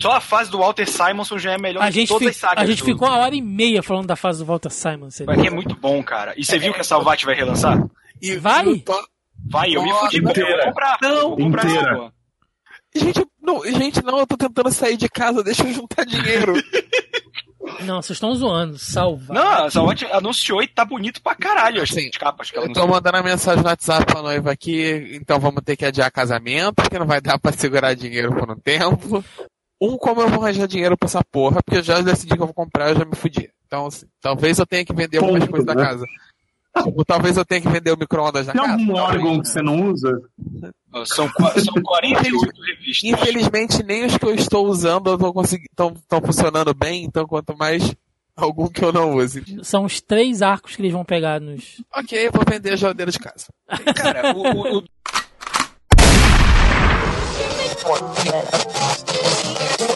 Só a fase do Walter Simonson já é melhor A que gente, todas as sagas. a gente do- ficou uma hora e meia falando da fase do Walter Simon. Você Mas que é muito bom, cara. E você viu que a Salvat vai relançar? E, Vai? Vai, eu me fudi, porque eu vou inteira. comprar. Não, eu vou comprar essa inteira. Gente, não, gente, não, eu tô tentando sair de casa, deixa eu juntar dinheiro. Não, vocês estão zoando. Salva. Não, a Salvat anunciou e tá bonito pra caralho as Sim. capas que ela Eu tô anunciou. mandando a mensagem no WhatsApp pra noiva aqui, então vamos ter que adiar casamento, porque não vai dar pra segurar dinheiro por um tempo. Um, como eu vou arranjar dinheiro pra essa porra, porque eu já decidi que eu vou comprar, eu já me fudi. Então, assim, talvez eu tenha que vender algumas Ponto, coisas da né? casa. Tipo, talvez eu tenha que vender o micro-ondas da Tem casa. algum talvez. órgão que você não usa? São, são 48 revistas. Infelizmente, nem os que eu estou usando estão funcionando bem, então quanto mais algum que eu não use. São os três arcos que eles vão pegar nos. Ok, vou vender a geladeira de casa. Cara, o, o- o-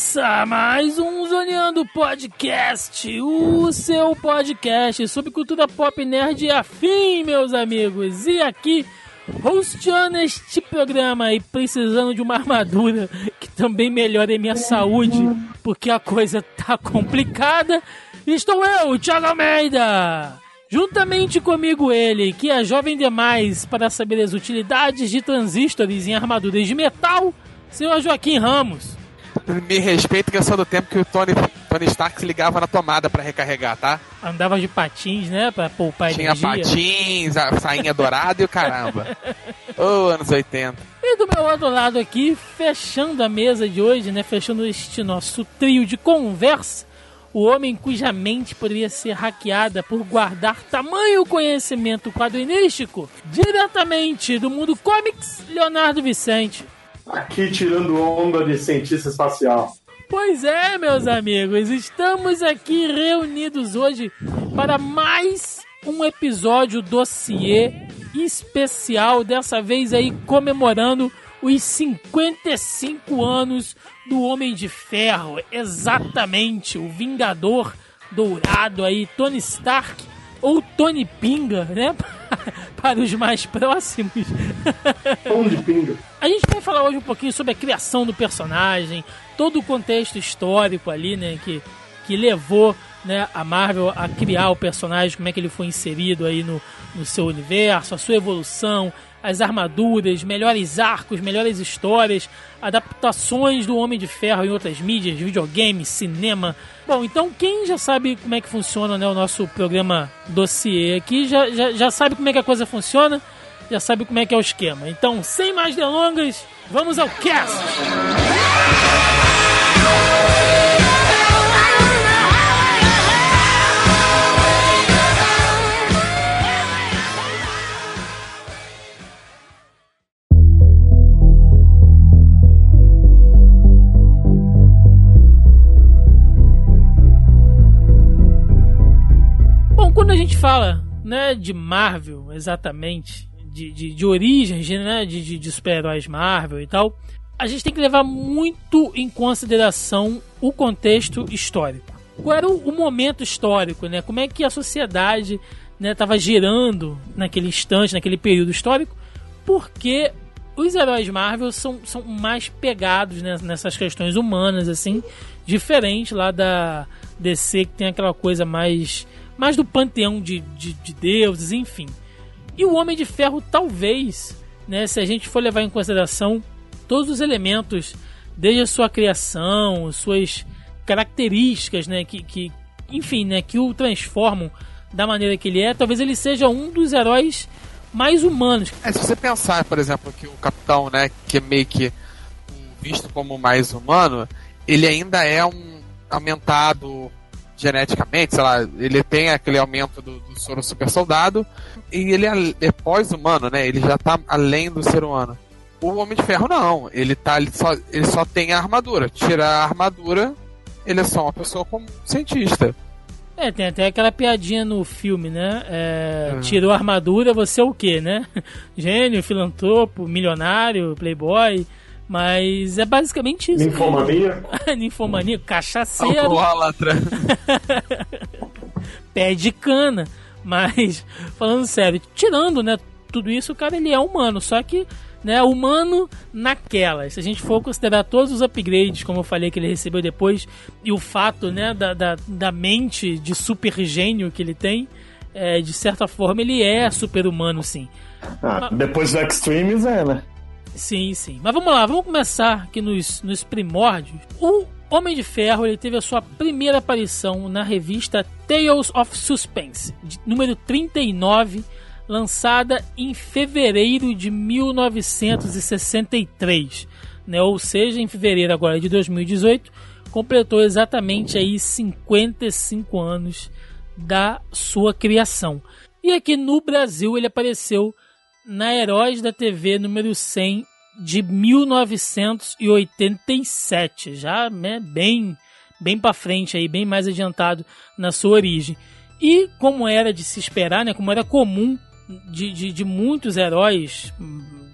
Começa mais um Zoneando Podcast, o seu podcast sobre cultura pop nerd e afim, meus amigos. E aqui, hosteando este programa e precisando de uma armadura que também melhore minha saúde, porque a coisa tá complicada, estou eu, Thiago Almeida. Juntamente comigo ele, que é jovem demais para saber as utilidades de transistores em armaduras de metal, senhor Joaquim Ramos. Me respeita que eu sou do tempo que o Tony, Tony Stark se ligava na tomada pra recarregar, tá? Andava de patins, né, pra poupar Tinha energia. patins, a sainha dourada e o caramba. Ô, anos 80. E do meu outro lado aqui, fechando a mesa de hoje, né, fechando este nosso trio de conversa, o homem cuja mente poderia ser hackeada por guardar tamanho conhecimento quadrinístico, diretamente do mundo comics, Leonardo Vicente. Aqui tirando onda de cientista espacial. Pois é, meus amigos, estamos aqui reunidos hoje para mais um episódio dossiê especial, dessa vez aí comemorando os 55 anos do Homem de Ferro, exatamente, o Vingador Dourado aí, Tony Stark ou Tony Pinga, né? Para os mais próximos. Pão de pinga. A gente vai falar hoje um pouquinho sobre a criação do personagem, todo o contexto histórico ali, né, que, que levou né, a Marvel a criar o personagem, como é que ele foi inserido aí no, no seu universo, a sua evolução, as armaduras, melhores arcos, melhores histórias, adaptações do Homem de Ferro em outras mídias, videogame, cinema. Bom, então quem já sabe como é que funciona né, o nosso programa dossiê aqui, já, já, já sabe como é que a coisa funciona, já sabe como é que é o esquema. Então, sem mais delongas, vamos ao cast! Quando a gente fala né, de Marvel, exatamente, de, de, de origens né, de, de, de super-heróis Marvel e tal, a gente tem que levar muito em consideração o contexto histórico. Qual era o, o momento histórico, né? Como é que a sociedade estava girando naquele instante, naquele período histórico? Porque os heróis Marvel são, são mais pegados né, nessas questões humanas, assim, diferente lá da DC, que tem aquela coisa mais, mais do panteão de, de, de deuses, enfim. E o Homem de Ferro, talvez, né, se a gente for levar em consideração todos os elementos, desde a sua criação, suas características, né, que, que enfim, né, que o transformam da maneira que ele é, talvez ele seja um dos heróis mais humanos. É, se você pensar, por exemplo, que o Capitão, né, que é meio que visto como mais humano, ele ainda é um aumentado geneticamente, sei lá, ele tem aquele aumento do, do soro super soldado e ele é, é pós-humano, né? Ele já tá além do ser humano. O Homem de Ferro não, ele tá ele só, ele só tem a armadura. Tira a armadura, ele é só uma pessoa como cientista. É, tem até aquela piadinha no filme, né? É, Tirou a armadura, você é o quê, né? Gênio, filantropo, milionário, playboy. Mas é basicamente isso. Ninfomania? Ninfomania, cachaceiro, Alcoólatra. pé de cana. Mas, falando sério, tirando, né, tudo isso, o cara ele é humano, só que, né, humano naquela. Se a gente for considerar todos os upgrades, como eu falei, que ele recebeu depois, e o fato, né, da, da, da mente de super gênio que ele tem, é, de certa forma ele é super humano, sim. Ah, depois do Extremes é, né? Sim, sim. Mas vamos lá, vamos começar aqui nos, nos primórdios. O Homem de Ferro ele teve a sua primeira aparição na revista Tales of Suspense, número 39, lançada em fevereiro de 1963. Né? Ou seja, em fevereiro agora de 2018, completou exatamente aí 55 anos da sua criação. E aqui no Brasil ele apareceu na Heróis da TV número 100 de 1987, já né, bem bem para frente aí, bem mais adiantado na sua origem. E como era de se esperar, né, como era comum de, de, de muitos heróis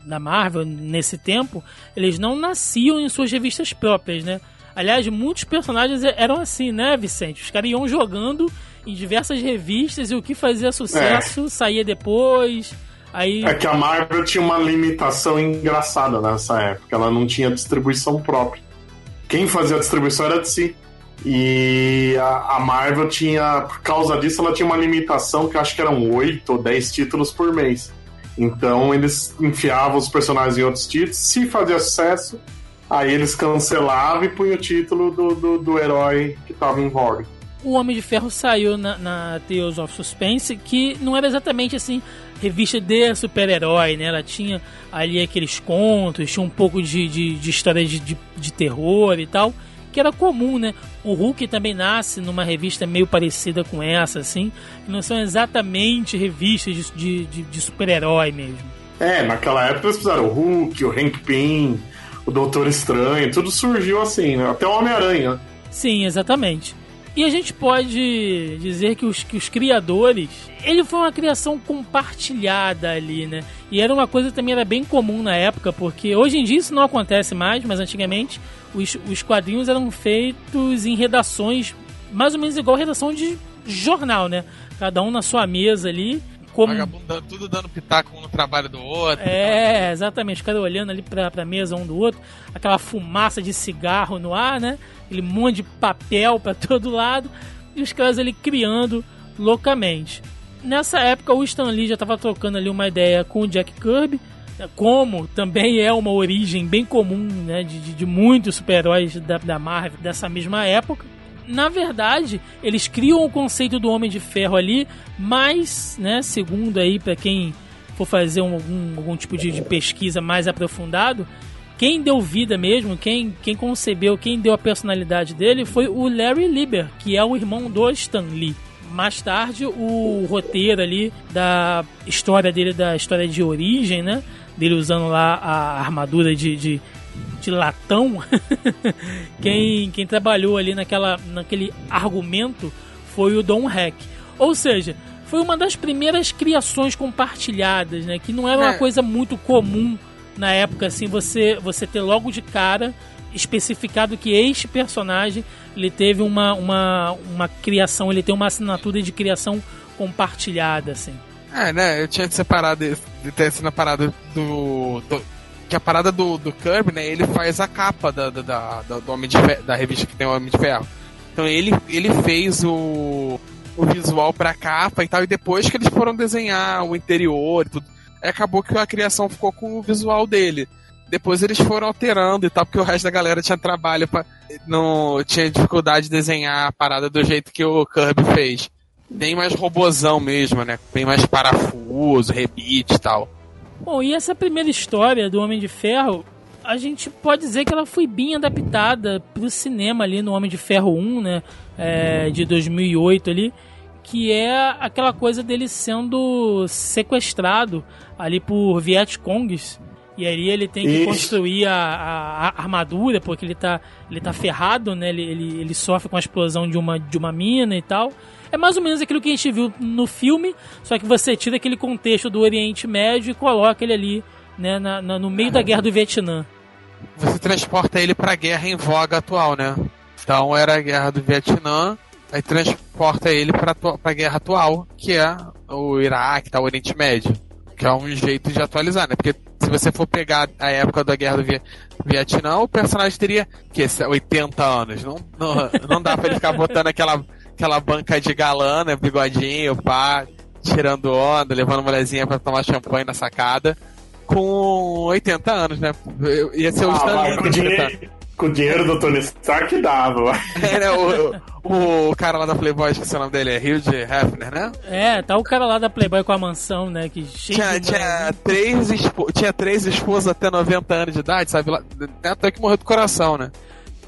da Marvel nesse tempo, eles não nasciam em suas revistas próprias, né? Aliás, muitos personagens eram assim, né, Vicente? Os caras iam jogando em diversas revistas e o que fazia sucesso saía depois. Aí... É que a Marvel tinha uma limitação engraçada nessa época. Ela não tinha distribuição própria. Quem fazia a distribuição era de si. E a, a Marvel tinha, por causa disso, ela tinha uma limitação que acho que eram 8 ou 10 títulos por mês. Então eles enfiavam os personagens em outros títulos. Se fazia sucesso, aí eles cancelavam e punham o título do, do, do herói que estava em voga. O Homem de Ferro saiu na, na Tales of Suspense, que não era exatamente assim revista de super-herói, né? Ela tinha ali aqueles contos, tinha um pouco de, de, de história de, de, de terror e tal, que era comum, né? O Hulk também nasce numa revista meio parecida com essa, assim, que não são exatamente revistas de, de, de super-herói mesmo. É, naquela época eles fizeram o Hulk, o Hank Pym, o Doutor Estranho, tudo surgiu assim, né? Até o Homem-Aranha. Sim, exatamente. E a gente pode dizer que os, que os criadores. Ele foi uma criação compartilhada ali, né? E era uma coisa que também era bem comum na época, porque hoje em dia isso não acontece mais, mas antigamente os, os quadrinhos eram feitos em redações mais ou menos igual redação de jornal, né? Cada um na sua mesa ali. Como... Vagabundo, tudo dando pitaco um no trabalho do outro. É, exatamente. Os caras olhando ali pra, pra mesa um do outro. Aquela fumaça de cigarro no ar, né? Aquele monte de papel pra todo lado. E os caras ali criando loucamente. Nessa época, o Stan Lee já estava trocando ali uma ideia com o Jack Kirby. né, Como também é uma origem bem comum né, de, de- de muitos super-heróis da, da Marvel dessa mesma época na verdade, eles criam o conceito do Homem de Ferro ali, mas, né, segundo aí para quem for fazer um- algum, algum tipo de, de pesquisa mais aprofundado, quem deu vida mesmo, quem, quem concebeu, quem deu a personalidade dele foi o Larry Lieber, que é o irmão do Stan Lee. Mais tarde, o roteiro ali da história dele, da história de origem, né? Dele usando lá a armadura de, de, de latão. quem, quem trabalhou ali naquela, naquele argumento foi o Don Heck. Ou seja, foi uma das primeiras criações compartilhadas, né? Que não era uma É. coisa muito comum na época, assim, você, você ter logo de cara especificado que este personagem ele teve uma, uma, uma criação, ele tem uma assinatura de criação compartilhada, assim. É, né? Eu tinha separado de, de ter sido a parada do, do- Que a parada do, do Kirby, né? Ele faz a capa da, da, da, do Homem de Ferro, da revista que tem o Homem de Ferro. Então ele, ele fez o, o visual pra capa e tal, e depois que eles foram desenhar o interior e tudo, aí acabou que a criação ficou com o visual dele. Depois eles foram alterando e tal, porque o resto da galera tinha trabalho pra. Não tinha dificuldade de desenhar a parada do jeito que o Kirby fez. Bem mais robozão mesmo, né? Bem mais parafuso, rebite e tal. Bom, e essa primeira história do Homem de Ferro, a gente pode dizer que ela foi bem adaptada pro cinema ali no Homem de Ferro 1, né? É, de 2008 ali. Que é aquela coisa dele sendo sequestrado ali por Vietcongs. E aí ele tem que Isso. construir a, a- a armadura, porque ele tá, ele tá ferrado, né? Ele, ele, ele sofre com a explosão de uma, de uma mina e tal. É mais ou menos aquilo que a gente viu no filme, só que você tira aquele contexto do Oriente Médio e coloca ele ali, né, na- na- no meio da guerra do Vietnã. Você transporta ele pra guerra em voga atual, né? Então era a guerra do Vietnã, aí transporta ele atua- pra guerra atual, que é o Iraque, tá, o Oriente Médio. Que é um jeito de atualizar, né? Porque se você for pegar a época da guerra do Vi- Vietnã, o personagem teria que 80 anos. Não, não, não dá pra ele ficar botando aquela, aquela banca de galã, né? Bigodinho, pá, tirando onda, levando mulherzinha pra tomar champanhe na sacada. Com 80 anos, né? Eu- Ia ser o Ah, Stan vai, Lee com, com 80 anos. dinheiro, com o dinheiro do Tony Stark dava. É, né, o, o cara lá da Playboy, esqueci o nome dele, é Hugh Hefner, né? É, tá o cara lá da Playboy com a mansão, né? Que cheio Tinha, de tinha, né? três espo- tinha três esposas até 90 anos de idade, sabe? Lá- Até que morreu do coração, né?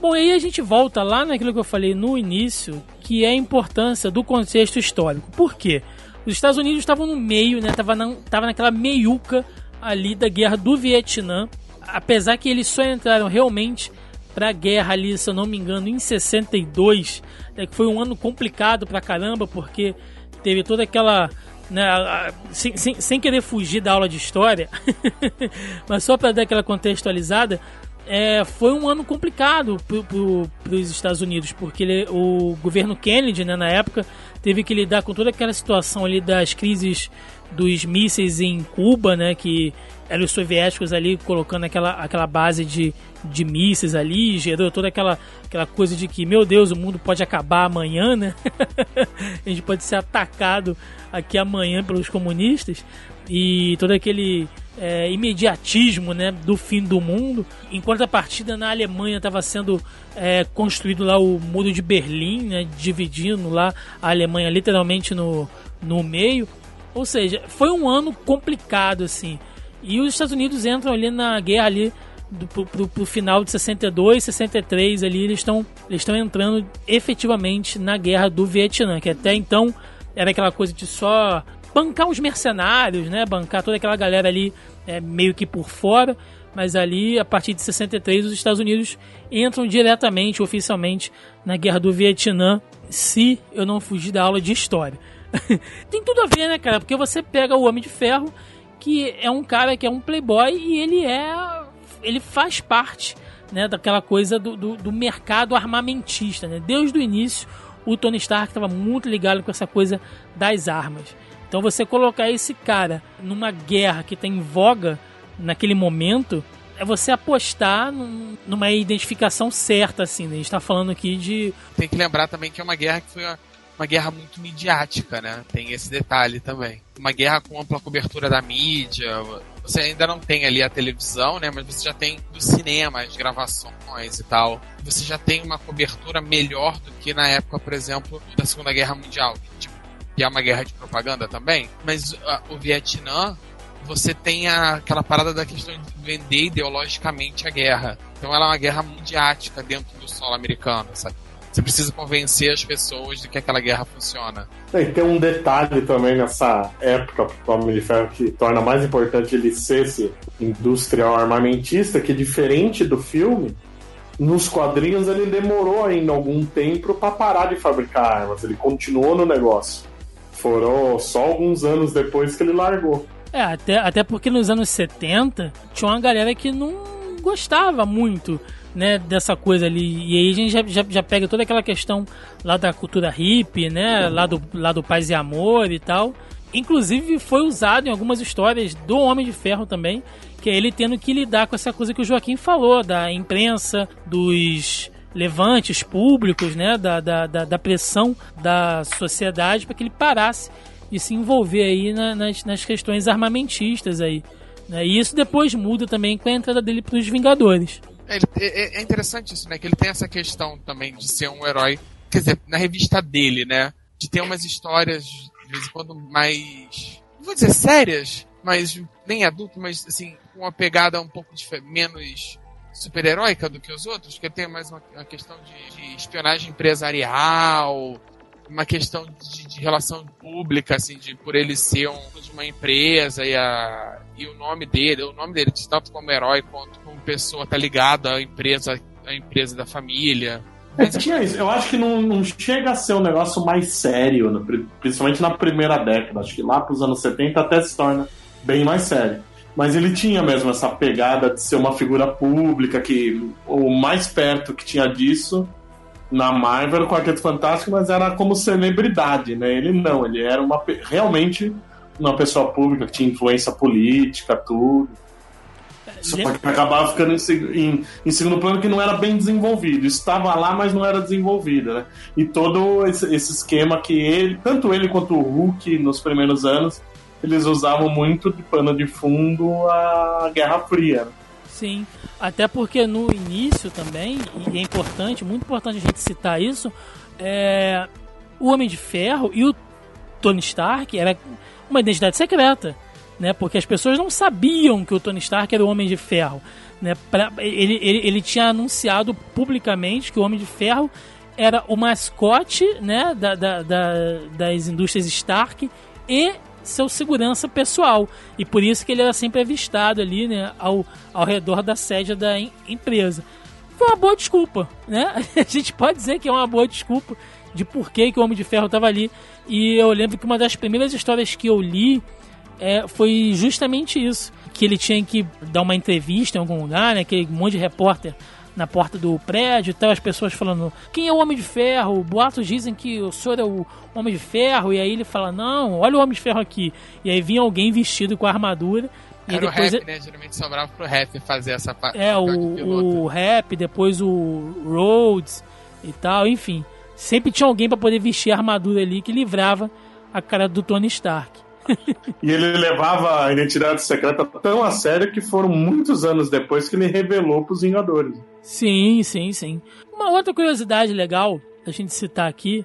Bom, aí a gente volta lá naquilo que eu falei no início, que é a importância do contexto histórico. Por quê? Os Estados Unidos estavam no meio, né? Tava, na, tava naquela meiuca ali da guerra do Vietnã. Apesar que eles só entraram realmente pra guerra ali, se eu não me engano, em 62, né, que foi um ano complicado pra caramba, porque teve toda aquela. Né, a- a- sem, sem, sem querer fugir da aula de história, mas só para dar aquela contextualizada, é, foi um ano complicado para os Estados Unidos, porque ele- o governo Kennedy, né, na época, teve que lidar com toda aquela situação ali das crises dos mísseis em Cuba, né, que eram os soviéticos ali colocando aquela, aquela base de, de mísseis ali, gerou toda aquela, aquela coisa de que, meu Deus, o mundo pode acabar amanhã, né? a gente pode ser atacado aqui amanhã pelos comunistas e todo aquele é, imediatismo né, do fim do mundo. Enquanto a partida na Alemanha estava sendo é, construído lá o muro de Berlim, né, dividindo lá a Alemanha literalmente no, no meio. Ou seja, foi um ano complicado assim. E os Estados Unidos entram ali na guerra ali do, pro, pro- pro final de 62, 63 ali eles estão eles estão entrando efetivamente na guerra do Vietnã, que até então era aquela coisa de só bancar os mercenários, né? Bancar toda aquela galera ali é, meio que por fora, mas ali a partir de 63 os Estados Unidos entram diretamente, oficialmente na guerra do Vietnã, se eu não fugir da aula de história. Tem tudo a ver, né, cara? Porque você pega o Homem de Ferro, que é um cara que é um playboy e ele é ele faz parte né, daquela coisa do, do, do mercado armamentista. Né? Desde o início, o Tony Stark estava muito ligado com essa coisa das armas. Então você colocar esse cara numa guerra que está em voga naquele momento é você apostar num- numa identificação certa, assim. Né? A gente está falando aqui de Tem que lembrar também que é uma guerra que foi uma, uma guerra muito midiática, né? Tem esse detalhe também. Uma guerra com ampla cobertura da mídia. Você ainda não tem ali a televisão, né? Mas você já tem do cinema, as gravações e tal. Você já tem uma cobertura melhor do que na época, por exemplo, da Segunda Guerra Mundial. Que é uma guerra de propaganda também. Mas ah, o Vietnã, você tem a- aquela parada da questão de vender ideologicamente a guerra. Então ela é uma guerra midiática dentro do solo americano, sabe? Você precisa convencer as pessoas de que aquela guerra funciona. E tem um detalhe também nessa época do Homem de Ferro que torna mais importante ele ser esse industrial armamentista, que diferente do filme, nos quadrinhos ele demorou ainda algum tempo para parar de fabricar armas. Ele continuou no negócio. Foram só alguns anos depois que ele largou. É, até, até porque nos anos 70 tinha uma galera que não gostava muito né, dessa coisa ali. E aí a gente já, já, já pega toda aquela questão lá da cultura hippie, né? Lá do, lá do paz e amor e tal. Inclusive foi usado em algumas histórias do Homem de Ferro também, que é ele tendo que lidar com essa coisa que o Joaquim falou, da imprensa, dos levantes públicos, né, da, da, da, da pressão da sociedade para que ele parasse de se envolver aí na- nas, nas questões armamentistas aí. né? E isso depois muda também com a entrada dele para os Vingadores. É, é- é interessante isso, né? Que ele tem essa questão também de ser um herói. Quer dizer, na revista dele, né? De ter umas histórias, de vez em quando, mais. Não vou dizer sérias, mas nem adulto, mas assim, com uma pegada um pouco menos super-heróica do que os outros, porque tem mais uma, uma questão de, de espionagem empresarial, uma questão de, de relação pública, assim, de por ele ser um de uma empresa e a, e o nome dele, o nome dele, tanto como herói quanto como pessoa, tá ligado à empresa, à empresa da família. É, tinha isso. Eu acho que não, não chega a ser um negócio mais sério, principalmente na primeira década. Acho que lá pros anos 70 até se torna bem mais sério. Mas ele tinha mesmo essa pegada de ser uma figura pública, que o mais perto que tinha disso na Marvel era o Quarteto Fantástico, mas era como celebridade, né? Ele não, ele era uma, realmente uma pessoa pública que tinha influência política, tudo. Só que acabava ficando em, em- em segundo plano que não era bem desenvolvido. Estava lá, mas não era desenvolvido, né? E todo esse, esse esquema que ele, tanto ele quanto o Hulk nos primeiros anos, eles usavam muito de pano de fundo a Guerra Fria. Sim, até porque no início também, e é importante, muito importante a gente citar isso, é, o Homem de Ferro e o Tony Stark era uma identidade secreta, né? Porque as pessoas não sabiam que o Tony Stark era o Homem de Ferro, né? Pra, ele, ele, ele tinha anunciado publicamente que o Homem de Ferro era o mascote, né? Da, da, da- das indústrias Stark e seu segurança pessoal. E por isso que ele era sempre avistado ali, né, ao, ao redor da sede da em- empresa. Foi uma boa desculpa, né? A gente pode dizer que é uma boa desculpa de por que, o Homem de Ferro estava ali. E eu lembro que uma das primeiras histórias que eu li é, foi justamente isso. Que ele tinha que dar uma entrevista em algum lugar, né? Aquele monte de repórter na porta do prédio e tal, as pessoas falando quem é o Homem de Ferro? Boatos dizem que o senhor é o Homem de Ferro, e aí ele fala, não, olha o Homem de Ferro aqui. E aí vinha alguém vestido com a armadura. E Era o depois rap, né? Geralmente sobrava pro rap fazer essa parte. é, o, o rap, depois o Rhodes e tal, enfim. Sempre tinha alguém pra poder vestir a armadura ali que livrava a cara do Tony Stark. E ele levava a identidade secreta tão a sério que foram muitos anos depois que ele revelou pros Vingadores. Sim, sim, sim. Uma outra curiosidade legal da gente citar aqui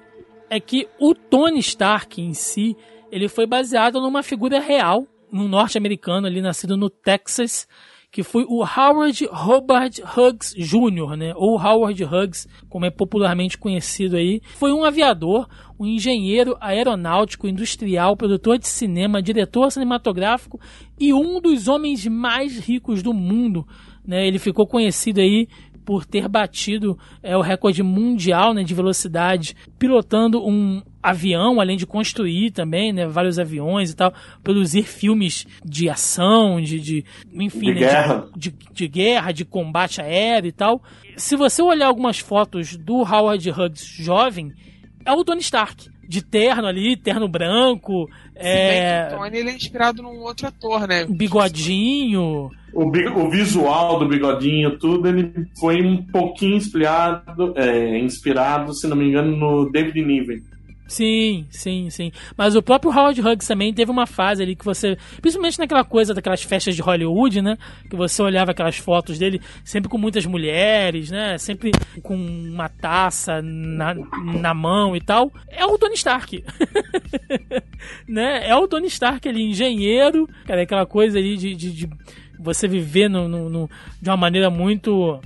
é que o Tony Stark em si, ele foi baseado numa figura real, num norte-americano ali nascido no Texas, que foi o Howard Hobart Hughes Jr., né? Ou Howard Hughes, como é popularmente conhecido aí. Foi um aviador, um engenheiro aeronáutico, industrial, produtor de cinema, diretor cinematográfico e um dos homens mais ricos do mundo. Né? Ele ficou conhecido aí por ter batido é, o recorde mundial né, de velocidade, pilotando um avião, além de construir também né, vários aviões e tal, produzir filmes de ação, de, de enfim, De né, guerra. de, de, de guerra, de combate aéreo e tal. Se você olhar algumas fotos do Howard Hughes jovem, é o Tony Stark. De terno ali, terno branco, é, O Tony ele é inspirado num outro ator, né? bigodinho. O, o visual do bigodinho, tudo, ele foi um pouquinho inspirado, é, inspirado, se não me engano, no David Niven. Sim, sim, sim. Mas o próprio Howard Hughes também teve uma fase ali que você. Principalmente naquela coisa daquelas festas de Hollywood, né? Que você olhava aquelas fotos dele sempre com muitas mulheres, né? Sempre com uma taça na, na mão e tal. É o Tony Stark. né? É o Tony Stark ali, engenheiro, cara, aquela coisa ali de, de, de você viver no, no- no- de uma maneira muito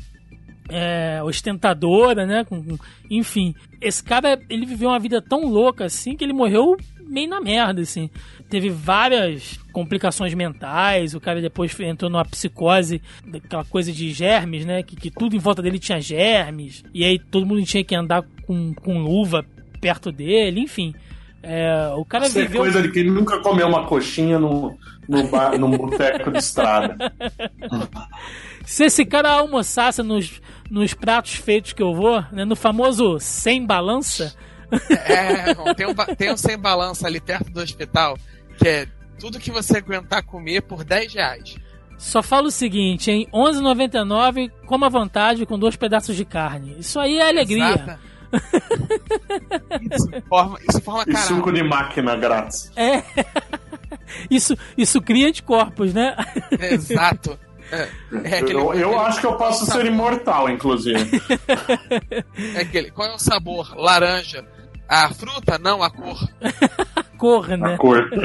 é, ostentadora, né? Com, com- enfim, esse cara ele viveu uma vida tão louca assim que ele morreu meio na merda, assim. Teve várias complicações mentais, o cara depois entrou numa psicose, daquela coisa de germes, né? Que, que tudo em volta dele tinha germes, e aí todo mundo tinha que andar com, com luva perto dele, enfim. É, o cara Isso é viveu. coisa de que ele nunca comeu uma coxinha no, no bar, num boteco de estrada. Se esse cara almoçasse nos, nos pratos feitos que eu vou, né, no famoso sem balança, É, bom, tem, um, tem um sem balança ali perto do hospital, que é tudo que você aguentar comer por 10 reais. Só fala o seguinte, em 11,99 coma à vontade com dois pedaços de carne. Isso aí é alegria. Exata. Isso forma, isso forma E caralho. suco de máquina grátis. É. Isso, isso cria anticorpos, né? Exato. É, é aquele, Eu, eu aquele- acho que eu posso ser imortal, inclusive. é aquele- qual é o sabor? Laranja. A fruta? Não, a cor. Cor, A né? cor.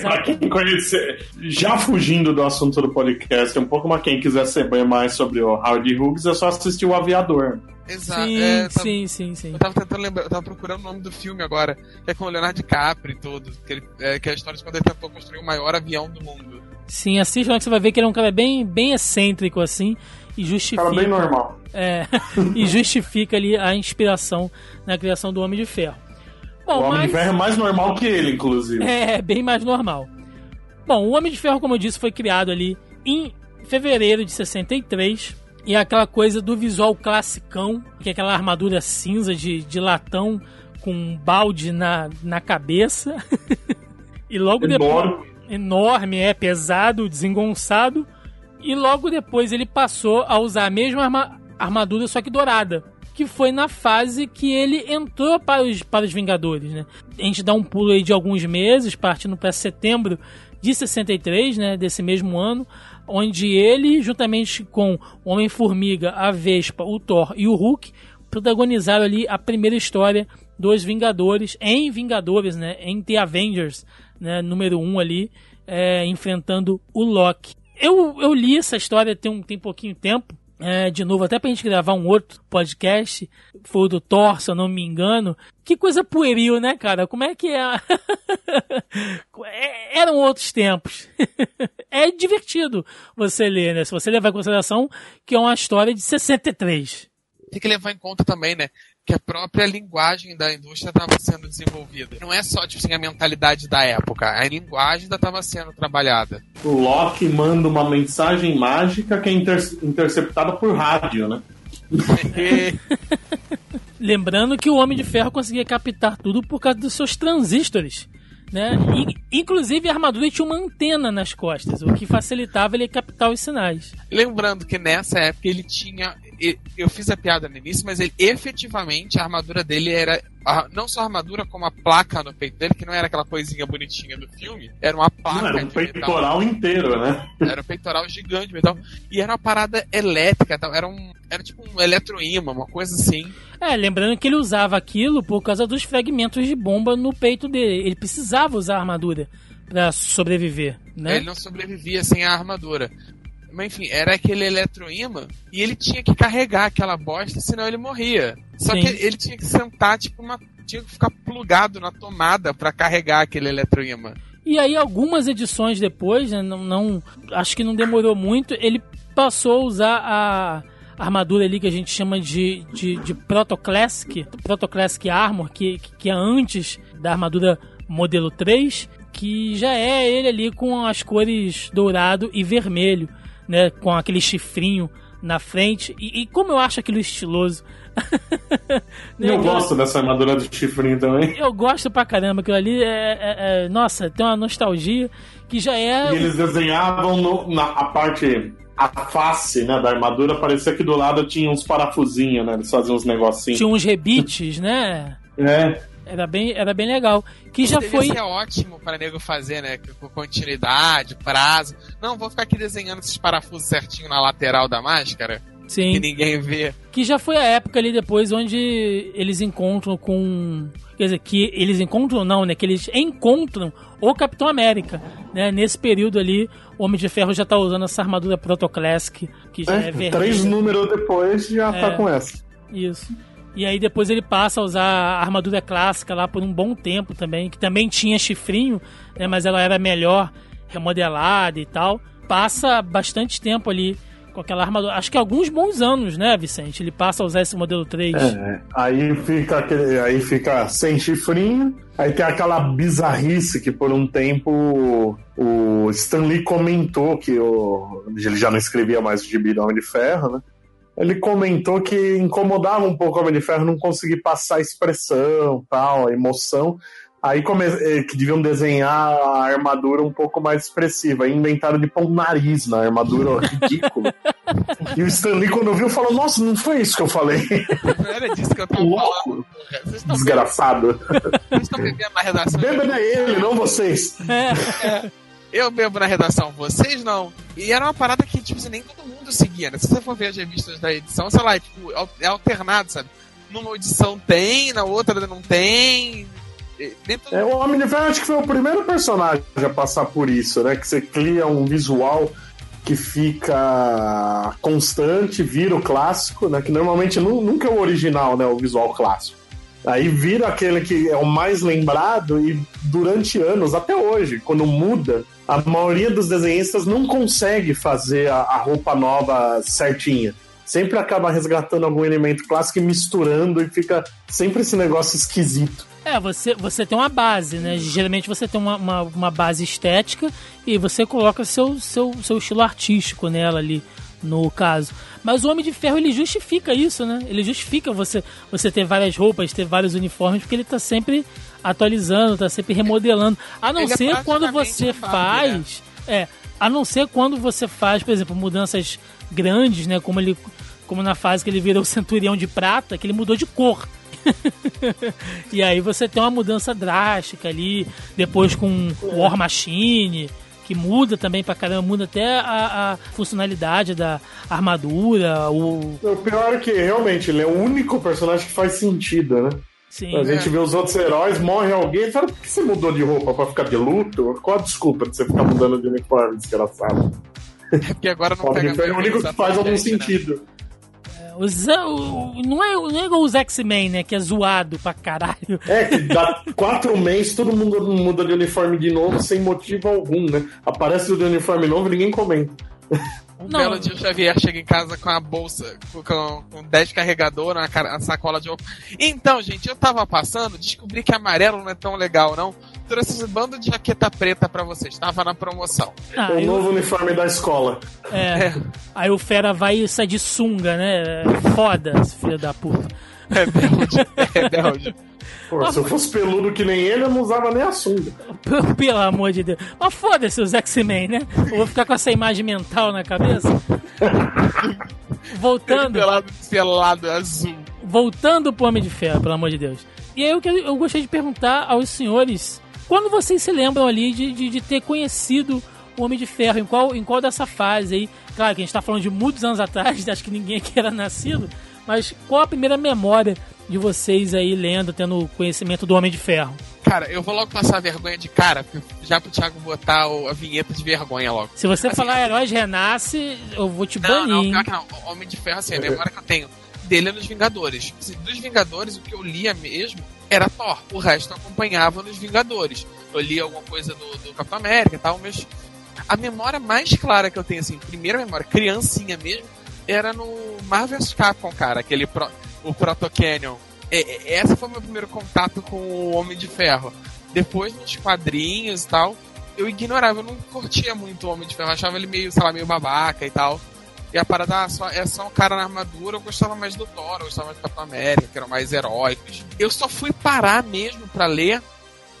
Pra quem conhecer, já fugindo do assunto do podcast, um pouco, mas quem quiser saber mais sobre o Howard Hughes, é só assistir o Aviador. Exato. Sim, é, tava- sim, sim, sim. Eu tava tentando lembrar, eu tava procurando o nome do filme agora, que é com o Leonardo DiCaprio e tudo. Que, ele, é, que é a história de quando ele tentou construir o maior avião do mundo. Sim, assista lá que você vai ver que ele é um cara bem, bem excêntrico assim e justifica. Cara bem normal. É, e justifica ali a inspiração na criação do Homem de Ferro. Bom, o Homem mas de Ferro é mais normal que ele, inclusive. é bem mais normal. Bom, o Homem de Ferro, como eu disse, foi criado ali em fevereiro de 63. E é aquela coisa do visual classicão, que é aquela armadura cinza de, de latão com um balde na, na cabeça. e logo depois Enorme. enorme, é pesado, desengonçado. E logo depois ele passou a usar a mesma arma- armadura, só que dourada. Que foi na fase que ele entrou para os, para os Vingadores, né? A gente dá um pulo aí de alguns meses, partindo para setembro de 63, né? Desse mesmo ano, onde ele, juntamente com Homem-Formiga, a Vespa, o Thor e o Hulk, protagonizaram ali a primeira história dos Vingadores, em Vingadores, né? Em The Avengers, né? Número 1 um ali, é, enfrentando o Loki. Eu, eu li essa história tem um tem pouquinho tempo. É, de novo, até pra gente gravar um outro podcast. Foi o do Thor, se eu não me engano. Que coisa pueril, né, cara? Como é que é? É, Eram outros tempos. é divertido você ler, né? Se você levar em consideração que é uma história de 63. Tem que levar em conta também, né? Que a própria linguagem da indústria estava sendo desenvolvida. Não é só, tipo assim, a mentalidade da época. A linguagem ainda estava sendo trabalhada. O Loki manda uma mensagem mágica que é inter- interceptada por rádio, né? Lembrando que o Homem de Ferro conseguia captar tudo por causa dos seus transistores. Né? E, inclusive a armadura tinha uma antena nas costas, o que facilitava ele captar os sinais. Lembrando que nessa época ele tinha. Eu fiz a piada no início, mas ele efetivamente a armadura dele era. a- Não só a armadura, como a placa no peito dele, que não era aquela coisinha bonitinha do filme, era uma placa Não, era um de metal. peitoral inteiro, né? Era um peitoral gigante de metal. E era uma parada elétrica, tal. Era um. Era tipo um eletroímã, uma coisa assim. É, lembrando que ele usava aquilo por causa dos fragmentos de bomba no peito dele. Ele precisava usar a armadura para sobreviver, né? Ele não sobrevivia sem a armadura. Mas enfim, era aquele eletroímã e ele tinha que carregar aquela bosta, senão ele morria. Só Sim. que ele tinha que sentar, tipo, uma. Tinha que ficar plugado na tomada pra carregar aquele eletroímã. E aí, algumas edições depois, né, não, não- acho que não demorou muito, ele passou a usar a armadura ali que a gente chama de, de, de Proto Classic, Proto Classic Armor, que, que é antes da armadura modelo 3, que já é ele ali com as cores dourado e vermelho, né, com aquele chifrinho na frente. E, e como eu acho aquilo estiloso. Né, Eu aquilo- gosto dessa armadura de chifrinho também. eu gosto pra caramba, aquilo ali é, é- é- Nossa, tem uma nostalgia que já é. E eles desenhavam no- na a parte, a face né, da armadura, parecia que do lado tinha uns parafusinhos, né? Eles faziam uns negocinhos. Tinha uns rebites, né? É, Era bem, era bem legal. Que já foi. ser ótimo pra nego fazer, né? Com continuidade, prazo. Não, vou ficar aqui desenhando esses parafusos certinho na lateral da máscara, que Sim. ninguém vê. Que já foi a época ali depois onde eles encontram com. Quer dizer, que eles encontram não, né? Que eles encontram o Capitão América. Né? Nesse período ali, o Homem de Ferro já tá usando essa armadura Proto Classic, que já é, é, vermelha. três números depois já É. tá com essa. Isso. E aí depois ele passa a usar a armadura clássica lá por um bom tempo também, que também tinha chifrinho, né, mas ela era melhor remodelada e tal. Passa bastante tempo ali com aquela armadura. Acho que alguns bons anos, né, Vicente? Ele passa a usar esse modelo 3. É, aí fica aquele, aí fica sem chifrinho. Aí tem aquela bizarrice que por um tempo o Stan Lee comentou que o, ele já não escrevia mais o gibi do Homem de Ferro, né? Ele comentou que incomodava um pouco o Homem de Ferro não conseguir passar a expressão, tal, a emoção. Aí come, eh, que deviam desenhar a armadura um pouco mais expressiva. Aí inventaram de pôr um nariz na armadura, ridículo. e o Stan Lee, quando viu, falou: Nossa, não foi isso que eu falei. Não era disso que eu tava. Louco, porra. Vocês estão desgraçado. vocês estão bebendo na redação. Bêbado é ele, não vocês. É. Eu bebo na redação, vocês não. E era uma parada que, tipo, assim, nem todo mundo seguia, né? Se você for ver as revistas da edição, sei lá, é, tipo, al- é alternado, sabe? Numa edição tem, na outra não tem. É, o Homem de Ferro acho que foi o primeiro personagem a passar por isso, né? Que você cria um visual que fica constante, vira o clássico, né? Que normalmente nu- nunca é o original, né? O visual clássico. Aí vira aquele que é o mais lembrado e durante anos, até hoje, quando muda, a maioria dos desenhistas não consegue fazer a, a roupa nova certinha. Sempre acaba resgatando algum elemento clássico e misturando e fica sempre esse negócio esquisito. É, você, você tem uma base, né? Geralmente você tem uma, uma, uma base estética e você coloca seu, seu, seu estilo artístico nela ali, no caso. Mas o Homem de Ferro, ele justifica isso, né? Ele justifica você, você ter várias roupas, ter vários uniformes, porque ele tá sempre atualizando, tá sempre remodelando. A não Ele é ser quando praticamente você Barbie, faz... É, a não ser quando você faz, por exemplo, mudanças grandes, né? Como ele... Como na fase que ele virou o Centurião de Prata, que ele mudou de cor. e aí você tem uma mudança drástica ali, depois com o War Machine, que muda também pra caramba, muda até a, a funcionalidade da armadura, o. O pior é que realmente ele é o único personagem que faz sentido, né? Sim, A gente vê os outros heróis, morre alguém, fala, por que você mudou de roupa? Pra ficar de luto? Qual a desculpa de você ficar mudando de uniforme, desgraçado? É porque agora não O pega é o único que faz algum exatamente, né? Os, o- não, é, não é igual os X-Men, né? Que é zoado pra caralho. É, que dá quatro meses, todo mundo muda de uniforme de novo, sem motivo algum, né? Aparece o de uniforme novo e ninguém comenta. Um Não. belo dia o Xavier chega em casa com a bolsa, com, com 10 carregadores, uma sacola de roupa. Então, gente, eu tava passando, descobri que amarelo não é tão legal, não. Trouxe esse bando de jaqueta preta pra vocês, tava na promoção. Ah, o eu- novo uniforme da escola. é, aí o Fera vai e sai de sunga, né? Foda, filho da puta. É Belde, é Belde. Pô, se eu fosse peludo que nem ele, eu não usava nem a sunga. Pelo amor de Deus. Mas foda-se os X-Men, né? Eu vou ficar com essa imagem mental na cabeça. Voltando, Pelado, pelado, azul. voltando pro Homem de Ferro, pelo amor de Deus. E aí eu, eu gostaria de perguntar aos senhores quando vocês se lembram ali de, de, de ter conhecido o Homem de Ferro, em qual, em qual dessa fase aí? Claro que a gente tá falando de muitos anos atrás, acho que ninguém aqui era nascido, mas qual a primeira memória de vocês aí lendo, tendo conhecimento do Homem de Ferro? Cara, eu vou logo passar vergonha de cara, porque já pro Thiago botar o- a vinheta de vergonha logo. Se você Assim, falar Heróis Renasce, eu vou te Não, banir. não, pior que não. Homem de Ferro, assim, a memória que eu tenho dele é nos Vingadores. Assim, Dos Vingadores, o que eu lia mesmo era Thor. O resto acompanhava nos Vingadores. Eu lia alguma coisa do, do Capitão América e tal, mas a memória mais clara que eu tenho, assim, primeira memória, criancinha mesmo, era no Marvel vs Capcom, cara, aquele pro, o Proto Canyon. É, é, esse foi meu primeiro contato com o Homem de Ferro. Depois, nos quadrinhos e tal, eu ignorava, eu não curtia muito o Homem de Ferro, achava ele meio, sei lá, meio babaca e tal. E a parada ah, só, é só um cara na armadura, eu gostava mais do Thor, eu gostava mais do Capitão América, que eram mais heróicos. Eu só fui parar mesmo pra ler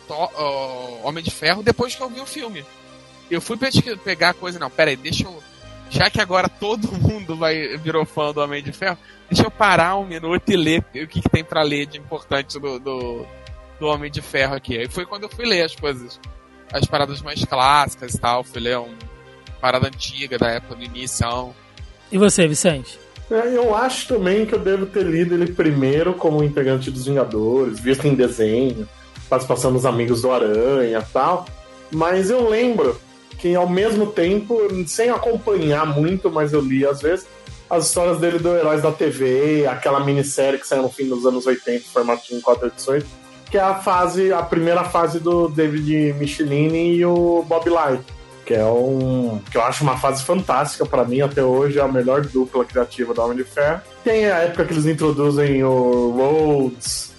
ó, Homem de Ferro depois que eu vi o filme. Eu fui pegar a coisa, não, pera aí, deixa eu. Já que agora todo mundo vai virou fã do Homem de Ferro, deixa eu parar um minuto e ler o que, que tem pra ler de importante do, do, do Homem de Ferro aqui. Aí foi quando eu fui ler as coisas, as paradas mais clássicas e tal, fui ler uma parada antiga da época do início. E você, Vicente? É, Eu acho também que eu devo ter lido ele primeiro como integrante dos Vingadores, visto em desenho, participação dos Amigos do Aranha e tal. Mas eu lembro que ao mesmo tempo, sem acompanhar muito, mas eu li às vezes, as histórias dele do Heróis da TV, aquela minissérie que saiu no fim dos anos 80, formato em quatro edições, que é a fase, a primeira fase do David Michelini e o Bob Light que é um que eu acho uma fase fantástica pra mim até hoje é a melhor dupla criativa do Homem de Ferro. Tem a época que eles introduzem o Rhodes,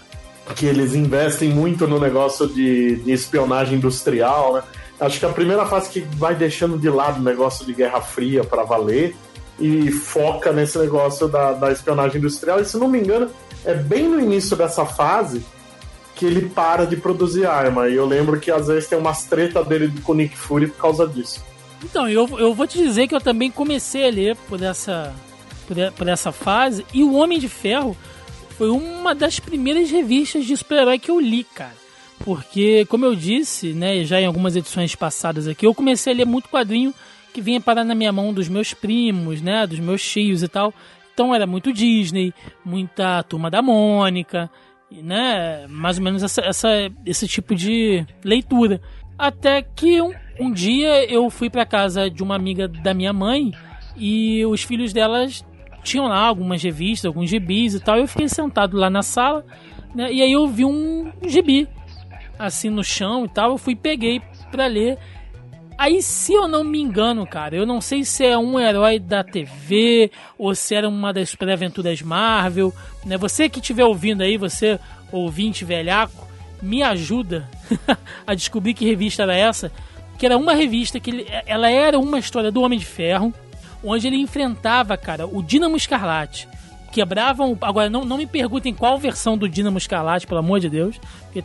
que eles investem muito no negócio de, de espionagem industrial, né? Acho que a primeira fase que vai deixando de lado o negócio de Guerra Fria para valer e foca nesse negócio da, da espionagem industrial. E se não me engano, é bem no início dessa fase que ele para de produzir arma. E eu lembro que às vezes tem umas tretas dele com o Nick Fury por causa disso. Então, eu, eu vou te dizer que eu também comecei a ler por essa, por, por essa fase, e o Homem de Ferro foi uma das primeiras revistas de super-herói que eu li, cara. Porque, como eu disse, né, já em algumas edições passadas aqui, eu comecei a ler muito quadrinho que vinha parar na minha mão dos meus primos, né, dos meus tios e tal. Então era muito Disney, muita Turma da Mônica, né, mais ou menos essa, essa- esse tipo de leitura. Até que um, Um dia eu fui pra casa de uma amiga da minha mãe e os filhos delas tinham lá algumas revistas, alguns gibis e tal. Eu fiquei sentado lá na sala, né? E aí eu vi um gibi assim no chão e tal. Eu fui peguei pra ler. Aí, se eu não me engano, cara, eu não sei se é um herói da TV ou se era uma das super-aventuras Marvel, né? Você que estiver ouvindo aí, você ouvinte velhaco, me ajuda a descobrir que revista era essa, que era uma revista que ele, ela era uma história do Homem de Ferro, onde ele enfrentava, cara, o Dínamo Escarlate. Quebravam. Agora, não, não me perguntem qual versão do Dínamo Escarlate, pelo amor de Deus.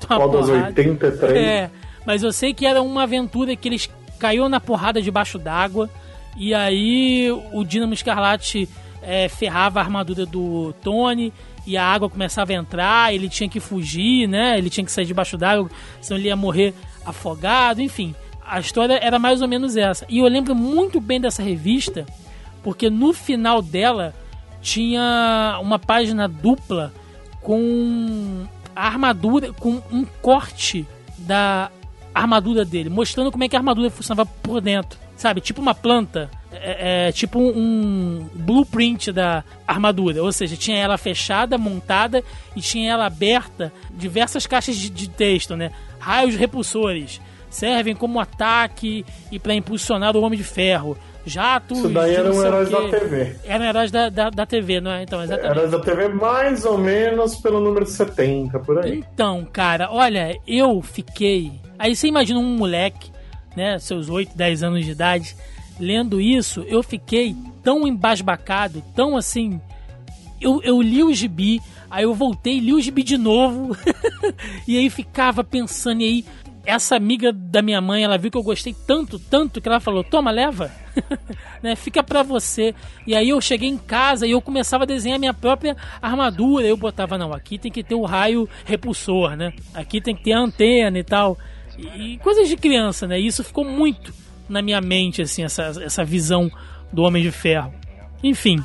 Qual das porrada. 83? É, mas eu sei que era uma aventura que eles caiu na porrada debaixo d'água. E aí o Dínamo Escarlate é, ferrava a armadura do Tony e a água começava a entrar, ele tinha que fugir, né? Ele tinha que sair debaixo d'água, senão ele ia morrer afogado, enfim. A história era mais ou menos essa. E eu lembro muito bem dessa revista, porque no final dela tinha uma página dupla com a armadura, com um corte da armadura dele, mostrando como é que a armadura funcionava por dentro. Sabe? Tipo uma planta. É, é, tipo um blueprint da armadura. Ou seja, tinha ela fechada, montada e tinha ela aberta, diversas caixas de, de texto, né? Raios repulsores servem como ataque e para impulsionar o Homem de Ferro. Jatos. Isso daí eram o heróis da. TV. Eram heróis da, da, da TV, não é? Então, exatamente. Heróis da TV mais ou menos pelo número 70, por aí. Então, cara, olha, eu fiquei. Aí você imagina um moleque, né, seus 8, 10 anos de idade, lendo isso, eu fiquei tão embasbacado, tão assim. Eu, eu li o gibi, aí eu voltei li o gibi de novo, e aí ficava pensando, e aí essa amiga da minha mãe, ela viu que eu gostei tanto, tanto, que ela falou: toma, leva, né, fica pra você. E aí eu cheguei em casa e eu começava a desenhar minha própria armadura. Eu botava, não, aqui tem que ter o raio repulsor, né? Aqui tem que ter a antena e tal. E, coisas de criança, né? E isso ficou muito na minha mente, assim, essa, essa visão do Homem de Ferro. Enfim.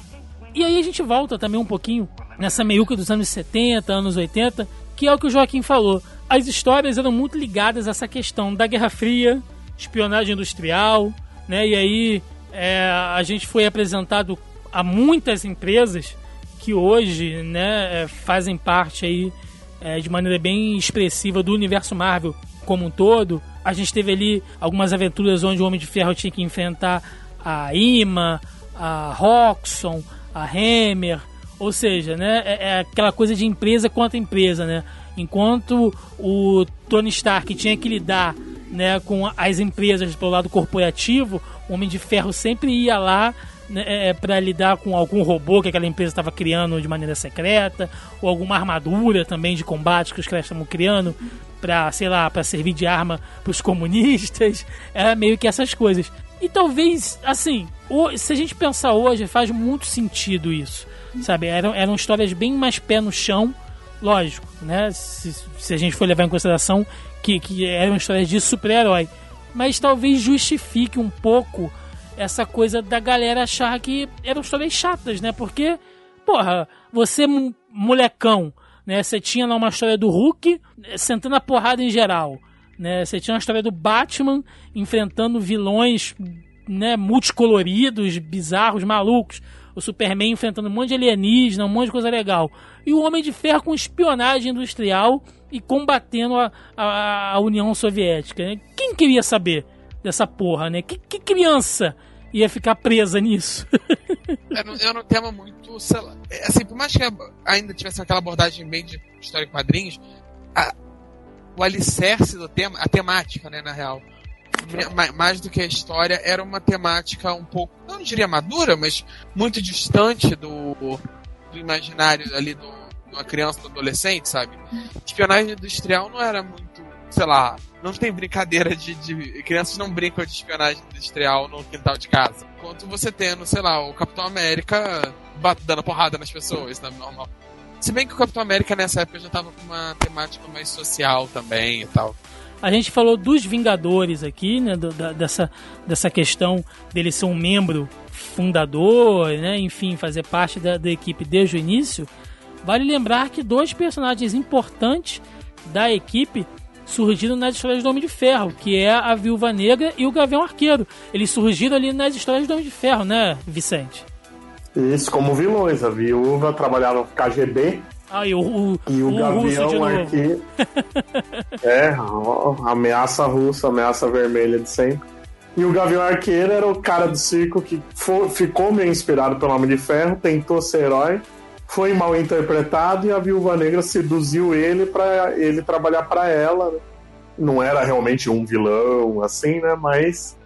E aí a gente volta também um pouquinho nessa meiuca dos anos 70, anos 80, que é o que o Joaquim falou. As histórias eram muito ligadas a essa questão da Guerra Fria, espionagem industrial, né? E aí é, a gente foi apresentado a muitas empresas que hoje, né, é, fazem parte aí é, de maneira bem expressiva do universo Marvel como um todo. A gente teve ali algumas aventuras onde o Homem de Ferro tinha que enfrentar a Ima, a Roxxon, a Hammer, ou seja, né, é, é aquela coisa de empresa contra empresa, né? Enquanto o Tony Stark tinha que lidar né, com as empresas pelo lado corporativo, o Homem de Ferro sempre ia lá né, para lidar com algum robô que aquela empresa estava criando de maneira secreta, ou alguma armadura também de combate que os caras estavam criando para, sei lá, para servir de arma para os comunistas. Era meio que essas coisas. E talvez, assim, se a gente pensar hoje, faz muito sentido isso. Sabe? Eram, eram histórias bem mais pé no chão, lógico, né? Se, se a gente for levar em consideração que, que eram histórias de super-herói. Mas talvez justifique um pouco essa coisa da galera achar que eram histórias chatas, né? Porque, porra, você, mo- molecão, né? Você tinha lá uma história do Hulk eh, sentando a porrada em geral, né? Você tinha uma história do Batman enfrentando vilões, né? Multicoloridos, bizarros, malucos. O Superman enfrentando um monte de alienígena, um monte de coisa legal. E o Homem de Ferro com espionagem industrial e combatendo a, a, a União Soviética. né? Quem queria saber dessa porra, né? Que, que criança ia ficar presa nisso? Era, um- era um tema muito, sei lá, é, assim, por mais que ainda tivesse aquela abordagem bem de história em quadrinhos, a- o alicerce do tema, a temática, né, na real, ma- mais do que a história, era uma temática um pouco, não diria madura, mas muito distante do, do imaginário ali do, de uma criança, do adolescente, sabe? Espionagem industrial não era muito, sei lá, não tem brincadeira de, de. Crianças não brincam de espionagem industrial no quintal de casa. Enquanto você tendo, sei lá, o Capitão América dando porrada nas pessoas, né? Normal. Se bem que o Capitão América nessa época já tava com uma temática mais social também e tal. A gente falou dos Vingadores aqui, né? do- da- dessa, dessa questão dele ser um membro fundador, né? Enfim, fazer parte da, da equipe desde o início. Vale lembrar que dois personagens importantes da equipe surgiram nas histórias do Homem de Ferro, que é a Viúva Negra e o Gavião Arqueiro. Eles surgiram ali nas histórias do Homem de Ferro, né, Vicente? Isso, como vilões. A viúva trabalhava no KGB. Ah, e o, o, e o, o Gavião Arqueiro. é, ó, ameaça russa, ameaça vermelha de sempre. E o Gavião Arqueiro era o cara do circo que ficou meio inspirado pelo Homem de Ferro, tentou ser herói, foi mal interpretado e a Viúva Negra seduziu ele para ele trabalhar para ela. Né? Não era realmente um vilão, assim, né? Mas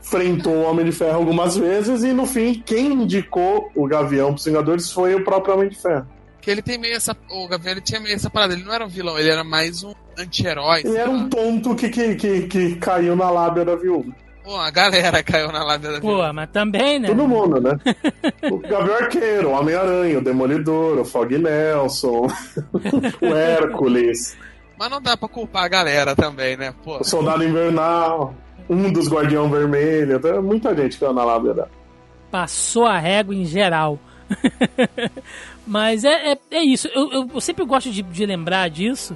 enfrentou o Homem de Ferro algumas vezes e no fim quem indicou o Gavião para os Vingadores foi o próprio Homem de Ferro. Que ele tem meio essa. O Gavião ele tinha meio essa parada, ele não era um vilão, ele era mais um anti-herói. Ele era um tonto que, que, que, que caiu na lábia da viúva. Pô, a galera caiu na lábia da Pô, mas também, né? Todo mundo, né? o Gavião Arqueiro, o Homem-Aranha, o Demolidor, o Fog Nelson, o Hércules. Mas não dá pra culpar a galera também, né? Pô. O Soldado Invernal, um dos Guardião Vermelho, muita gente caiu na lábia da. Passou a régua em geral. Mas é, é, é isso. Eu, eu, eu, sempre gosto de, de lembrar disso,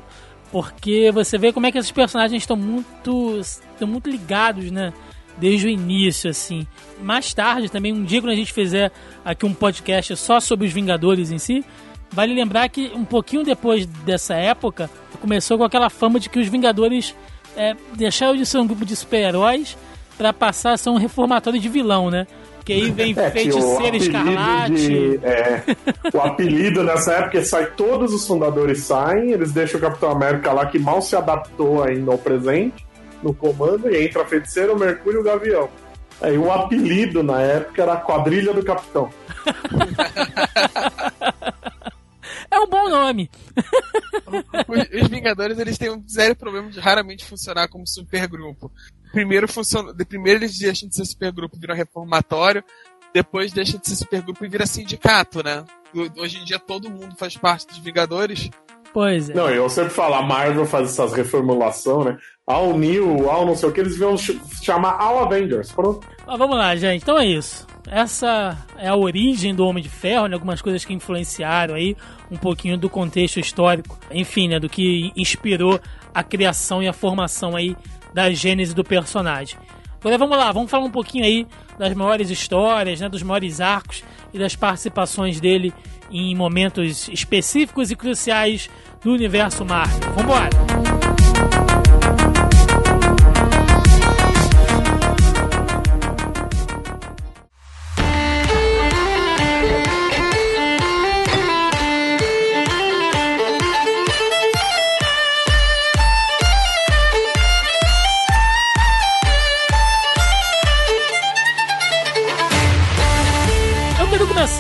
porque você vê como é que esses personagens estão muito, estão muito ligados, né? Desde o início, assim. Mais tarde, também, um dia quando a gente fizer aqui um podcast só sobre os Vingadores em si, vale lembrar que um pouquinho depois dessa época, começou com aquela fama de que os Vingadores é, deixaram de ser um grupo de super-heróis para passar a ser um reformatório de vilão, né? Que aí vem é, feiticeiro escarlate. De, é, o apelido nessa época sai todos os fundadores saem, eles deixam o Capitão América lá que mal se adaptou ainda ao presente no comando e entra feiticeiro, o Mercúrio e o Gavião. Aí o apelido na época era a Quadrilha do Capitão. é um bom nome. Os Vingadores eles têm um sério problema de raramente funcionar como supergrupo. Primeiro, funciona, primeiro eles deixam de ser supergrupo e viram reformatório, depois deixa de ser supergrupo e vira sindicato, né? Hoje em dia todo mundo faz parte dos Vingadores. Pois é. Não, eu sempre falo, a Marvel faz essas reformulações, né? All New, All não sei o que, eles vão chamar All Avengers. Pronto. Mas vamos lá, gente. Então é isso. Essa é a origem do Homem de Ferro, né? Algumas coisas que influenciaram aí um pouquinho do contexto histórico, enfim, né? Do que inspirou a criação e a formação aí da gênese do personagem. Agora vamos lá, vamos falar um pouquinho aí das maiores histórias, né, dos maiores arcos e das participações dele em momentos específicos e cruciais do universo Marvel. Vamos embora!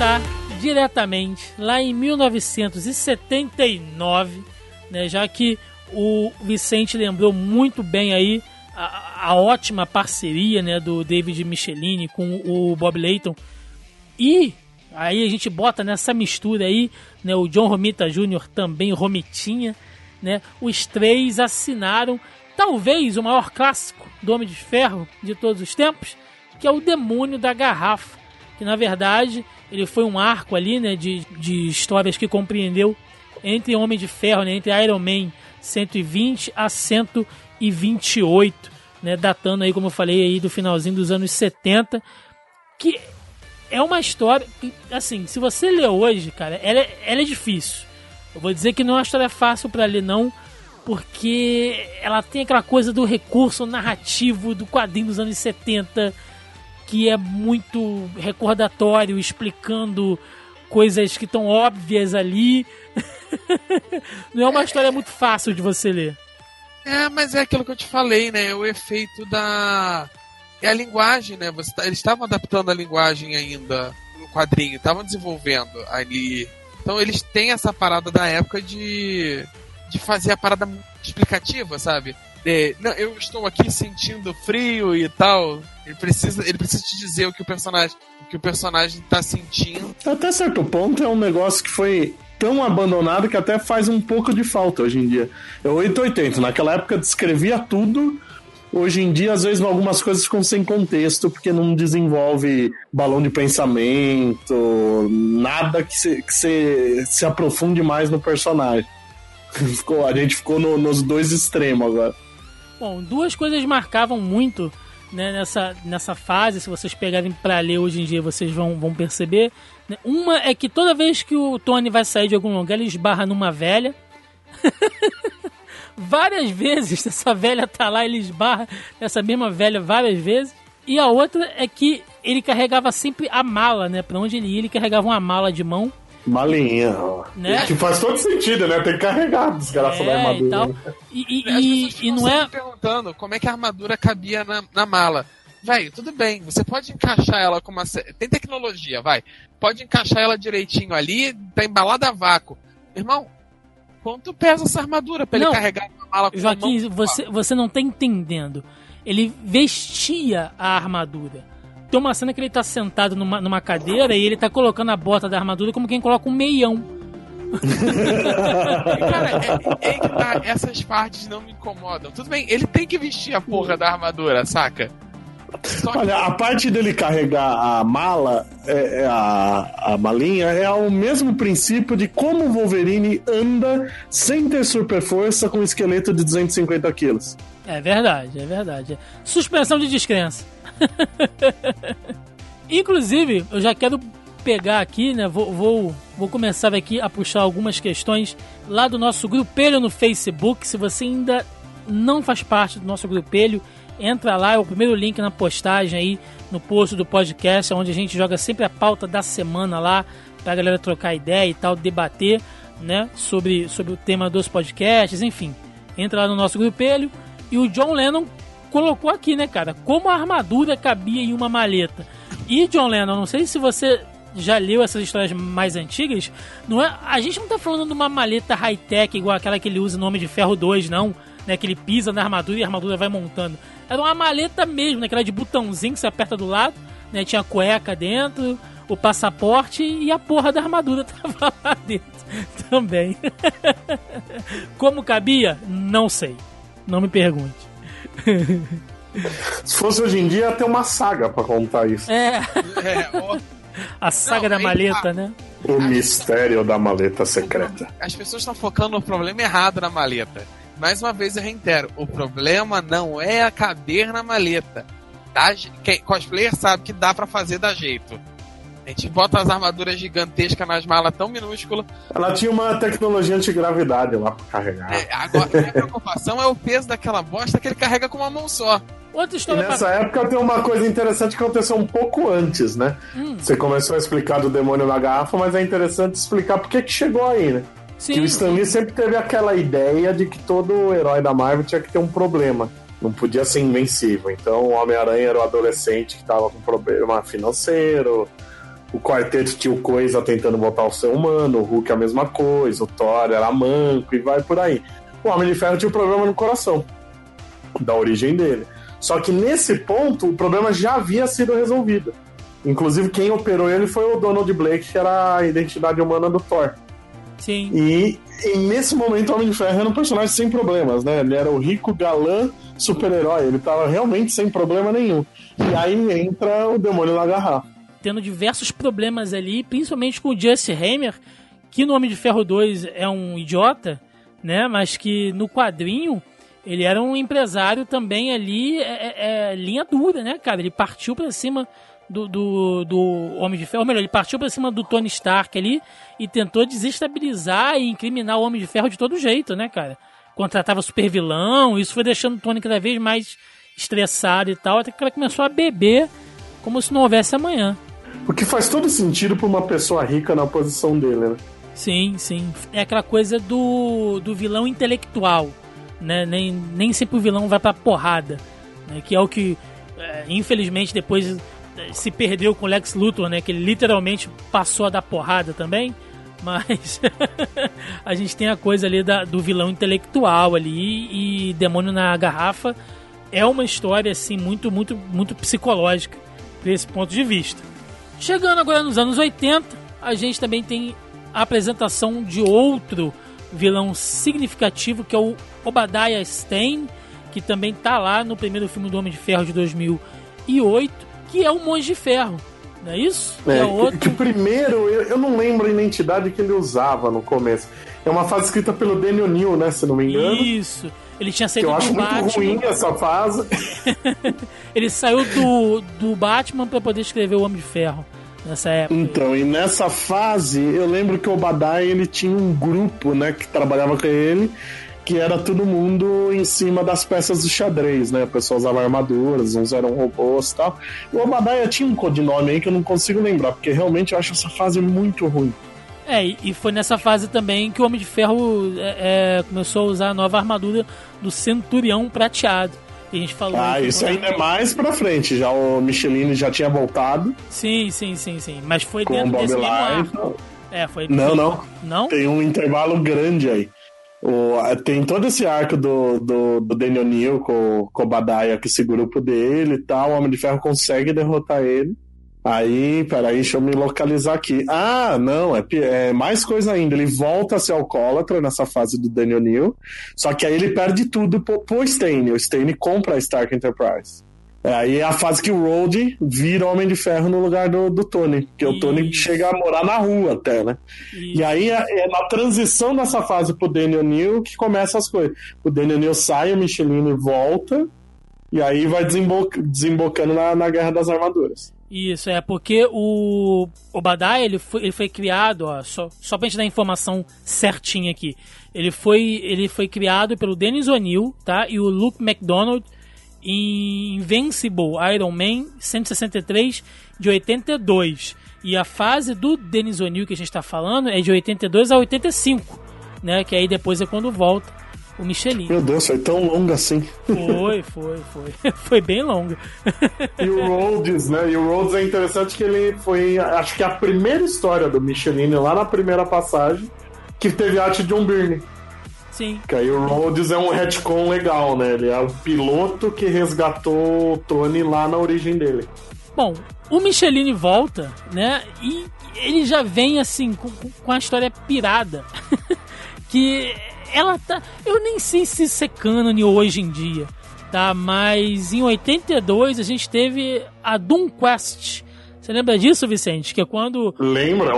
Começar diretamente lá em 1979, né, já que o Vicente lembrou muito bem aí a, a, ótima parceria né, do David Michelini com o Bob Layton. E aí a gente bota nessa mistura aí né, o John Romita Jr. também Romitinha. Né, os três assinaram talvez o maior clássico do Homem de Ferro de todos os tempos, que é o Demônio da Garrafa. Que na verdade ele foi um arco ali, né, de, de histórias que compreendeu entre Homem de Ferro, né, entre Iron Man 120 a 128, né, datando aí, como eu falei, aí do finalzinho dos anos 70, que é uma história que, assim, se você ler hoje, cara, ela, é, ela é difícil. Eu vou dizer que não é uma história fácil para ler, não, porque ela tem aquela coisa do recurso narrativo do quadrinho dos anos 70, que é muito recordatório, explicando coisas que estão óbvias ali. Não é uma história muito fácil de você ler. É, mas é aquilo que eu te falei, né? É o efeito da. É a linguagem, né? Você tá... Eles estavam adaptando a linguagem ainda no quadrinho, estavam desenvolvendo ali. Então eles têm essa parada da época de, de fazer a parada explicativa, sabe? É, não, eu estou aqui sentindo frio e tal. Ele precisa, ele precisa te dizer o que o personagem, o que o personagem está sentindo. Até certo ponto é um negócio que foi tão abandonado que até faz um pouco de falta hoje em dia. É 880, naquela época descrevia tudo. Hoje em dia, às vezes, algumas coisas ficam sem contexto, porque não desenvolve balão de pensamento, nada que se, que se, se aprofunde mais no personagem. Ficou, a gente ficou no- nos dois extremos agora. Bom, duas coisas marcavam muito né, nessa, nessa fase, se vocês pegarem pra ler hoje em dia, vocês vão, vão perceber. né? Uma é que toda vez que o Tony vai sair de algum lugar, ele esbarra numa velha. várias vezes essa velha tá lá, ele esbarra nessa mesma velha várias vezes. E a outra é que ele carregava sempre a mala, né? Pra onde ele ia, ele carregava uma mala de mão. Malinha, ó. Né? Que faz todo sentido, né? Tem que carregar a desgraça da É, armadura. e tal. né? E, e, e, e não é. perguntando como é que a armadura cabia na, na mala. Véi, tudo bem, você pode encaixar ela com uma. Tem tecnologia, vai. Pode encaixar ela direitinho ali, tá embalada a vácuo. Irmão, quanto pesa essa armadura pra Não. ele carregar uma mala com uma Joaquim, mão? você, você não tá entendendo. Ele vestia a armadura. Tem uma cena que ele tá sentado numa, numa cadeira e ele tá colocando a bota da armadura como quem coloca um meião. Cara, é, é que tá, essas partes não me incomodam. Tudo bem, ele tem que vestir a porra da armadura, saca? Só que Olha, a parte dele carregar a mala, é, é a, a malinha, é o mesmo princípio de como o Wolverine anda sem ter super força com um esqueleto de 250 quilos. É verdade, é verdade. Suspensão de descrença. Inclusive, eu já quero pegar aqui, né? Vou, vou, vou começar aqui a puxar algumas questões lá do nosso grupelho no Facebook. Se você ainda não faz parte do nosso grupelho, entra lá, é o primeiro link na postagem aí, no post do podcast, onde a gente joga sempre a pauta da semana lá, pra galera trocar ideia e tal, debater, né? Sobre, sobre o tema dos podcasts, enfim. Entra lá no nosso grupelho. E o John Lennon colocou aqui, né, cara? Como a armadura cabia em uma maleta. E John Lennon, não sei se você já leu essas histórias mais antigas, não é? A gente não tá falando de uma maleta high-tech igual aquela que ele usa no Homem de Ferro 2, não. Né, que ele pisa na armadura e a armadura vai montando. Era uma maleta mesmo, né, aquela de botãozinho que você aperta do lado, né? Tinha cueca dentro, o passaporte e a porra da armadura tava lá dentro também. Como cabia? Não sei. Não me pergunte. Se fosse hoje em dia, ia ter uma saga pra contar isso. É, é, ó, a saga Não, da aí maleta, tá. né? O mistério da maleta secreta. as pessoas estão focando no problema errado na maleta. Mais uma vez eu reitero, o problema não é a caber na maleta. Dá je- Quem cosplayer sabe que dá pra fazer da jeito. A gente bota as armaduras gigantescas nas malas tão minúsculas. Ela tinha uma tecnologia antigravidade lá pra carregar. É, agora, a minha preocupação é o peso daquela bosta que ele carrega com uma mão só. Outra E história nessa pra... época tem uma coisa interessante que aconteceu um pouco antes, né? Hum. Você começou a explicar do demônio na garrafa, mas é interessante explicar por que que chegou aí, né? Que o Sim, Stan Lee sempre teve aquela ideia de que todo herói da Marvel tinha que ter um problema. Não podia ser invencível. Então o Homem-Aranha era o adolescente que tava com problema financeiro. O quarteto tinha o Coisa tentando voltar ao ser humano. O Hulk a mesma coisa. O Thor era manco e vai por aí. O Homem de Ferro tinha um problema no coração. Da origem dele. Só que nesse ponto o problema já havia sido resolvido. Inclusive quem operou ele foi o Donald Blake, que era a identidade humana do Thor. sim. E, e nesse momento o Homem de Ferro era um personagem sem problemas, né? Ele era o rico galã super-herói, ele tava realmente sem problema nenhum. E aí entra o demônio na garrafa. Tendo diversos problemas ali, principalmente com o Jesse Hammer, que no Homem de Ferro 2 é um idiota, né? Mas que no quadrinho ele era um empresário também ali, é, é- é linha dura, né, cara? Ele partiu pra cima do, do, do Homem de Ferro, ou melhor, ele partiu pra cima do Tony Stark ali e tentou desestabilizar e incriminar o Homem de Ferro de todo jeito, né, cara? Contratava super vilão, isso foi deixando o Tony cada vez mais estressado e tal, até que ela começou a beber como se não houvesse amanhã. O que faz todo sentido pra uma pessoa rica na posição dele, né? Sim, sim. É aquela coisa do, do vilão intelectual, né? Nem, nem sempre o vilão vai pra porrada, né? Que é o que, é, infelizmente, depois é, se perdeu com o Lex Luthor, né? Que ele literalmente passou a dar porrada também. Mas a gente tem a coisa ali da, do vilão intelectual ali e Demônio na Garrafa é uma história, assim, muito, muito, muito psicológica desse ponto de vista. Chegando agora nos anos 80, a gente também tem a apresentação de outro vilão significativo, que é o Obadiah Stane, que também tá lá no primeiro filme do Homem de Ferro de 2008, que é o Monge de Ferro. Não é isso? É, e a que- que, o primeiro, eu, eu não lembro a identidade que ele usava no começo. É uma fase escrita pelo Daniel Neal, né? Se não me engano. Isso. Ele tinha saído eu acho do muito Batman. ruim essa fase. Ele saiu do, do Batman pra poder escrever o Homem de Ferro nessa época. Então, e nessa fase, eu lembro que o Obadiah, ele tinha um grupo, né, que trabalhava com ele, que era todo mundo em cima das peças do xadrez, né? O pessoal usava armaduras, uns eram robôs e tal. O Obadiah tinha um codinome aí que eu não consigo lembrar, porque realmente eu acho essa fase muito ruim. É, e e foi nessa fase também que o Homem de Ferro é, é, começou a usar a nova armadura do Centurião Prateado. E a gente falou. Ah, que- isso ainda é mais pra frente. Já o Michelin já tinha voltado Sim, sim, sim, sim. Mas foi com o dentro Bob desse mesmo arco. É, foi. Não, não. Não? Tem um intervalo grande aí. O, tem todo esse arco do, do, do Daniel Neal com, com o Obadiah, com esse grupo dele e tal. O Homem de Ferro consegue derrotar ele. Aí, peraí, deixa eu me localizar aqui. Ah, não, é, é mais coisa ainda. Ele volta a ser alcoólatra nessa fase do Daniel Neal. Só que aí ele perde tudo pro, pro Stain. O Stain compra a Stark Enterprise. É, aí é a fase que o Rhodey vira Homem de Ferro no lugar do, do Tony. Porque o Tony Isso. chega a morar na rua até, né? E- E aí é é na transição dessa fase pro Daniel Neal que começa as coisas. O Daniel Neal sai, o Michelin volta, e aí vai desembo- desembocando na, na Guerra das Armaduras. Isso, é porque o Obadiah, ele foi, ele foi criado, ó, só, só pra gente dar a informação certinha aqui. Ele foi, ele foi criado pelo Dennis O'Neill, tá? E o Luke McDonald em Invincible Iron Man 163 de 82. E a fase do Dennis O'Neill que a gente tá falando é de 82 a 85, né? Que aí depois é quando volta o Michelin. Meu Deus, foi tão longa assim. Foi, foi, foi. Foi bem longa. E o Rhodes, né? E o Rhodes é interessante que ele foi, acho que a primeira história do Michelin, lá na primeira passagem, que teve arte de John Byrne. Sim. Que aí o Rhodes é um retcon legal, né? Ele é o piloto que resgatou o Tony lá na origem dele. Bom, o Michelin volta, né? E ele já vem assim com, com- com a história pirada. que ela tá. Eu nem sei se isso é cânone hoje em dia, tá? Mas em 82 a gente teve a Doom Quest. Você lembra disso, Vicente? Que é quando. Lembra?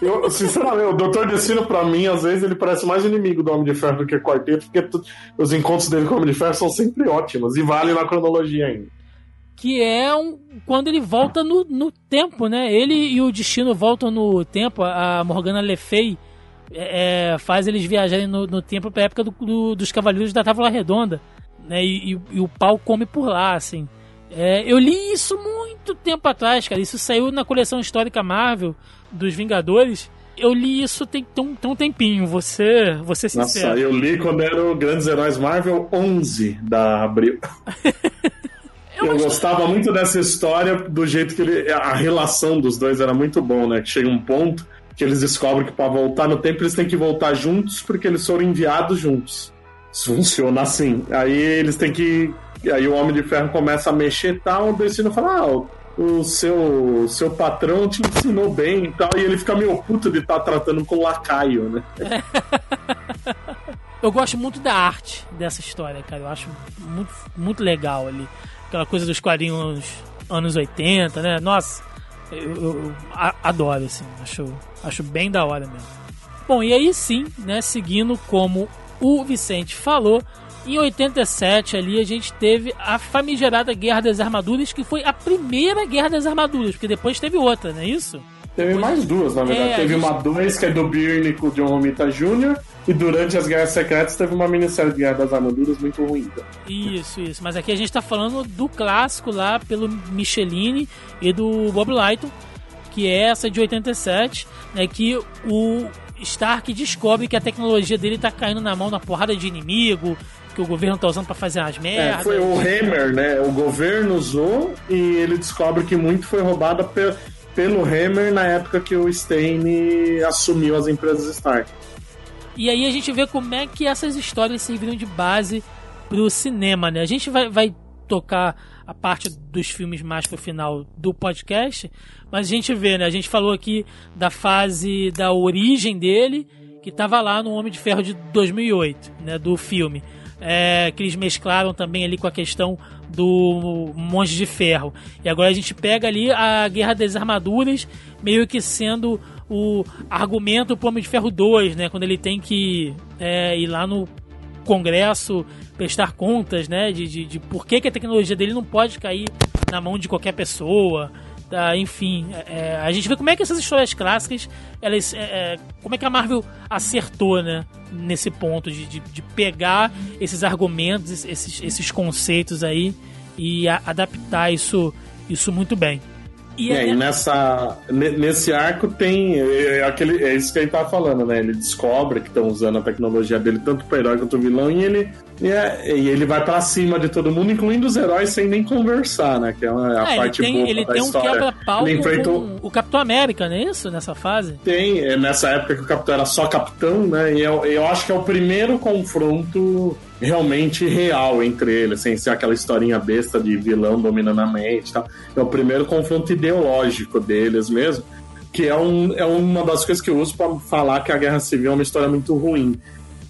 Eu, sinceramente, o Dr. Destino, pra mim, às vezes, ele parece mais inimigo do Homem de Ferro do que Quarteto, porque tu- os encontros dele com o Homem de Ferro são sempre ótimos e vale na cronologia ainda. que é um, quando ele volta no, no tempo, né? Ele e o Destino voltam no tempo. A Morgana Le Fay é, é, faz eles viajarem no, no tempo pra época do- do- dos Cavaleiros da Távola Redonda, né? E, e- e o pau come por lá, assim. É, eu li isso muito tempo atrás, cara. Isso saiu na coleção histórica Marvel dos Vingadores. Eu li isso tem, um, tem um tempinho, você, você sincero. Nossa, eu li quando era o Grandes Heróis Marvel 11 da Abril. Eu gostava muito dessa história do jeito que ele. A relação dos dois era muito bom, né? Que chega um ponto que eles descobrem que para voltar no tempo eles têm que voltar juntos porque eles foram enviados juntos. Isso funciona assim. Aí eles têm que. Aí o Homem de Ferro começa a mexer tal, o Destino fala, ah, o- o seu, seu patrão te ensinou bem e tal, e ele fica meio puto de estar tratando com lacaio, né? Eu gosto muito da arte dessa história, cara. Eu acho muito, muito legal ali. Aquela coisa dos quadrinhos anos 80, né? Nossa, eu, eu- adoro, assim. Acho, acho bem da hora mesmo. Bom, e aí sim, né? Seguindo como o Vicente falou, em 87 ali a gente teve a famigerada Guerra das Armaduras, que foi a primeira Guerra das Armaduras, porque depois teve outra, não é isso? Teve mais duas, na verdade. É, teve gente- uma dois, que é do Byrne com o John Romita Jr., e durante as Guerras Secretas teve uma minissérie de Guerra das Armaduras muito ruim. Então. Isso, isso. Mas aqui a gente tá falando do clássico lá pelo Michelini e do Bob Lighton, que é essa de 87, né, que o Stark descobre que a tecnologia dele tá caindo na mão na porrada de inimigo, que o governo tá usando pra fazer as É, merdas. foi o Hammer, né? O governo usou e ele descobre que muito foi roubado pe- pelo Hammer na época que o Stain assumiu as empresas Stark. E aí a gente vê como é que essas histórias serviram de base pro cinema, né? A gente vai, vai tocar a parte dos filmes mais pro final do podcast, mas a gente vê, né? A gente falou aqui da fase da origem dele, que tava lá no Homem de Ferro de 2008, né? Do filme. É, que eles mesclaram também ali com a questão do Monge de Ferro. E agora a gente pega ali a Guerra das Armaduras, meio que sendo o argumento pro Homem de Ferro 2, né? Quando ele tem que é, ir lá no Congresso prestar contas, né? De, de, de por que, que a tecnologia dele não pode cair na mão de qualquer pessoa. Tá, enfim, é, a gente vê como é que essas histórias clássicas, elas, é, é como é que a Marvel acertou, né, nesse ponto de, de, de pegar esses argumentos, esses, esses conceitos aí e a, adaptar isso, isso muito bem. E, é, e nessa, nesse arco tem é, é, aquele, é isso que ele tá falando, né? Ele descobre que estão usando a tecnologia dele tanto para herói quanto o vilão e ele, e, é, e ele vai para cima de todo mundo, incluindo os heróis, sem nem conversar, né? Que é a é, parte ele tem, boa ele da tem história. um quebra-pau enfrentou... o Capitão América, não é isso? Nessa fase? Tem, é nessa época que o Capitão era só Capitão, né? E eu, eu acho que é o primeiro confronto realmente real entre eles, sem ser aquela historinha besta de vilão dominando a mente tal. É o primeiro confronto ideológico deles mesmo, que é, um, é uma das coisas que eu uso para falar que a Guerra Civil é uma história muito ruim.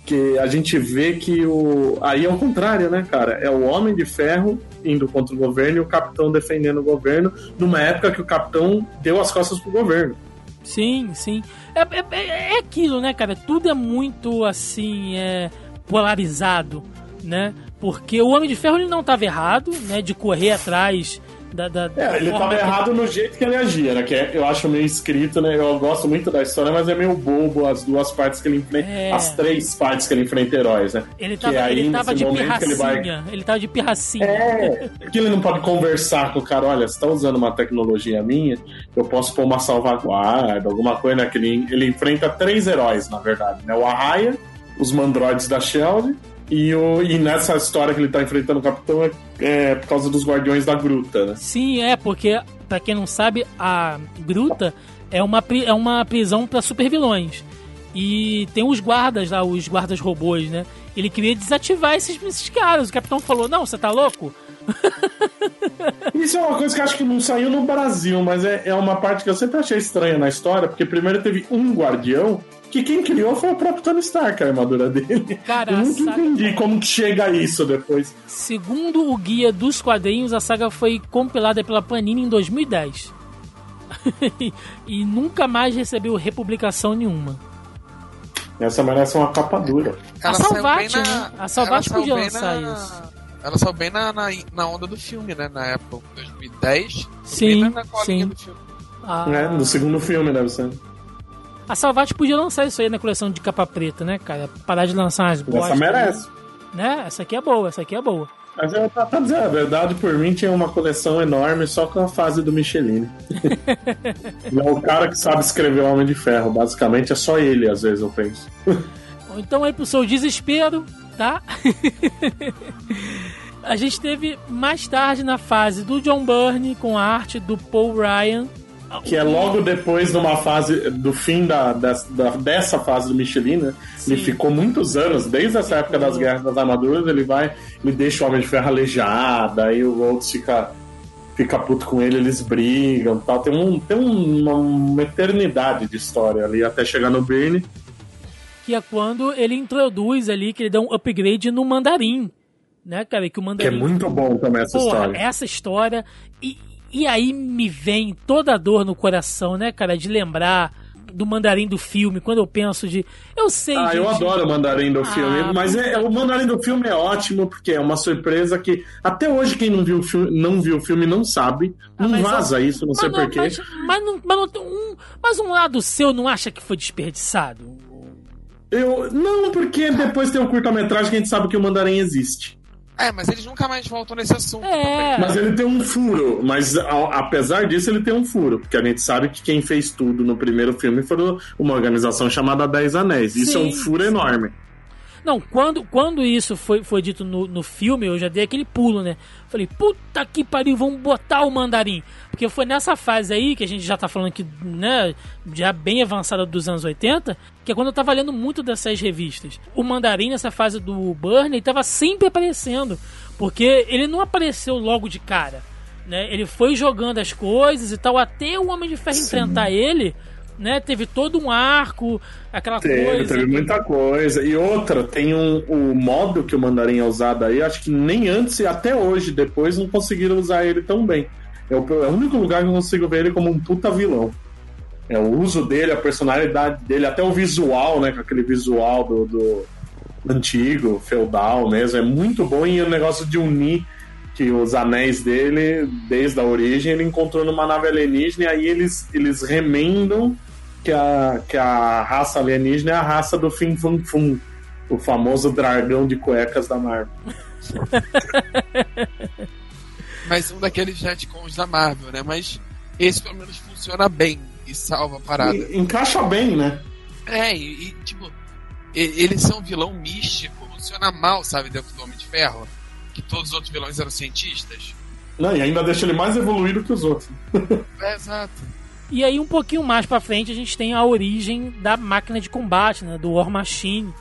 Que a gente vê que o. Aí é o contrário, né, cara? É o Homem de Ferro indo contra o governo e o Capitão defendendo o governo, numa época que o Capitão deu as costas pro governo. Sim, sim. É, é, é aquilo, né, cara? Tudo é muito assim. É polarizado, né? Porque o Homem de Ferro ele não estava errado, né? De correr atrás da, da, é, ele que... errado no jeito que ele agia, né? Que é, eu acho meio escrito, né? Eu gosto muito da história, mas é meio bobo as duas partes que ele enfrenta. É... As três partes que ele enfrenta heróis, né? Ele tava, que aí, ele tava de pirracinha. Ele, vai... ele tava de pirracinha. É, que ele não pode conversar com o cara, olha, você tá usando uma tecnologia minha, eu posso pôr uma salvaguarda, alguma coisa, né? Que ele, ele enfrenta três heróis, na verdade, né? O Arraia, os mandroides da Shield. E, o, e nessa história que ele tá enfrentando o Capitão é, é por causa dos Guardiões da Gruta, né? Sim, é, porque, para quem não sabe, a Gruta é uma, é uma prisão para supervilões. E tem os guardas lá, os guardas robôs, né? Ele queria desativar esses, esses caras. O capitão falou: Não, você tá louco? Isso é uma coisa que acho que não saiu no Brasil, mas é, é uma parte que eu sempre achei estranha na história, porque primeiro teve um guardião que quem criou foi o próprio Tony Stark, a armadura dele. Cara, eu nunca saga... entendi como que chega a isso depois. Segundo o guia dos quadrinhos, a saga foi compilada pela Panini em 2010. e nunca mais recebeu republicação nenhuma. Essa merece uma capa dura. a Salvat, na... né? A Salvat podia lançar na... isso. Ela saiu bem na, na, na, onda do filme, né? Na época, 2010. Sim, sim. Ah. É, no segundo filme deve ser. A Salvat podia lançar isso aí na coleção de capa preta, né, cara? Parar de lançar as boas. Essa merece. Né? Essa aqui é boa, essa aqui é boa. Mas eu tá, tá dizendo a verdade, por mim tinha uma coleção enorme só com a fase do Michelin. é o cara que sabe escrever Homem de Ferro, basicamente é só ele, às vezes eu penso. então aí pro seu desespero, tá? a gente teve mais tarde na fase do John Byrne com a arte do Paul Ryan que é logo depois de uma fase do fim da, da, da dessa fase do Michelin, né? Ele ficou muitos anos, desde essa época das guerras das armaduras, ele vai, ele deixa o Homem de Ferro aleijado, aí o Rhodes fica fica puto com ele, eles brigam, tal. Tem um tem uma, uma eternidade de história ali até chegar no Bane. Que é quando ele introduz ali que ele dá um upgrade no mandarim né, cara? Que o mandarim. Que é muito bom também essa Porra, história. Essa história. E, e aí me vem toda a dor no coração, né, cara, de lembrar do mandarim do filme, quando eu penso de. Eu sei. Ah, gente... eu adoro o mandarim do ah, filme, mas é, o mandarim do filme é ótimo, porque é uma surpresa que até hoje quem não viu o filme não, viu o filme, não sabe. Ah, não vaza eu... isso, não sei porquê. Mas, mas, não, mas, não, um, mas um lado seu não acha que foi desperdiçado? Eu, não, porque depois tem um curta-metragem que a gente sabe que o mandarim existe. É, mas eles nunca mais voltam nesse assunto. É. Mas ele tem um furo. Mas a, apesar disso, ele tem um furo. Porque a gente sabe que quem fez tudo no primeiro filme foi uma organização chamada Dez Anéis. Isso sim, é um furo sim. enorme. Não, quando, quando isso foi, foi dito no, no filme, eu já dei aquele pulo, né? Falei, puta que pariu, vamos botar o mandarim. Porque foi nessa fase aí, que a gente já tá falando que, né, já bem avançada dos anos 80, que é quando eu tava lendo muito dessas revistas. O mandarim, nessa fase do Burney, tava sempre aparecendo. Porque ele não apareceu logo de cara. Né? Ele foi jogando as coisas e tal, até o Homem de Ferro Sim. enfrentar ele né? Teve todo um arco, aquela Teve, coisa. teve muita coisa. E outra, tem um, o modo que o Mandarim é usado aí, acho que nem antes e até hoje, depois, não conseguiram usar ele tão bem. É o, é o único lugar que eu consigo ver ele como um puta vilão. É o uso dele, a personalidade dele, até o visual, né? Com aquele visual do, do antigo, feudal mesmo. É muito bom e o negócio de unir que os anéis dele, desde a origem, ele encontrou numa nave alienígena e aí eles, eles remendam que a, que a raça alienígena é a raça do Fim Fum Fum, o famoso dragão de cuecas da Marvel. Mas um daqueles retcons da Marvel, né? Mas esse pelo menos funciona bem e salva a parada. E- encaixa bem, né? É, e, e, tipo, e- ele ser um vilão místico funciona mal, sabe, dentro do Homem de Ferro. Que todos os outros vilões eram cientistas. Não, e ainda deixa ele mais evoluído que os outros. É, exato. E aí, um pouquinho mais pra frente, a gente tem a origem da máquina de combate, né? Do War Machine.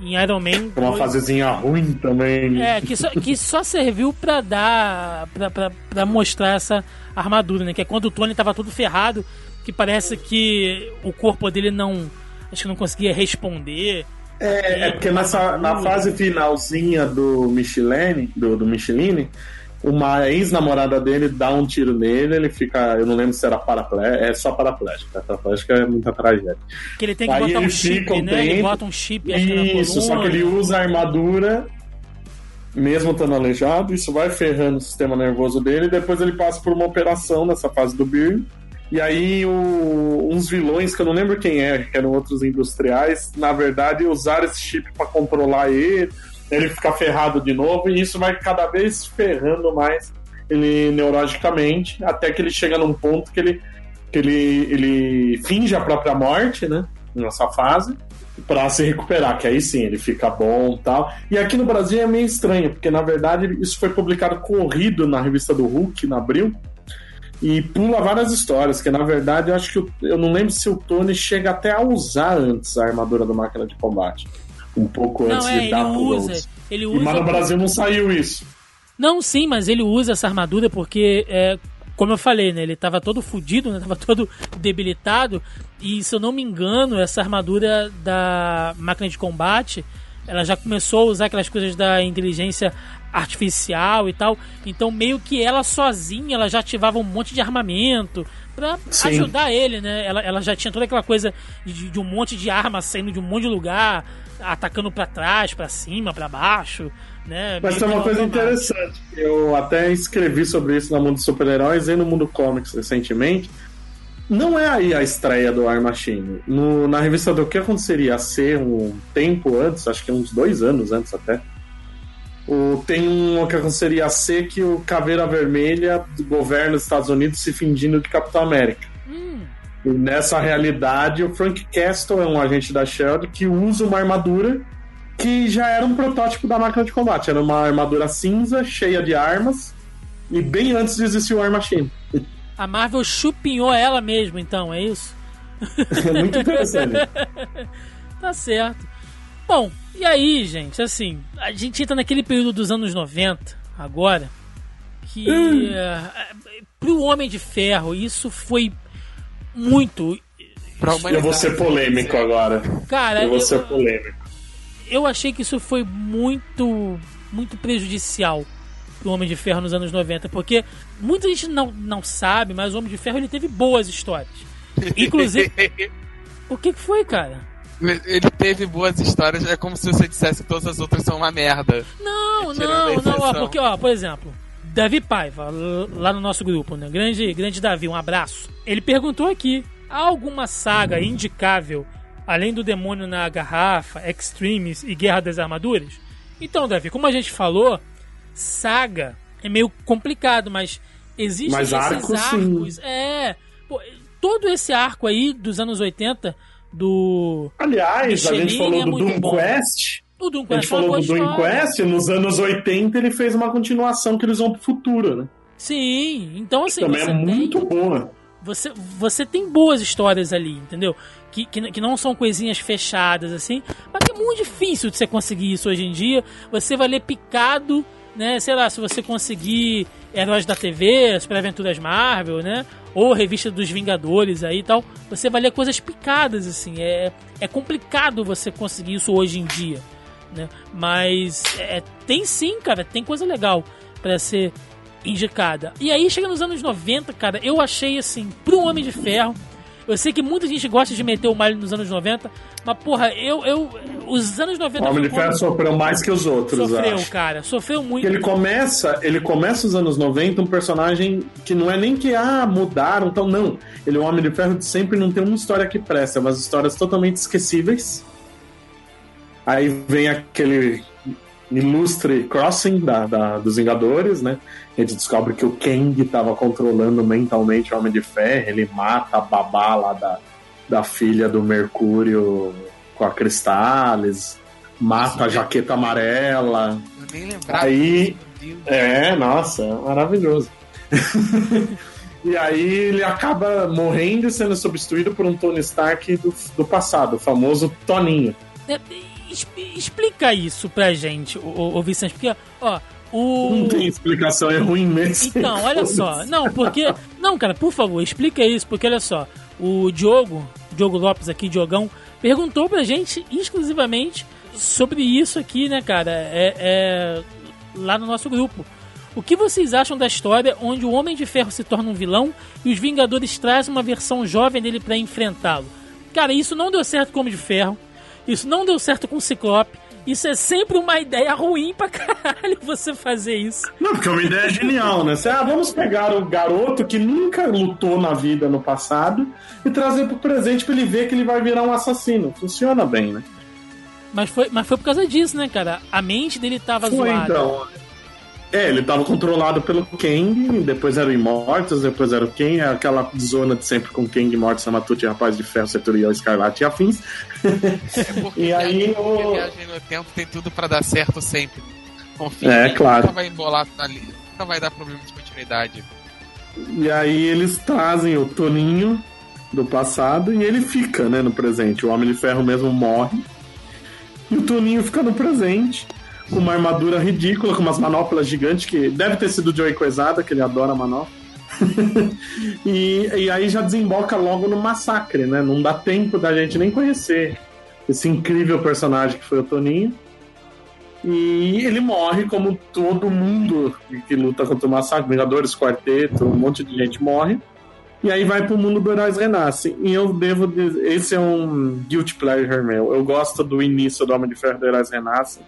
Em Iron Man. Uma 2. fasezinha ruim também. É, que só, que só serviu pra dar. Pra, pra, pra mostrar essa armadura, né? Que é quando o Tony tava todo ferrado, que parece que o corpo dele não. Acho que não conseguia responder. É, é porque nessa, na fase finalzinha do Michelin, do, do Michelin, uma ex-namorada dele dá um tiro nele, ele fica. Eu não lembro se era paraplégico. É só paraplégico. tá? Paraplégico é muita tragédia. Que ele tem que Aí botar um chip, né? Ele bota um chip Isso, só que ele usa a armadura, mesmo estando aleijado, isso vai ferrando o sistema nervoso dele, e depois ele passa por uma operação nessa fase do Byrne. E aí o- uns vilões, que eu não lembro quem é, que eram outros industriais, na verdade usaram esse chip para controlar ele, ele fica ferrado de novo, e isso vai cada vez ferrando mais ele neurologicamente, até que ele chega num ponto que ele, que ele, ele finge a própria morte, né? Nessa fase para se recuperar, que aí sim ele fica bom tal. E aqui no Brasil é meio estranho, porque na verdade isso foi publicado corrido na revista do Hulk, na Abril, e pula várias histórias, que na verdade eu acho que o- eu não lembro se o Tony chega até a usar antes a armadura da máquina de combate. Um pouco antes Não, é, de ele dar pro usa. Ele usa. mas no Brasil não saiu isso. Não, sim, mas ele usa essa armadura porque, é, como eu falei, né? Ele tava todo fudido, né? Tava todo debilitado. E se eu não me engano, essa armadura da máquina de combate, ela já começou a usar aquelas coisas da inteligência artificial e tal. Então, meio que ela sozinha, ela já ativava um monte de armamento pra Sim. ajudar ele, né? Ela, ela já tinha toda aquela coisa de, de um monte de arma saindo de um monte de lugar, atacando pra trás, pra cima, pra baixo, né? Mas Meio tem que uma coisa interessante. Eu até escrevi sobre isso no mundo dos super-heróis e no mundo comics recentemente. Não é aí a estreia do War Machine. No, na revista do que aconteceria ser um tempo antes, acho que uns dois anos antes até. O, tem um que aconteceria ser que o Caveira Vermelha governa os Estados Unidos se fingindo de Capitão América. Hum, E nessa realidade, o Frank Castle é um agente da Shield que usa uma armadura que já era um protótipo da máquina de combate. Era uma armadura cinza, cheia de armas, e bem antes de existir o War Machine. a Marvel chupinhou ela mesmo, então, é isso? É muito interessante. Tá certo. Bom, e aí, gente, assim, a gente entra naquele período dos anos 90, agora, que é, pro Homem de Ferro isso foi muito. Pra Eu vou ser polêmico agora. Cara, Eu vou eu, ser polêmico. eu achei que isso foi muito, muito prejudicial pro Homem de Ferro nos anos 90, porque muita gente não, não sabe, mas o Homem de Ferro ele teve boas histórias. Inclusive, o que que foi, cara? Ele teve boas histórias, é como se você dissesse que todas as outras são uma merda. Não, não, não, ó, porque, ó, por exemplo, Davi Paiva, lá no nosso grupo, né? Grande, grande Davi, um abraço. Ele perguntou aqui: há alguma saga indicável, além do demônio na garrafa, Extremes e Guerra das Armaduras? Então, Davi, como a gente falou, saga é meio complicado, mas existem Mas esses arco, sim. arcos. É. pô, todo esse arco aí dos anos 80 do. Aliás, a gente falou é do Doom bom. Quest. O Doom A gente Quest é uma falou do Doom. Quest. Nos anos 80 ele fez uma continuação que eles vão pro futuro, né? Sim, então assim, Também é muito tem, boa. você, você tem boas histórias ali, entendeu? Que, que, que não são coisinhas fechadas, assim, mas é muito difícil de você conseguir isso hoje em dia. Você vai ler picado, né? Sei lá, se você conseguir Heróis da TV, Super Aventuras Marvel, né? Ou revista dos Vingadores aí e tal, você vai ler coisas picadas, assim. É, é complicado você conseguir isso hoje em dia, né? Mas é, tem sim, cara, tem coisa legal para ser indicada. E aí chega nos anos 90, cara, eu achei assim, pro Homem de Ferro. Eu sei que muita gente gosta de meter o malho nos anos 90, mas porra, eu. eu os anos 90. O Homem de Ferro sofreu mais que os outros, Sofreu, acho. cara, sofreu muito. Ele começa, ele começa os anos 90 um personagem que não é nem que ah, mudaram, então não. Ele é o Homem de Ferro de sempre não tem uma história que presta, mas histórias totalmente esquecíveis. Aí vem aquele ilustre crossing da, da, dos Vingadores, né? A gente descobre que o Kang estava controlando mentalmente o Homem de Ferro, ele mata a babá lá da, da filha do Mercúrio com a Cristales, mata a jaqueta amarela. Eu nem lembrava. Aí-. É, nossa, é maravilhoso. e aí ele acaba morrendo e sendo substituído por um Tony Stark do, do passado, o famoso Toninho. É, Explica isso pra gente, o, o, o Vicente, porque, ó, o. Não tem explicação, é ruim mesmo. Então, olha só. Não, porque. Não, cara, por favor, explica isso, porque olha só. O Diogo, Diogo Lopes aqui, Diogão, perguntou pra gente exclusivamente sobre isso aqui, né, cara? É, é, lá no nosso grupo. O que vocês acham da história onde o Homem de Ferro se torna um vilão e os Vingadores trazem uma versão jovem dele pra enfrentá-lo? Cara, isso não deu certo com o Homem de Ferro. Isso não deu certo com o Ciclope. Isso é sempre uma ideia ruim pra caralho você fazer isso. Não, porque é uma ideia genial, né? Você, ah, vamos pegar o garoto que nunca lutou na vida no passado e trazer pro presente pra ele ver que ele vai virar um assassino. Funciona bem, né? Mas foi, mas foi por causa disso, né, cara? A mente dele tava Foi, zoada. então. É, ele tava controlado pelo Kang, depois era o Immortus, depois era o Kang, é aquela zona de sempre com Kang, Immortus, Amatute, Rapaz de Ferro, Seturial, Escarlate e afins. É porque E aí o- viagem no tempo tem tudo pra dar certo sempre. Confia É, claro. Nunca vai embolar ali. Nunca vai dar problema de continuidade. E aí eles trazem o Toninho do passado e ele fica, né, no presente. O Homem de Ferro mesmo morre. E o Toninho fica no presente, uma armadura ridícula, com umas manoplas gigantes, que deve ter sido o Joey Coisada, que ele adora manopla. e, e aí já desemboca logo no massacre, né? Não dá tempo da gente nem conhecer esse incrível personagem que foi o Toninho. E ele morre como todo mundo que luta contra o massacre, Vingadores, Quarteto, um monte de gente morre. E aí vai pro mundo do Heróis Renasce. E eu devo dizer, esse é um guilty pleasure meu. Eu gosto do início do Homem de Ferro do Heróis Renasce.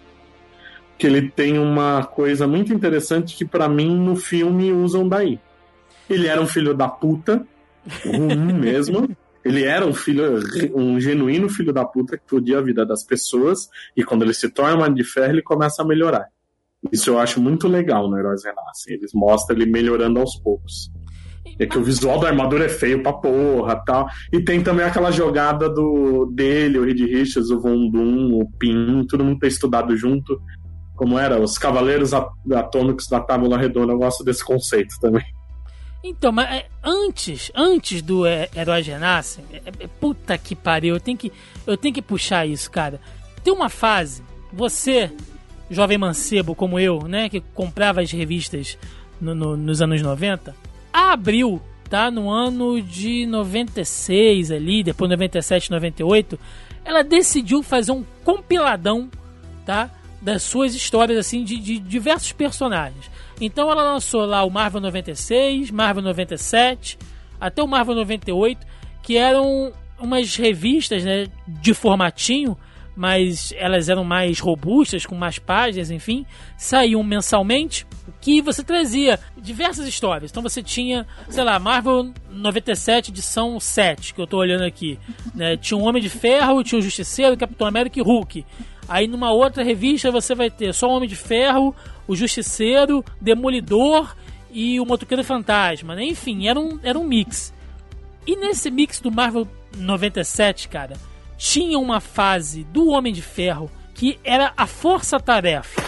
Que ele tem uma coisa muito interessante que pra mim no filme usam daí. Ele era um filho da puta, ruim mesmo. Ele era um filho, um genuíno filho da puta que podia a vida das pessoas. E quando ele se torna Homem de Ferro, ele começa a melhorar. Isso eu acho muito legal no Heróis Renascem. Eles mostram ele melhorando aos poucos. É que o visual da armadura é feio pra porra tal. E tem também aquela jogada do dele, o Reed Richards, o Von Doom, o Pin, todo mundo ter estudado junto. Como era? Os Cavaleiros At- Atômicos da Tábula Redonda. Eu gosto desse conceito também. Então, mas é, antes, antes do é, Renascem, é, é, puta que pariu, eu tenho que, eu tenho que puxar isso, cara. Tem uma fase, você, jovem mancebo como eu, né, que comprava as revistas no- no- nos anos 90, a Abril, tá, no ano de 96 ali, depois 97, 98, ela decidiu fazer um compiladão, tá, das suas histórias, assim, de, de diversos personagens. Então ela lançou lá o Marvel 96, Marvel 97, até o Marvel 98, que eram umas revistas né, de formatinho, mas elas eram mais robustas, com mais páginas, enfim, saíam mensalmente, que você trazia diversas histórias. Então você tinha, sei lá, Marvel 97, edição 7, que eu tô olhando aqui. Né? Tinha o Homem de Ferro, tinha o Justiceiro, Capitão América e Hulk. Aí numa outra revista você vai ter só o Homem de Ferro, o Justiceiro, Demolidor e o Motoqueiro Fantasma, né? Enfim, era um, era um mix. E nesse mix do Marvel 97, cara, tinha uma fase do Homem de Ferro que era a força-tarefa.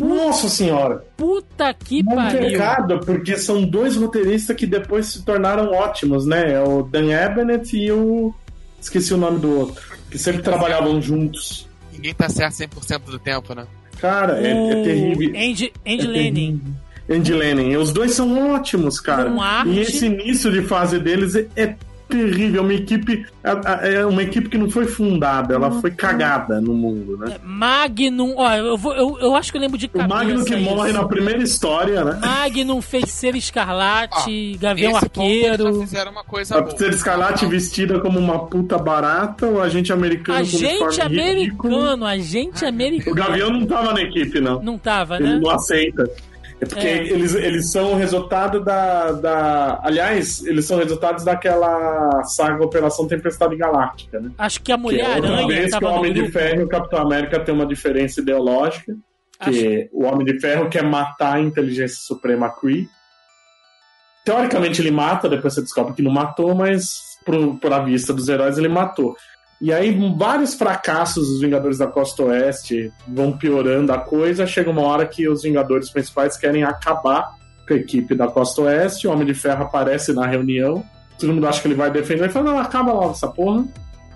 Nossa senhora! Puta que Um pariu. pecado, porque são dois roteiristas que depois se tornaram ótimos, né? É o Dan Abnett e o. Esqueci o nome do outro. Que sempre trabalhavam juntos. Ninguém tá certo 100% do tempo, né? Cara, é, é terrível. Andy, Andy É Lanning. terrível. Andy Lennon. Os dois são ótimos, cara. Arte. E esse início de fase deles é, é terrível. É uma equipe. É uma equipe que não foi fundada, ela foi cagada no mundo, né? É, Magnum, ó, eu, vou, eu, eu acho que eu lembro de O cabeça Magnum que isso. morre na primeira história, né? Magnum, Feiticeiro Escarlate, Ó, Gavião Nesse ponto, Arqueiro. fizeram uma coisa A boa. Pantera Escarlate vestida como uma puta barata, o agente americano Agente uniforme ridículo. americano, agente O americano. Gavião não tava na equipe, não. Não tava, Ele né? não aceita. É porque É. Eles, eles são o resultado da, da. Aliás, eles são resultados daquela saga Operação Tempestade Galáctica, né? Acho que a que é Mulher-Aranha vez que o Homem de grupo. Ferro e o Capitão América têm uma diferença ideológica. Que o Homem de Ferro quer matar a inteligência suprema Kree. Teoricamente ele mata, depois você descobre que não matou, mas por, por a vista dos heróis ele matou. E aí vários fracassos dos Vingadores da Costa Oeste vão piorando a coisa. Chega uma hora que os Vingadores principais querem acabar com a equipe da Costa Oeste. O Homem de Ferro aparece na reunião. Todo mundo acha que ele vai defender. Ele fala, não, acaba logo essa porra.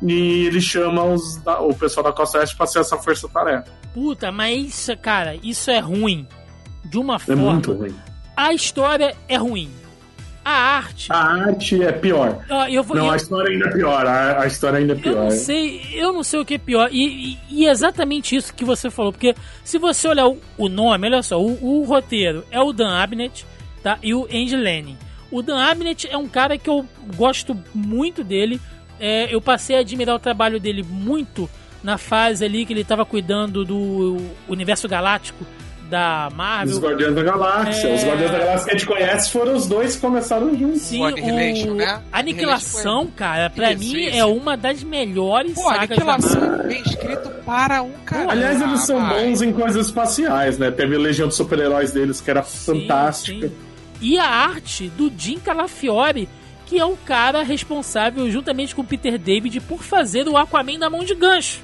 E ele chama os o pessoal da Costa Oeste pra ser essa força-tarefa. Puta, mas isso, cara, isso é ruim. De uma É forma. muito ruim. A história é ruim. A arte. A arte é pior. Ó, eu vou. Não, eu, a história ainda é pior. A, a história ainda é eu pior. não sei, eu não sei o que é pior. E, e- e é exatamente isso que você falou. Porque se você olhar o, o nome, olha só, o, o roteiro é o Dan Abnett tá? e o Andy Lanning. O Dan Abnett é um cara que eu gosto muito dele. É, eu passei a admirar o trabalho dele muito na fase ali que ele estava cuidando do universo galáctico da Marvel. Os Guardiões da Galáxia. É. Os Guardiões da Galáxia que a gente conhece foram os dois que começaram juntos. Sim, O o... né? Aniquilação, cara, pra Isso, mim isso. é uma das melhores Pô, sagas da Aniquilação Marvel. bem escrito para um cara. Aliás, eles são vai. bons em coisas espaciais, né? Teve a Legião de Super-Heróis deles, que era Sim, fantástica. sim. E a arte do Jim Calafiore, que é o cara responsável, juntamente com o Peter David, por fazer o Aquaman da mão de gancho.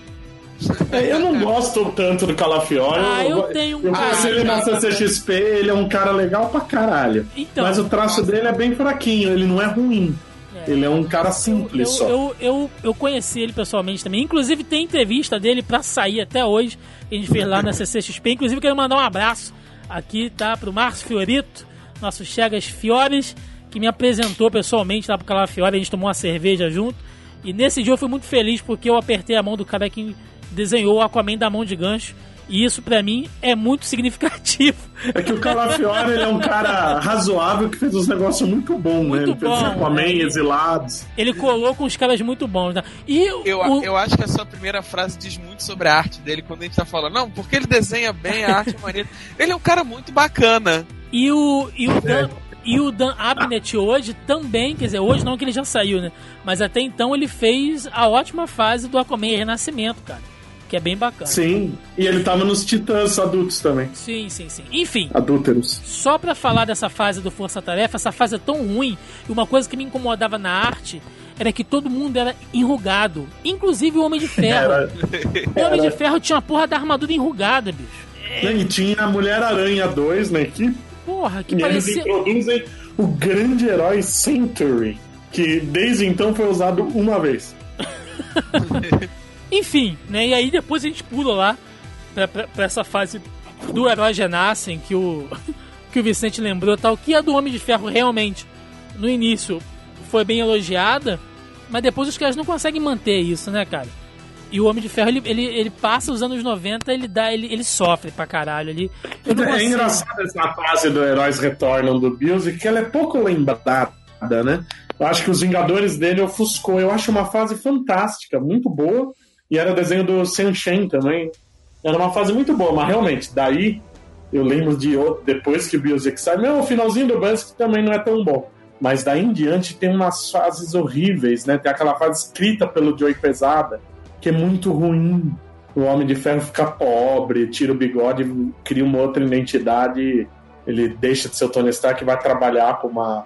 Eu não gosto tanto do Calafiore. Ah, eu tenho um Eu conheci ele na CCXP, ele é um cara legal pra caralho. Então, Mas o traço dele é bem fraquinho, ele não é ruim. É. Ele é um cara eu, simples só. eu, eu, eu conheci ele pessoalmente também. Inclusive, tem entrevista dele pra sair até hoje. Que a gente fez lá na CCXP. Inclusive, quero mandar um abraço aqui, tá? Pro Márcio Fiorito, nosso Chegas Fiores, que me apresentou pessoalmente lá pro Calafiore. A gente tomou uma cerveja junto. E nesse dia eu fui muito feliz porque eu apertei a mão do cara que desenhou o Aquaman da mão de gancho. E isso pra mim é muito significativo. É que o Calafiore ele é um cara razoável que fez uns negócios muito bons, né? Muito Ele fez bom, Aquaman, né? Exilados. Ele colou com os caras muito bons, né? E Eu, o, eu acho que a sua primeira frase diz muito sobre a arte dele quando a gente tá falando. Não, porque ele desenha bem, a arte é maneira. Ele é um cara muito bacana. E o, e o Dan, e o Dan Abnett hoje também, quer dizer, hoje não que ele já saiu, né? Mas até então ele fez a ótima fase do Aquaman Renascimento, cara. Que é bem bacana. Sim. E ele tava nos Titãs adultos também. Sim, sim, sim. Enfim, Adúlteros. só pra falar dessa fase do Força Tarefa, essa fase é tão ruim, e uma coisa que me incomodava na arte era que todo mundo era enrugado, inclusive o Homem de Ferro. Era, O Homem era- de Ferro tinha a porra da armadura enrugada, bicho. E tinha a Mulher-Aranha 2 na equipe. Porra, que E eles parecia. introduzem o grande herói Century, que desde então foi usado uma vez. Enfim, né? E aí depois a gente pula lá pra, pra, pra essa fase do herói Genassen que o, que o Vicente lembrou tal, que a do Homem de Ferro realmente, no início, foi bem elogiada, mas depois os caras não conseguem manter isso, né, cara? E o Homem de Ferro, ele, ele, ele passa os anos 90, ele dá, ele, ele sofre pra caralho ali. É consigo- engraçado essa fase do Heróis Retornam do Bills, que ela é pouco lembrada, né? Eu acho que os Vingadores dele ofuscou. Eu acho uma fase fantástica, muito boa. E era desenho do Shen também. Era uma fase muito boa, mas realmente, daí eu lembro de outro- depois que o Biosek sai. Não, o finalzinho do Busk também não é tão bom. Mas daí em diante tem umas fases horríveis, né? Tem aquela fase escrita pelo Joey Pesada, que é muito ruim. O Homem de Ferro fica pobre, tira o bigode, cria uma outra identidade. Ele deixa de ser o Tony Stark e vai trabalhar para uma,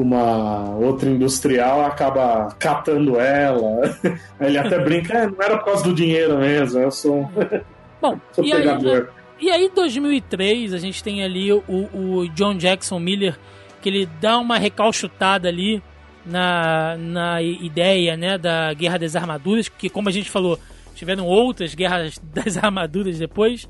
uma outra industrial, acaba catando ela. Aí ele até brinca, é, não era por causa do dinheiro mesmo, eu sou, Bom, sou e aí, pegador. E aí, em 2003, a gente tem ali o, o John Jackson Miller, que ele dá uma recalchutada ali na, na ideia né, da Guerra das Armaduras, que, como a gente falou, tiveram outras Guerras das Armaduras depois,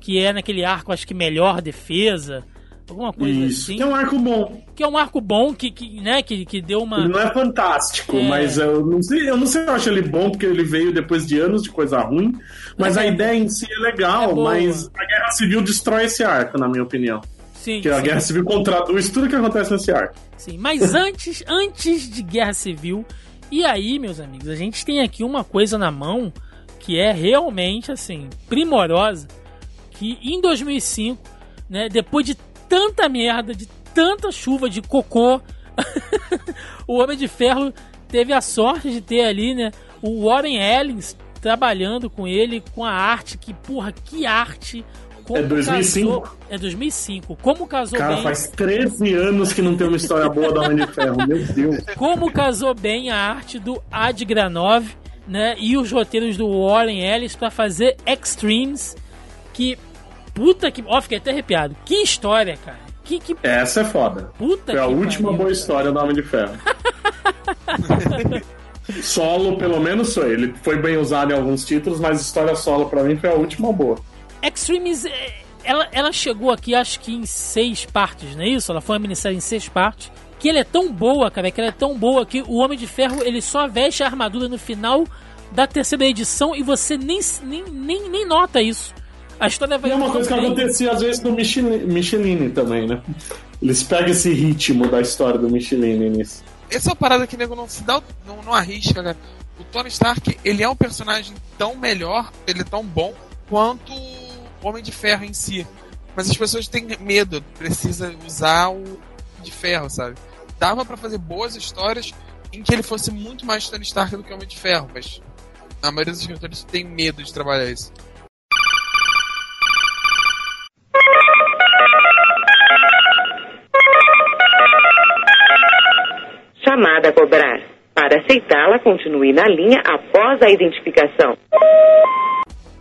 que é naquele arco, acho que Melhor Defesa, Alguma coisa Isso, assim. que é um arco bom. Que é um arco bom, que, que, né, que, que deu uma. Ele não é fantástico, É. mas eu não sei, eu não sei se eu acho ele bom porque ele veio depois de anos de coisa ruim, mas a É. ideia em si é legal, É mas a Guerra Civil destrói esse arco, na minha opinião. Sim, Porque a sim. Guerra Civil contraduz tudo que acontece nesse arco. Sim, mas antes, antes de Guerra Civil, e aí, meus amigos, a gente tem aqui uma coisa na mão que é realmente assim primorosa, que em 2005, né, depois de tanta merda, de tanta chuva de cocô, o Homem de Ferro teve a sorte de ter ali, né, o Warren Ellis trabalhando com ele com a arte que, porra, que arte como É 2005? casou- é 2005. Como casou Cara, bem faz 13 anos que não tem uma história boa da Homem de Ferro, meu Deus. como casou bem a arte do Ad Granov, né, e os roteiros do Warren Ellis pra fazer Extremes, que puta que, ó, fiquei até arrepiado. Que história, cara. Que que Essa é foda. puta Foi a última pariu, boa cara. história da Homem de Ferro. solo, pelo menos foi. Ele foi bem usado em alguns títulos, mas história solo pra mim foi a última boa. Extremes, é, ela, ela chegou aqui, acho que em seis partes, não é isso? Ela foi uma minissérie em seis partes. Que ela é tão boa, cara, que ela é tão boa que o Homem de Ferro ele só veste a armadura no final da terceira edição e você nem, nem, nem, nem nota isso. A história vai E é uma coisa que bem. acontecia às vezes no Michelin, Michelin também, né? Eles pegam esse ritmo da história do Michelin nisso. Essa é uma parada que o nego não se dá, não, não arrisca, cara. O Tony Stark, ele é um personagem tão melhor, ele é tão bom, quanto o Homem de Ferro em si. Mas as pessoas têm medo, precisa usar o de ferro, sabe? Dava pra fazer boas histórias em que ele fosse muito mais Tony Stark do que o Homem de Ferro, mas a maioria dos escritores tem medo de trabalhar isso. Chamada a cobrar. Para aceitá-la, continue na linha após a identificação.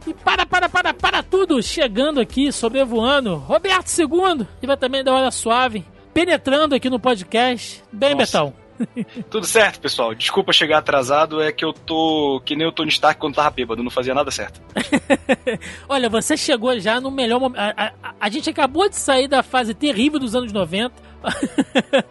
E para, para, para, para tudo! Chegando aqui, sobrevoando, Roberto II, que vai também da Hora Suave, penetrando aqui no podcast. Bem, Nossa. Betão. Tudo certo, pessoal. Desculpa chegar atrasado, é que eu tô que nem o Tony Stark quando tava bêbado, não fazia nada certo. Olha, você chegou já no melhor momento. A, a- a gente acabou de sair da fase terrível dos anos 90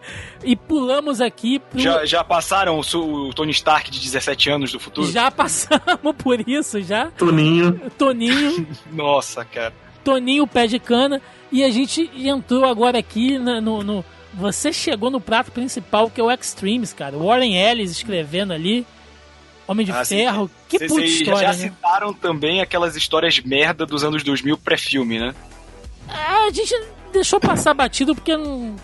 e pulamos aqui pro. Já, já passaram o, o Tony Stark de 17 anos do futuro? Já passamos por isso, já. Toninho. Toninho, Nossa, cara. Toninho pé de cana. E a gente entrou agora aqui na- no, no- Você chegou no prato principal, que é o Extremes, cara. O Warren Ellis escrevendo ali. Homem de Ah, sim. Ferro. Que Vocês puta história, já né? citaram também aquelas histórias merda dos anos 2000 pré-filme, né? Ah, a gente deixou passar batido porque não,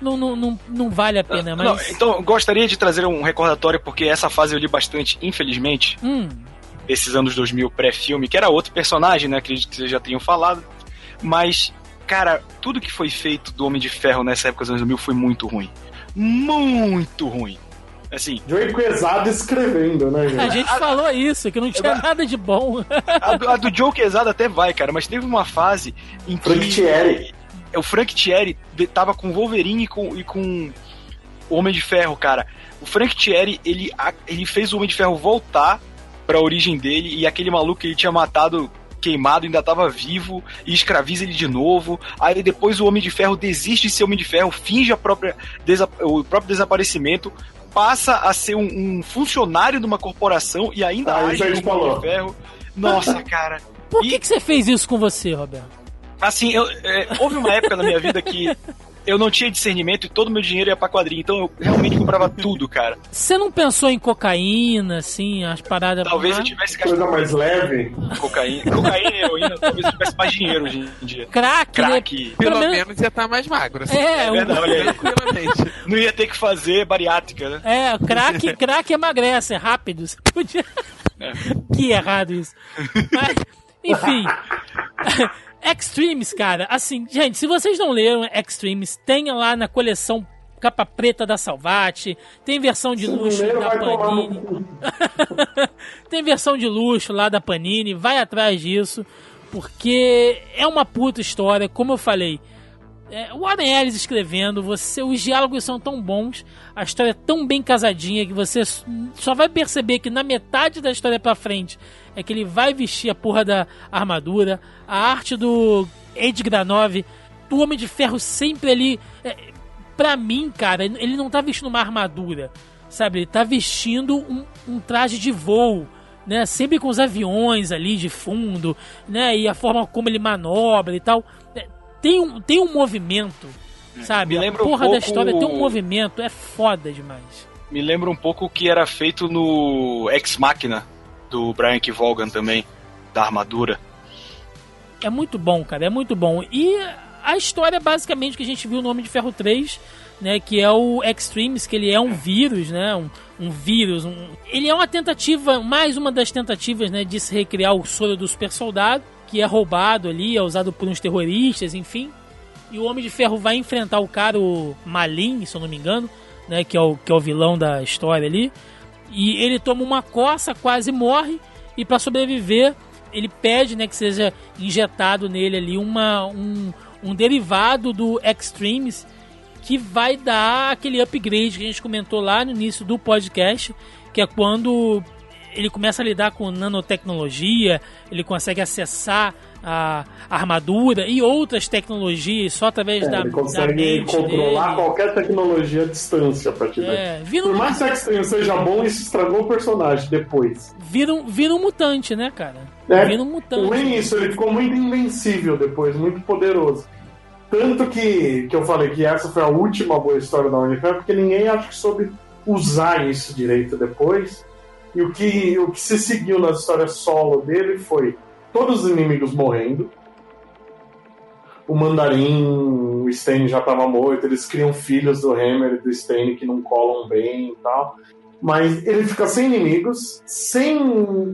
não, não, não, não vale a pena, Não, mas. então, eu gostaria de trazer um recordatório, porque essa fase eu li bastante, infelizmente, Hum, esses anos 2000 pré-filme, que era outro personagem, né? Acredito que vocês já tenham falado. Mas, cara, tudo que foi feito do Homem de Ferro nessa época dos anos 2000 foi muito ruim. Muito ruim. Assim, Joey Quesada escrevendo, né, a gente? gente falou isso, que não tinha nada de bom. a do, a do Joe Quesada até vai, cara, mas teve uma fase em que Frank Thierry. o Frank Thierry tava com o Wolverine e com, e com o Homem de Ferro, cara. O Frank Thierry, ele, a- ele fez o Homem de Ferro voltar pra origem dele e aquele maluco que ele tinha matado queimado ainda tava vivo e escraviza ele de novo. Aí depois o Homem de Ferro desiste de ser Homem de Ferro, finge a própria o próprio desaparecimento, passa a ser um, um funcionário de uma corporação e ainda Ah, age como Homem de Ferro. Nossa, cara. Por E- que, que você fez isso com você, Roberto? Assim, eu, é, houve uma época na minha vida que eu não tinha discernimento e todo o meu dinheiro ia pra quadrinho, então eu realmente comprava tudo, cara. Você não pensou em cocaína, assim, as paradas. Talvez eu tivesse Coisa gastado mais leve. cocaína. Cocaína e heroína, talvez eu tivesse mais dinheiro hoje em dia. Crack, né? Crack. Pelo Pelo menos- menos ia estar mais magro. Assim, É, É o- verdade, olha aí. Não ia ter que fazer bariátrica, né? É, crack, crack emagrece, é rápido. Você podia... É. Que errado isso. Mas, enfim. Extremes, cara. Assim, gente, se vocês não leram Extremes, tenha lá na coleção capa preta da Salvati. Tem versão de luxo da Panini. Tem versão de luxo lá da Panini. Vai atrás disso. Porque é uma puta história, como eu falei. É, o Warren Ellis escrevendo, você, os diálogos são tão bons, a história é tão bem casadinha que você só vai perceber que na metade da história pra frente é que ele vai vestir a porra da armadura. A arte do Ed Granov o Homem de Ferro sempre ali. É, pra mim, cara, ele não tá vestindo uma armadura, sabe? Ele tá vestindo um, um traje de voo. Né, sempre com os aviões ali de fundo, né, e a forma como ele manobra e tal. É, tem um, tem um movimento, sabe? Me lembra a um porra da pouco- história tem um movimento, é foda demais. Me lembra um pouco o que era feito no Ex Machina, do Brian K. Vaughan também, da armadura. É muito bom, cara, é muito bom. E a história é basicamente que a gente viu no Homem de Ferro 3, né, que é o Extremes, que ele é um vírus, né, um, um vírus, um... ele é uma tentativa, mais uma das tentativas, né, de se recriar o soro do super soldado, que é roubado ali, é usado por uns terroristas, enfim. E o Homem de Ferro vai enfrentar o cara, o Malin, se eu não me engano, né, que é o, que é o vilão da história ali. E ele toma uma coça, quase morre, e para sobreviver, ele pede né, que seja injetado nele ali uma, um, um derivado do Extremes que vai dar aquele upgrade que a gente comentou lá no início do podcast, que é quando ele começa a lidar com nanotecnologia, ele consegue acessar a armadura e outras tecnologias só através É, da, ele da consegue mente controlar dele. qualquer tecnologia à distância a partir daí. É, vira Por um, mais que o Extreme seja bom, isso estragou o personagem depois. vira, um, vira um mutante, né, cara? É, Vira um mutante. ruim isso, ele ficou muito invencível depois, muito poderoso. Tanto que, que eu falei que essa foi a última boa história da Unifer, porque ninguém acho que soube usar isso direito depois. E o que, o que se seguiu nas histórias solo dele foi todos os inimigos morrendo. O Mandarim, o Stain já estava morto, eles criam filhos do Hammer e do Stain que não colam bem e tal. Mas ele fica sem inimigos, sem.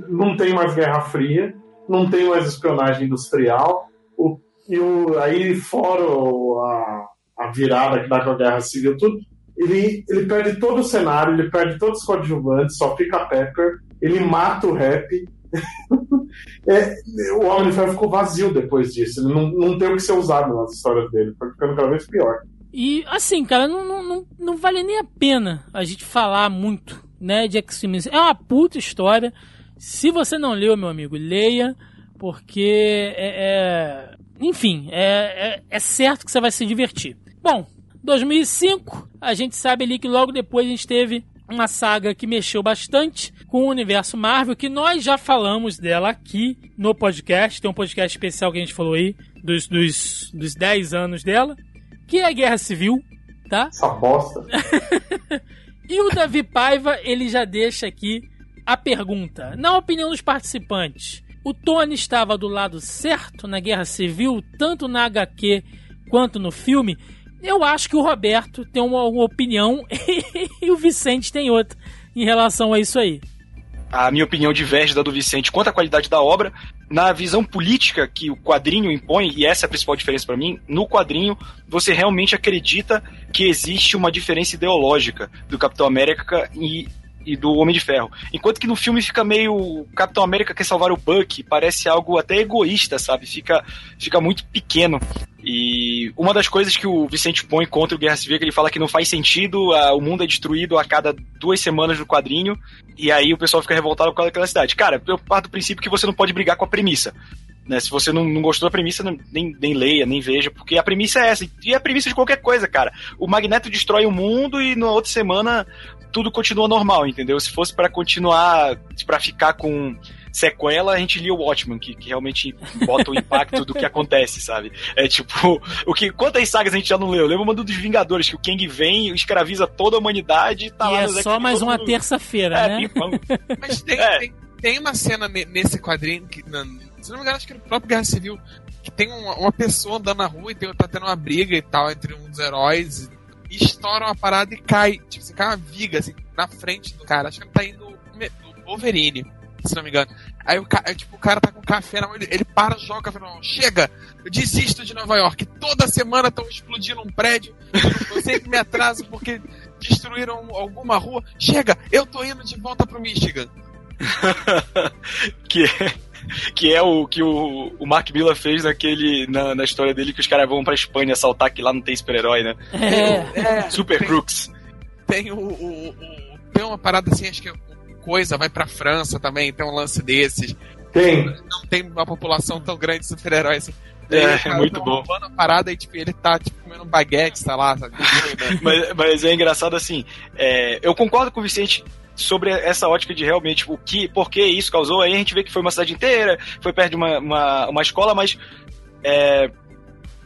não tem mais Guerra Fria, não tem mais espionagem industrial. O, e o, aí, fora a, a virada que dá com a Guerra Civil, tudo, ele, ele perde todo o cenário, ele perde todos os coadjuvantes, só fica Pepper, ele mata o rap. É, o Homem Ferro ficou vazio depois disso, ele não, não tem o que ser usado nas histórias dele, foi ficando cada vez pior. E assim, cara, não, não, não, não vale nem a pena a gente falar muito, né, de X-Men. É uma puta história. Se você não leu, meu amigo, leia, porque é, é- enfim, é, é, é certo que você vai se divertir. Bom, 2005, a gente sabe ali que logo depois a gente teve uma saga que mexeu bastante com o universo Marvel, que nós já falamos dela aqui no podcast. Tem um podcast especial que a gente falou aí dos, dos, dos 10 anos dela, que é a Guerra Civil, tá? Essa bosta. E o Davi Paiva, ele já deixa aqui a pergunta. Na opinião dos participantes, o Tony estava do lado certo na Guerra Civil, tanto na HQ quanto no filme? Eu acho que o Roberto tem uma, uma opinião e o Vicente tem outra em relação a isso aí. A minha opinião diverge da do Vicente quanto à qualidade da obra. Na visão política que o quadrinho impõe, e essa é a principal diferença pra mim, no quadrinho você realmente acredita que existe uma diferença ideológica do Capitão América e, e do Homem de Ferro. Enquanto que no filme fica meio. Capitão América quer salvar o Buck, parece algo até egoísta, sabe? Fica, fica muito pequeno. E uma das coisas que o Vicente põe contra o Guerra Civil é que ele fala que não faz sentido, a- o mundo é destruído a cada duas semanas no quadrinho, e aí o pessoal fica revoltado causa daquela cidade. Cara, eu parto do princípio que você não pode brigar com a premissa. Né? Se você não, não gostou da premissa, nem, nem leia, nem veja, porque a premissa é essa. E é a premissa de qualquer coisa, cara. O Magneto destrói o mundo e na outra semana tudo continua normal, entendeu? Se fosse pra continuar, pra ficar com sequela, a gente lia o Watchmen, que, que realmente bota o impacto do que acontece, sabe? É tipo, o que, quantas sagas a gente já não leu? Lembra uma dos Vingadores, que o Kang vem, escraviza toda a humanidade e tá e lá é no só mais uma terça-feira, É, né? pim-pam. Mas tem, É. tem, tem uma cena ne- nesse quadrinho, que, na- se não me engano, acho que no próprio Guerra Civil, que tem uma, uma pessoa andando na rua e tem, tá tendo uma briga e tal entre uns heróis, e estoura uma parada e cai, tipo, assim, cai uma viga, assim, na frente do cara. Acho que ele tá indo do Wolverine, se não me engano. Aí o, ca- aí, tipo, o cara tá com café na mão, ele, ele para, joga café chega! Eu desisto de Nova York, toda semana estão explodindo um prédio, eu sempre me atraso porque destruíram alguma rua. Chega, eu tô indo de volta pro Michigan. que é, que é o que o, o Mark Miller fez naquele, na, na história dele que os caras vão pra Espanha assaltar que lá não tem super-herói, né? É. É, Super tem, Crooks. tem o, o- o- Tem uma parada assim, acho que é coisa, vai pra França também, tem um lance desses. Tem. Não tem uma população tão grande de super-heróis assim. É, Aí, muito tá bom. roubando a parada e tipo, ele tá tipo, comendo um baguete, sei lá, sabe? mas, mas é engraçado assim. é, eu concordo com o Vicente sobre essa ótica de realmente o que, por que isso causou. Aí a gente vê que foi uma cidade inteira, foi perto de uma, uma, uma escola, mas é,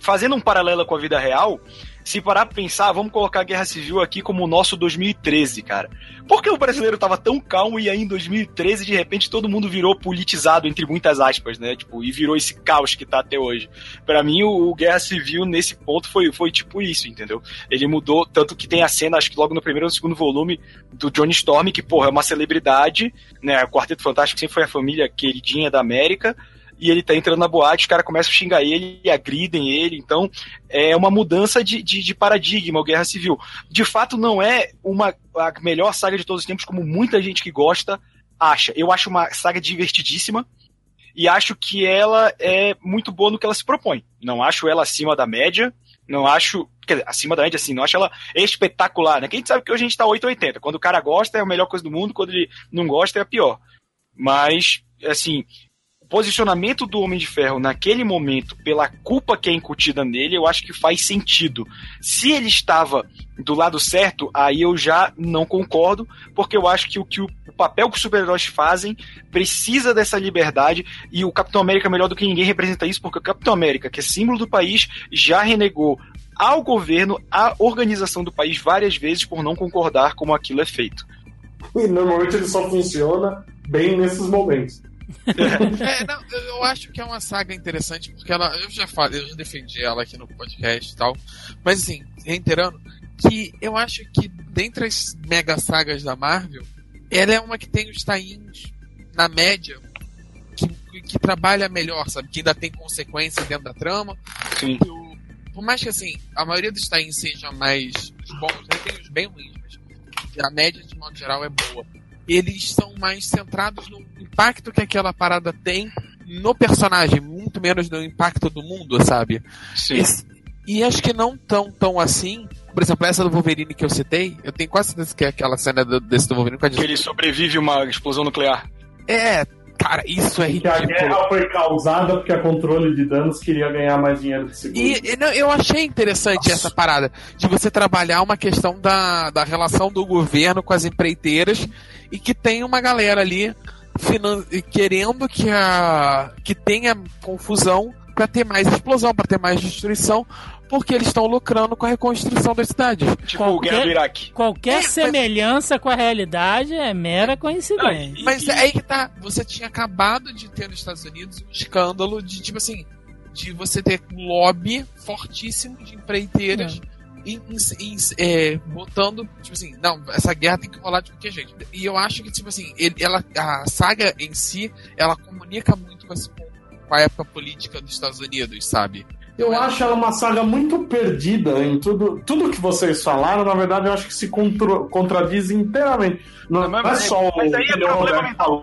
fazendo um paralelo com a vida real, se parar pra pensar, vamos colocar a Guerra Civil aqui como o nosso 2013, cara. Por que o brasileiro tava tão calmo e aí em 2013, de repente, todo mundo virou politizado, entre muitas aspas, né? Tipo, e virou esse caos que tá até hoje. Pra mim, o, o Guerra Civil, nesse ponto, foi, foi tipo isso, entendeu? Ele mudou, tanto que tem a cena, acho que logo no primeiro ou no segundo volume, do Johnny Storm, que, porra, é uma celebridade, né? O Quarteto Fantástico sempre foi a família queridinha da América, e ele tá entrando na boate, os caras começam a xingar ele e agridem ele, então é uma mudança de, de, de paradigma, o Guerra Civil. De fato, não é uma a melhor saga de todos os tempos, como muita gente que gosta acha. Eu acho uma saga divertidíssima, e acho que ela é muito boa no que ela se propõe. Não acho ela acima da média, não acho. Quer dizer, acima da média, assim, não acho ela espetacular, né? Quem sabe que hoje a gente tá 880. Quando o cara gosta, é a melhor coisa do mundo, quando ele não gosta, é a pior. Mas, assim, posicionamento do Homem de Ferro naquele momento, pela culpa que é incutida nele, eu acho que faz sentido. Se ele estava do lado certo, aí eu já não concordo, porque eu acho que o que o papel que os super-heróis fazem precisa dessa liberdade e o Capitão América melhor do que ninguém representa isso, porque o Capitão América, que é símbolo do país, já renegou ao governo, à organização do país várias vezes por não concordar como aquilo é feito. E normalmente ele só funciona bem nesses momentos. É, não, eu acho que é uma saga interessante, porque ela. Eu já falei, eu já defendi ela aqui no podcast e tal. Mas assim, reiterando, que eu acho que dentre as mega sagas da Marvel, ela é uma que tem os tains na média. Que, que trabalha melhor, sabe? Que ainda tem consequências dentro da trama. Sim. o- por mais que assim, a maioria dos tains sejam mais os bons, né? tem os bem ruins, mas a média de modo geral é boa. Eles são mais centrados no impacto que aquela parada tem no personagem, muito menos no impacto do mundo, sabe? Sim. Esse- e acho que não tão tão assim. Por exemplo, essa do Wolverine que eu citei, eu tenho quase certeza que é aquela cena do, desse do Wolverine Que ele sobrevive a uma explosão nuclear. É, cara, isso é Que a ridículo. guerra foi causada porque a controle de danos queria ganhar mais dinheiro de seguro. E, e não, eu achei interessante essa parada de você trabalhar uma questão da, da relação do governo com as empreiteiras e que tem uma galera ali finan- querendo que, a, que tenha confusão para ter mais explosão, para ter mais destruição, porque eles estão lucrando com a reconstrução das cidades. Tipo Qualquer- o Guerra do Iraque. Qualquer É, mas- semelhança com a realidade é mera coincidência. Mas é aí que tá, você tinha acabado de ter nos Estados Unidos um escândalo de tipo assim, de você ter um lobby fortíssimo de empreiteiras em- em- em- é, botando, tipo assim, não, essa guerra tem que rolar de qualquer jeito. E eu acho que, tipo assim, ele- ela, a saga em si, ela comunica muito com, esse, com a época política dos Estados Unidos, sabe? Eu acho ela uma saga muito perdida em tudo. Tudo que vocês falaram, na verdade, eu acho que se contro- contradiz inteiramente. Não, Mas- não é só o mas aí é o problema Roberto falou.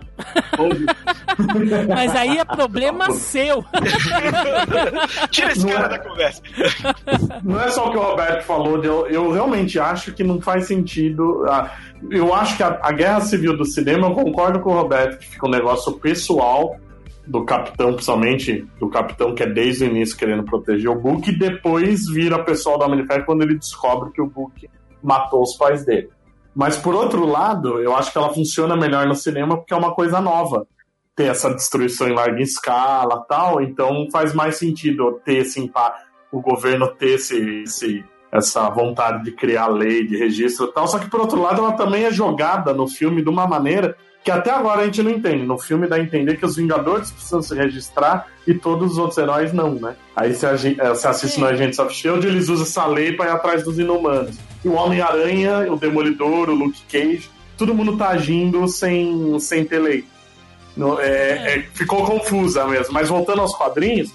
Mas aí é problema seu. Tira esse Não cara é. da conversa. Não é só o que o Roberto falou, eu, eu realmente acho que não faz sentido. ah, Eu acho que a, a guerra civil do cinema, eu concordo com o Roberto, que fica um negócio pessoal do capitão, principalmente do capitão que é desde o início querendo proteger o Book, e depois vira pessoal da Ferro quando ele descobre que o Book matou os pais dele. Mas por outro lado, eu acho que ela funciona melhor no cinema porque é uma coisa nova. Ter essa destruição em larga escala tal, então faz mais sentido ter esse o governo ter esse, esse- essa vontade de criar lei de registro tal. Só que por outro lado, ela também é jogada no filme de uma maneira que até agora a gente não entende. No filme dá a entender que os Vingadores precisam se registrar e todos os outros heróis não, né? Aí você, agi- eh, você assiste no Agents of Shield, eles usam essa lei para ir atrás dos inumanos. E o Homem-Aranha, o Demolidor, o Luke Cage, todo mundo tá agindo sem, sem ter lei. No- é- é- ficou confusa mesmo. Mas voltando aos quadrinhos,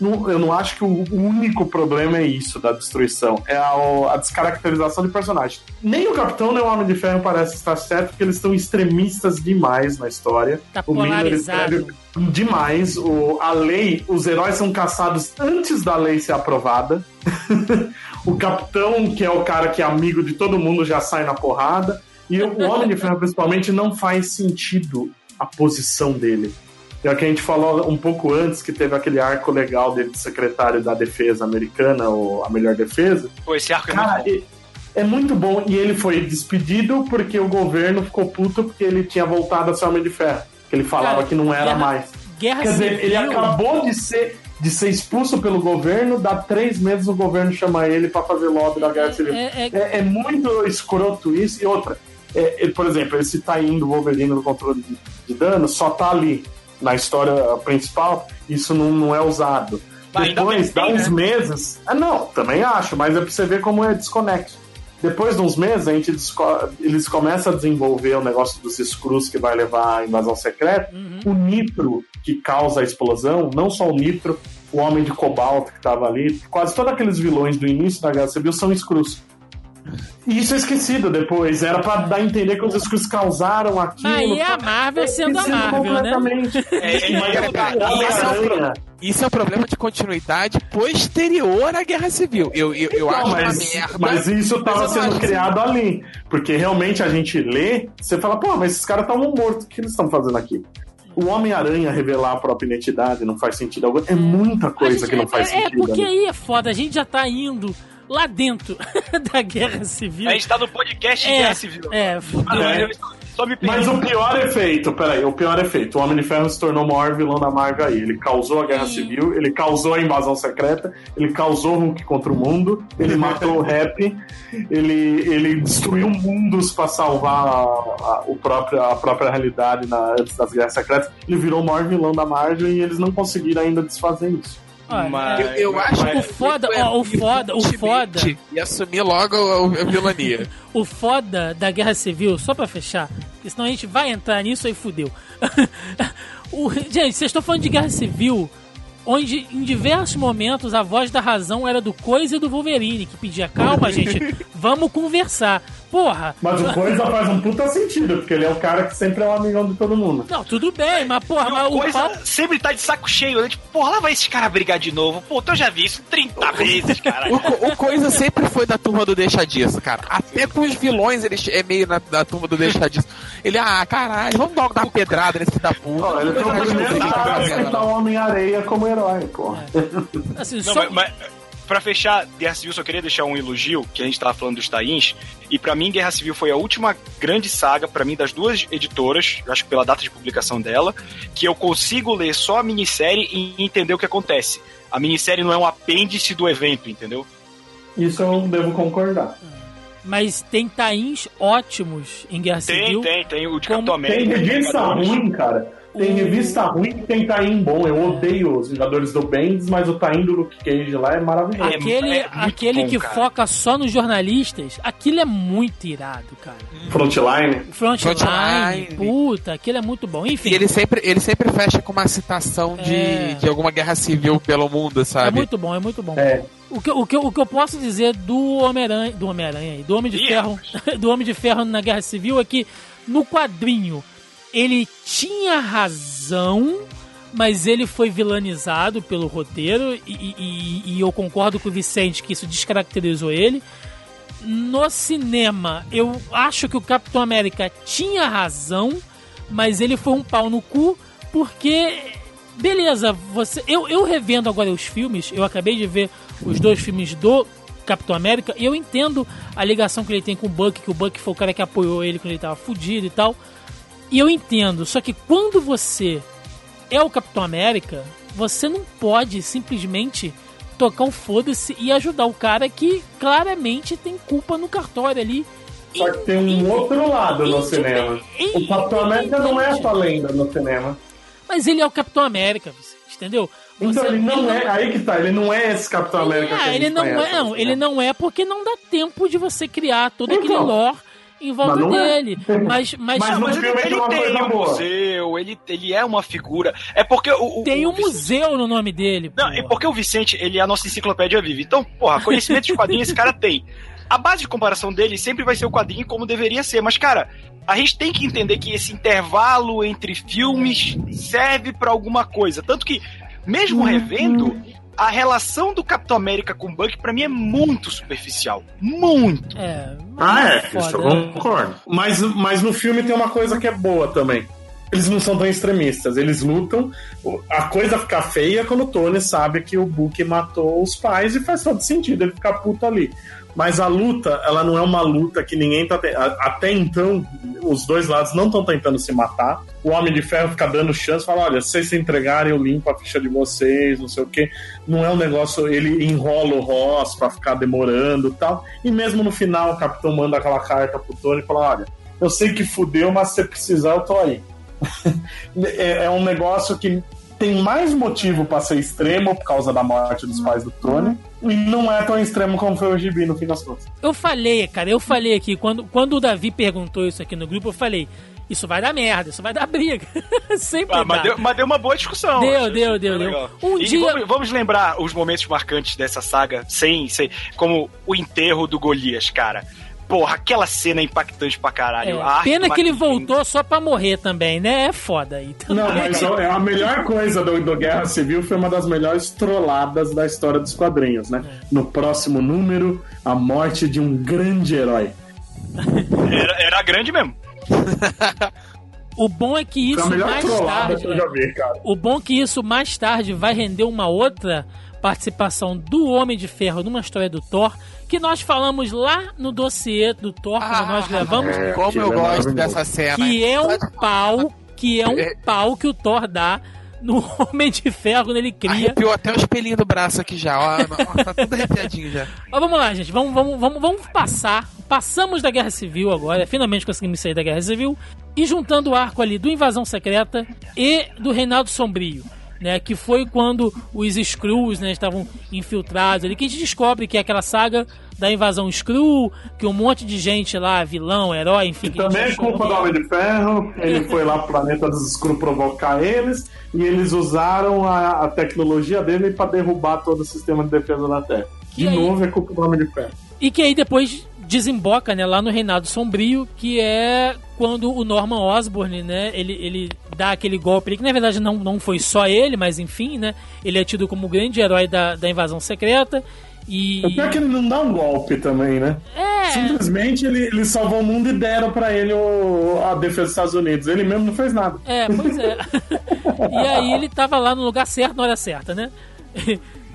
não- eu não acho que o único problema é isso da destruição. É a, a descaracterização de personagem. Nem o Capitão nem o Homem de Ferro parece estar certo, porque eles estão extremistas demais na história. Tá O Miller polarizado. escreve demais. O, a lei, os heróis são caçados antes da lei ser aprovada. o capitão, que é o cara que é amigo de todo mundo, já sai na porrada. E o Homem de Ferro, principalmente, não faz sentido a posição dele. É o que a gente falou um pouco antes, que teve aquele arco legal dele de secretário da defesa americana, ou a melhor defesa. Pô, esse arco é Cara, muito bom. e- é muito bom. E ele foi despedido porque o governo ficou puto porque ele tinha voltado a ser Homem de Ferro. Que ele falava Cara, que não era guerra- mais. Guerra Quer dizer, ele acabou de ser, de ser expulso pelo governo, dá três meses o governo chama ele pra fazer lobby da Guerra Civil. É- é- É, é muito escroto isso. E outra, é, ele, por exemplo, esse Tain do Wolverine no controle de, de dano só tá ali. Na história principal, isso não, não é usado. Mas Depois, dá uns né? meses. Ah, não, também acho, mas é pra você ver como é desconexo. Depois de uns meses, a gente eles começam a desenvolver o negócio dos screws que vai levar à invasão secreta. Uhum. O nitro que causa a explosão, não só o nitro, o homem de cobalto que tava ali, quase todos aqueles vilões do início da Guerra Civil são screws. E isso é esquecido depois. Era pra dar a entender que os causaram aquilo. Aí é a Marvel sendo a Marvel, né? É, é, é, isso é um é um problema de continuidade posterior à Guerra Civil. Eu, eu, eu Não, acho mas, uma merda. mas isso mas eu tava não sendo criado ali. Porque realmente a gente lê, você fala, pô, mas esses caras estavam mortos, o que eles estão fazendo aqui? O Homem-Aranha revelar a própria identidade não faz sentido algum. É muita A coisa gente- que não faz é, sentido. É, porque né? aí é foda, a gente já tá indo lá dentro da Guerra Civil. A gente tá no podcast de É, Guerra Civil. é, fudeu. Ah, É. eu Só me Mas o pior efeito, peraí, o pior efeito, o Homem de Ferro se tornou o maior vilão da Marvel aí. Ele causou a Guerra E- Civil, ele causou a invasão secreta, ele causou o Hulk contra o mundo, ele matou o rap, ele, ele destruiu mundos pra salvar a, a- o próprio, a própria realidade na- antes das Guerras Secretas. Ele virou o maior vilão da Marvel e eles não conseguiram ainda desfazer isso. Olha, Mas- Eu, eu acho O foda, que ó, o foda, o foda. E assumir logo a, a vilania. O foda da Guerra Civil, só pra fechar, porque senão a gente vai entrar nisso aí fudeu. O- gente, vocês estão falando de Guerra Civil, onde em diversos momentos a voz da razão era do Coisa e do Wolverine, que pedia calma, gente, vamos conversar. Porra, Mas o Coisa faz um puta sentido, porque ele é o cara que sempre é um amigão de todo mundo. não, tudo bem, mas porra, mas o o coisa pau- sempre tá de saco cheio, né? Tipo, porra, lá vai esse cara brigar de novo. Pô, eu já vi isso 30 vezes, cara. O, co- o Coisa sempre foi da turma do Deixa Disso, cara. Até com os vilões ele é meio na, da turma do Deixa Disso. Ele, ah, caralho, vamos logo dar uma pedrada nesse da puta. Ele foi o aceitar o Homem-Areia como herói, pô. assim, Não, só- mas, mas pra fechar, Guerra Civil, só queria deixar um elogio, que a gente tava falando dos tains, e pra mim Guerra Civil foi a última grande saga, pra mim, das duas editoras, acho que pela data de publicação dela, que eu consigo ler só a minissérie e entender o que acontece. A minissérie não é um apêndice do evento, entendeu? Isso eu devo concordar. mas tem tains ótimos em Guerra Tem, Civil. tem, tem o de Capitão Tem América. revista Vingadores. ruim, cara. Tem revista ruim que tem Taim bom. Eu odeio os Vingadores do Bendis, mas o Taim do Luke Cage lá é maravilhoso. É, Aquele, é aquele bom, que cara. foca só nos jornalistas, aquilo é muito irado, cara. Frontline. Frontline, Frontline. puta, aquilo é muito bom. Enfim, E ele sempre, ele sempre fecha com uma citação de, É. de alguma guerra civil pelo mundo, é sabe? muito bom, é muito bom. É. O, que, o, que, o que eu posso dizer do Homem-Aranha, do Homem-Aranha, aí, do Homem de Ih, Ferro, do Homem de Ferro na Guerra Civil é que no quadrinho ele tinha razão, mas ele foi vilanizado pelo roteiro e, e- e eu concordo com o Vicente que isso descaracterizou ele. No cinema, eu acho que o Capitão América tinha razão, mas ele foi um pau no cu porque beleza, você eu, eu revendo agora os filmes, eu acabei de ver os dois filmes do Capitão América, e eu entendo a ligação que ele tem com o Buck, que o Buck foi o cara que apoiou ele quando ele tava fudido e tal. E eu entendo, só que quando você é o Capitão América, você não pode simplesmente tocar o foda-se e ajudar o cara que claramente tem culpa no cartório ali. Só que tem um outro lado no cinema. O Capitão América não é essa lenda no cinema. Mas ele é o Capitão América, você- entendeu? Então Você- ele não é. Aí que tá, ele não é esse Capitão América que É, gente ele não conhece é, não, cinema. ele não é porque não dá tempo de você criar todo aquele Então. lore em volta Mas é. dele. Mas, mas, Mas no Mas ele, ele tem um boa. museu, ele, ele é uma figura. É porque o. o tem o um Vicente- museu no nome dele. Não, porra. é porque o Vicente, ele é a nossa enciclopédia viva. Então, porra, conhecimento de quadrinhos esse cara tem. A base de comparação dele sempre vai ser o quadrinho como deveria ser. Mas, cara, a gente tem que entender que esse intervalo entre filmes serve pra alguma coisa. Tanto que, mesmo revendo, a relação do Capitão América com o Buck, pra mim, é muito superficial. Muito. É, Ah, é, foda, isso eu concordo. Mas, mas no filme tem uma coisa que é boa também. eles não são tão extremistas. Eles lutam. A coisa fica feia quando o Tony sabe que o Book matou os pais e faz todo sentido ele ficar puto ali. Mas a luta, ela não é uma luta que ninguém tá. Te... Até então, os dois lados não estão tentando se matar. O Homem de Ferro fica dando chance, fala: olha, se vocês se entregarem, eu limpo a ficha de vocês, não sei o quê. Não é um negócio, ele enrola o Ross pra ficar demorando e tal. E mesmo no final, o Capitão manda aquela carta pro Tony e fala: olha, eu sei que fudeu, mas se precisar, eu tô aí. é, é um negócio que tem mais motivo para ser extremo por causa da morte dos pais do Tony. E não é tão extremo como foi o Gibi no fim das contas. Eu falei, cara, eu falei aqui, quando, quando o Davi perguntou isso aqui no grupo, eu falei. Isso vai dar merda, isso vai dar briga. Sempre ah, mas, deu, mas, deu, uma boa discussão. Deu, deu, deu, deu. Um e dia... vamos, vamos, lembrar os momentos marcantes dessa saga, sem, sem, como o enterro do Golias, cara. Porra, aquela cena é impactante pra caralho. É, pena que ele voltou só pra morrer também, né? É foda aí. Não, mas é a melhor coisa do, do, Guerra Civil foi uma das melhores trolladas da história dos quadrinhos, né? É. No próximo número, a morte de um grande herói. Era, era grande mesmo. O bom é que isso mais tarde. Que vi, o bom é que isso mais tarde vai render uma outra participação do Homem de Ferro numa história do Thor que nós falamos lá no dossiê do Thor, ah, quando nós gravamos. É, como eu gosto dessa cena. Que é um pau, que é um é. pau que o Thor dá no Homem de Ferro quando ele cria. Arrepiou até o espelhinho do braço aqui já, ó. tá tudo arrepiadinho já. Mas vamos lá, gente. Vamos, vamos, vamos, vamos passar. Passamos da Guerra Civil agora. Finalmente conseguimos sair da Guerra Civil. E juntando o arco ali do Invasão Secreta e do Reinaldo Sombrio né? Que foi quando os Skrulls, né, estavam infiltrados ali, que a gente descobre que é aquela saga da invasão Skrull, que um monte de gente lá, vilão, herói, enfim. Que também é culpa do Homem de Ferro, ele foi lá pro planeta dos Skrull provocar eles, e eles usaram a, a tecnologia dele para derrubar todo o sistema de defesa da Terra. De aí... novo é culpa do Homem de Ferro. E que aí depois desemboca, né, lá no Reinado Sombrio, que é quando o Norman Osborn, né, ele, ele dá aquele golpe ali, que na verdade não, não foi só ele, mas enfim, né, ele é tido como o grande herói da, da invasão secreta. E... O pior é que ele não dá um golpe também, né? É. Simplesmente ele, ele salvou o mundo e deram para ele o, a defesa dos Estados Unidos. Ele mesmo não fez nada. É, pois é. e aí ele tava lá no lugar certo na hora certa, né?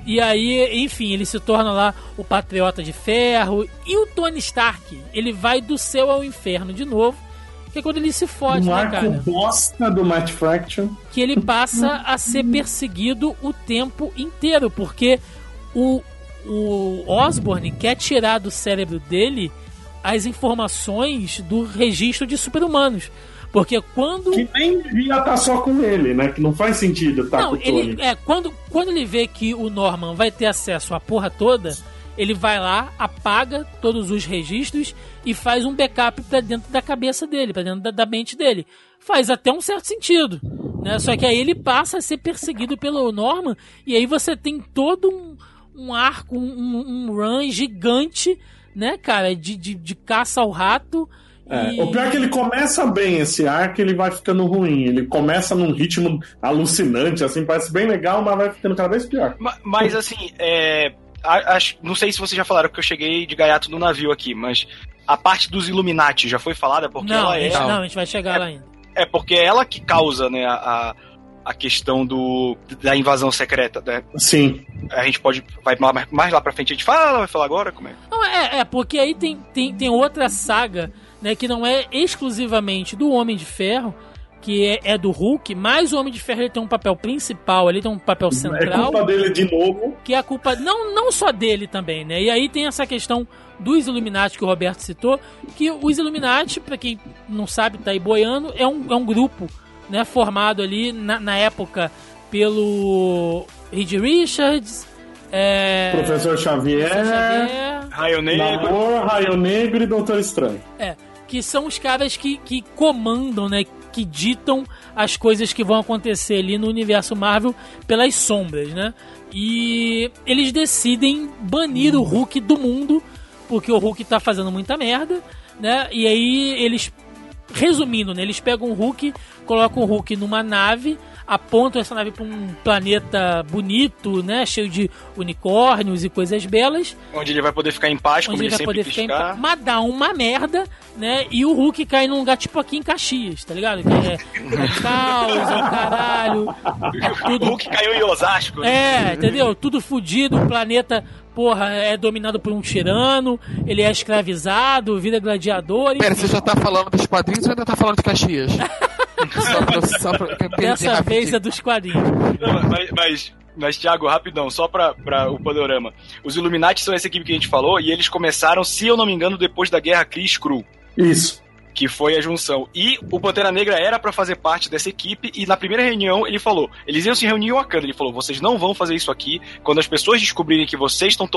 E aí, enfim, ele se torna lá o patriota de ferro. E o Tony Stark, ele vai do céu ao inferno de novo. Que é quando ele se fode, um né, cara? bosta do Matt Fraction. Que ele passa a ser perseguido o tempo inteiro. Porque o, o Osborne quer tirar do cérebro dele as informações do registro de super-humanos. Porque quando. Que nem devia estar tá só com ele, né? Que não faz sentido estar tá não, com o Tony. Ele, é, quando, quando ele vê que o Norman vai ter acesso à porra toda, ele vai lá, apaga todos os registros e faz um backup para dentro da cabeça dele, para dentro da, da, mente dele. Faz até um certo sentido. Né? Só que aí ele passa a ser perseguido pelo Norman e aí você tem todo um, um arco, um, um run gigante, né, cara, de, de, de caça ao rato é, e... O pior é que ele começa bem esse arco ele vai ficando ruim. Ele começa num ritmo alucinante, assim, parece bem legal, mas vai ficando cada vez pior. Mas, mas assim, é, acho, não sei se vocês já falaram, porque eu cheguei de gaiato no navio aqui, mas a parte dos Illuminati já foi falada? Porque não, ela é. Não, a gente vai chegar é, lá ainda. É porque é ela que causa, né, a, a questão do, da invasão secreta, né? Sim. A gente pode. Vai mais lá pra frente, a gente fala, vai falar agora? Como é? Não, é, é porque aí tem, tem, tem outra saga né, que não é exclusivamente do Homem de Ferro, que é, é, do Hulk, mas o Homem de Ferro ele tem um papel principal, ele tem um papel central. É culpa dele de novo. Que é a culpa não, não só dele também, né? E aí tem essa questão dos Illuminati que o Roberto citou, que os Illuminati, para quem não sabe, tá aí boiando, é um, é um grupo né, formado ali na, na época pelo Reed Richards, é... Professor Xavier, Professor Xavier Raio Negro, Namor, Raio Negro e Doutor Estranho. É que são os caras que, que comandam, né? Que ditam as coisas que vão acontecer ali no universo Marvel pelas sombras, né? E eles decidem banir o Hulk do mundo, porque o Hulk tá fazendo muita merda, né? E aí eles, resumindo, né? Eles pegam o Hulk, colocam o Hulk numa nave, apontam essa nave para um planeta bonito, né? Cheio de unicórnios e coisas belas. Onde ele vai poder ficar em paz, como Onde ele, ele vai sempre poder ficar em ficar. paz. Mas dá uma merda, né? E o Hulk cai num lugar tipo aqui em Caxias, tá ligado? Que é caos, é o caralho. É O tudo Hulk caiu em Osasco. é, entendeu? Tudo fudido, o planeta, porra, é dominado por um tirano, ele é escravizado, vira gladiador. Pera, enfim. você já tá falando dos quadrinhos ou ainda tá falando de Caxias? só pra, só pra que eu perdi Dessa rapidinho. vez é dos quadrinhos. Não, mas, mas, mas, Thiago, rapidão, só pra, pra o panorama. Os Illuminati são essa equipe que a gente falou, e eles começaram, se eu não me engano, depois da Guerra Cris Cru. Isso. Que foi a junção. E o Pantera Negra era pra fazer parte dessa equipe, e na primeira reunião ele falou: eles iam se reunir em Wakanda. Ele falou: vocês não vão fazer isso aqui. Quando as pessoas descobrirem que vocês estão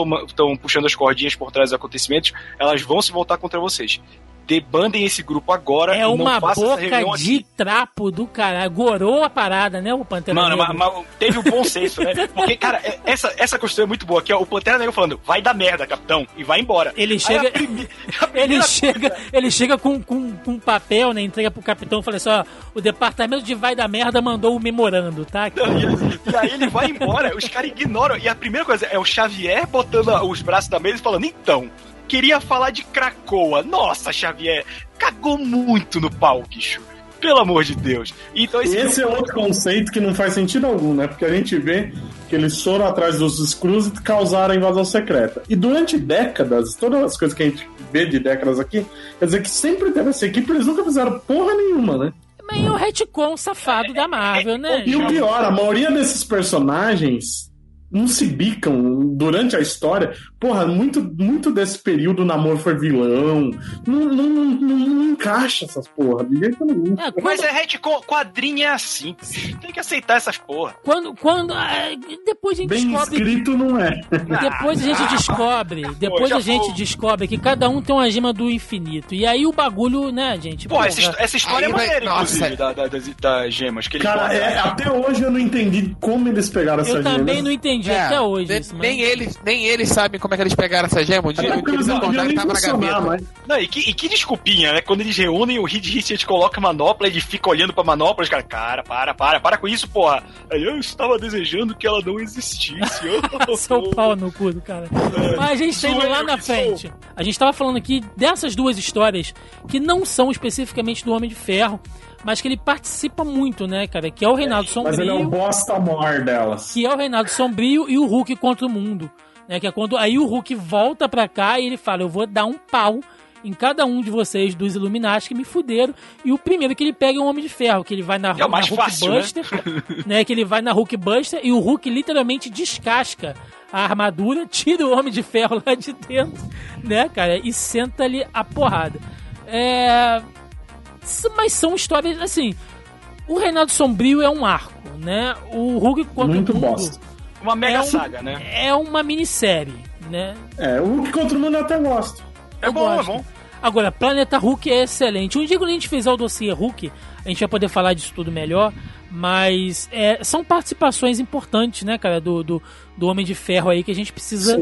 puxando as cordinhas por trás dos acontecimentos, elas vão se voltar contra vocês. Debandem esse grupo agora É uma boca de aqui. trapo do caralho. Gorou a parada, né, o Pantera Mano, Negra? mas, mas teve o bom senso, né? Porque, cara, é- essa, essa construção é muito boa, que é o Pantera Negra falando, vai dar merda, capitão, e vai embora. Ele Aí chega- a prime- a Ele chega, ele chega com, com, com um papel, né? Entrega pro capitão e fala assim: ó, o departamento de vai da merda mandou o memorando, tá? Não, E, e aí ele vai embora, os caras ignoram. E a primeira coisa é o Xavier botando os braços na mesa e falando: então, queria falar de Cracoa. Nossa, Xavier, cagou muito no pau, bicho. Pelo amor de Deus. Então esse. Esse é outro conceito que não faz sentido algum, né? Porque a gente vê que eles foram atrás dos Skrulls e causaram a invasão secreta. E durante décadas, todas as coisas que a gente vê de décadas aqui, quer dizer que sempre teve essa equipe, eles nunca fizeram porra nenhuma, né? Mas é o retcon safado da Marvel, né? E o pior, a maioria desses personagens não se bicam durante a história. Porra, muito, muito desse período o namoro foi vilão. Não, não, não, não- não encaixa essas porra, de jeito nenhum. É, Mas é retcon, quadrinho é assim. Tem que aceitar essas porra. quando, quando é, depois a gente Bem descobre escrito não é. Depois a gente descobre, depois já a gente descobre que cada um tem uma gema do infinito. E aí o bagulho, né, gente? Pô, essa, his- essa história Aí é vai- maneira, nossa. inclusive, da, da- das, das gemas. Que eles Cara, é, até hoje eu não entendi como eles pegaram essa eu também gema. não entendi É, até hoje. nem, isso, mas- nem eles, nem eles sabem como é que eles pegaram essa gema. O dia o porque que eles que tava na gaveta. mas... Não, e que, e que desculpinha, né? Quando eles reúnem, o Reed Richards coloca a manopla, ele fica olhando pra manopla, os caras, cara, para, para, para com isso, porra. Aí eu estava desejando que ela não existisse. Seu pau no cu do cara. Mas a gente tá indo lá na frente. A gente tava falando aqui dessas duas histórias que não são especificamente do Homem de Ferro, mas que ele participa muito, né, cara? Que é o Reinado Mas ele é o Sombrio. bosta maior delas. que é o Reinado Sombrio e o Hulk contra o mundo. Né, que é quando aí o Hulk volta pra cá e ele fala: Eu vou dar um pau em cada um de vocês dos Illuminati que me fuderam. E o primeiro que ele pega é o Homem de Ferro, que ele vai na, É o mais na fácil, né? Hulkbuster, né? Que ele vai na Hulkbuster e o Hulk literalmente descasca a armadura, tira o Homem de Ferro lá de dentro, né, cara? E senta-lhe a porrada. É. Mas são histórias assim. O Reinado Sombrio é um arco, né? O Hulk contra Muito o mundo bosta. Uma mega É um- saga, né? é uma minissérie, né? É, o Hulk contra o mundo eu até gosto. É Eu bom, é gosto. bom. Agora, Planeta Hulk é excelente. Um dia quando a gente fizer o dossiê Hulk, a gente vai poder falar disso tudo melhor, mas é, são participações importantes, né, cara, do, do, do Homem de Ferro aí que a gente precisa,